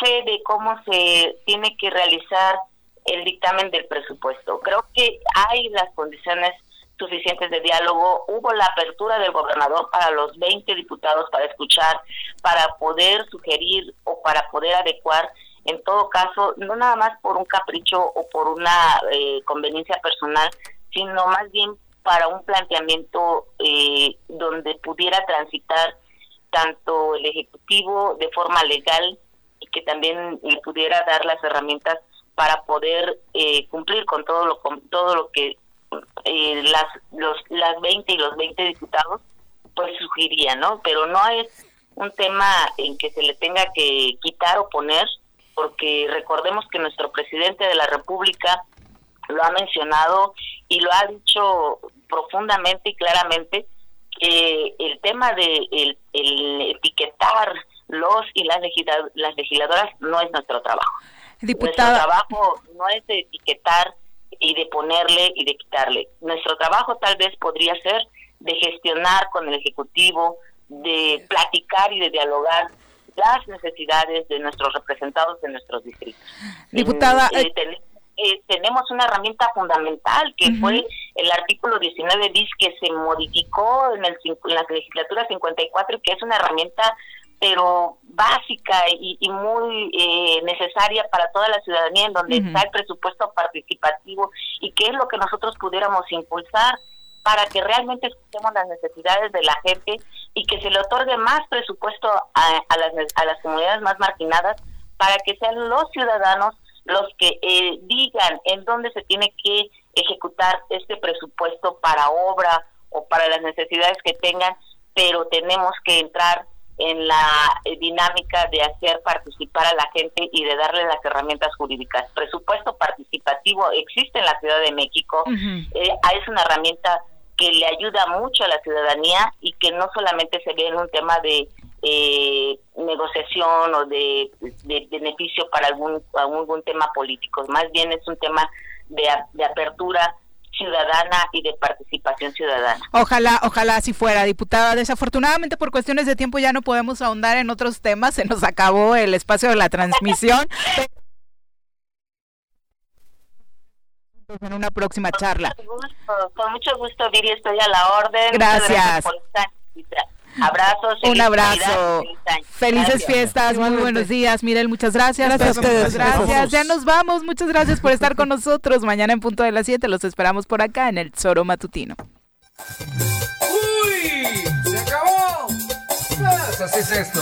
sé de cómo se tiene que realizar el dictamen del presupuesto. Creo que hay las condiciones suficientes de diálogo. Hubo la apertura del gobernador para los 20 diputados para escuchar, para poder sugerir o para poder adecuar, en todo caso, no nada más por un capricho o por una eh, conveniencia personal, sino más bien para un planteamiento eh, donde pudiera transitar tanto el Ejecutivo de forma legal y que también le pudiera dar las herramientas para poder eh, cumplir con todo lo con todo lo que eh, las los las 20 y los 20 diputados pues sugerirían, ¿no? Pero no es un tema en que se le tenga que quitar o poner porque recordemos que nuestro presidente de la República lo ha mencionado y lo ha dicho profundamente y claramente que el tema de el, etiquetar los y las, las legisladoras no es nuestro trabajo. Nuestro trabajo no es de etiquetar y de ponerle y de quitarle. Nuestro trabajo tal vez podría ser de gestionar con el Ejecutivo, de platicar y de dialogar las necesidades de nuestros representados de nuestros distritos. Diputada, eh, eh, tenemos una herramienta fundamental que fue el artículo 19 bis que se modificó en, el, en la legislatura 54 que es una herramienta pero básica y, muy eh, necesaria para toda la ciudadanía en donde está el presupuesto participativo y qué es lo que nosotros pudiéramos impulsar para que realmente escuchemos las necesidades de la gente y que se le otorgue más presupuesto a, a, las, a las comunidades más marginadas para que sean los ciudadanos los que eh, digan en dónde se tiene que ejecutar este presupuesto para obra o para las necesidades que tengan, pero tenemos que entrar en la eh, dinámica de hacer participar a la gente y de darle las herramientas jurídicas. Presupuesto participativo existe en la Ciudad de México, eh, es una herramienta que le ayuda mucho a la ciudadanía y que no solamente se ve en un tema de eh, negociación o de, beneficio para algún, algún tema político, más bien es un tema de, de apertura ciudadana y de participación ciudadana. Ojalá, ojalá así fuera, diputada. Desafortunadamente por cuestiones de tiempo ya no podemos ahondar en otros temas, se nos acabó el espacio de la transmisión. en una próxima charla. Con mucho gusto, con mucho gusto Viri, estoy a la orden. Gracias. Abrazos. Un abrazo. Felices Gracias. fiestas, muy buenos días. Mirel, muchas gracias. Gracias a ustedes. Muchas gracias. Ya nos vamos. Muchas gracias por estar con nosotros. Mañana en punto de las 7 los esperamos por acá en el Zoro Matutino. ¡Uy! ¡Se acabó! Pues así es esto.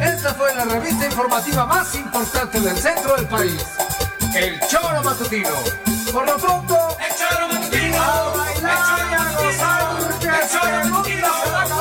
Esta fue la revista informativa más importante del centro del país. El Choro Matutino. Por lo pronto, el Choro Matutino. A bailar y a gozar porque el se va a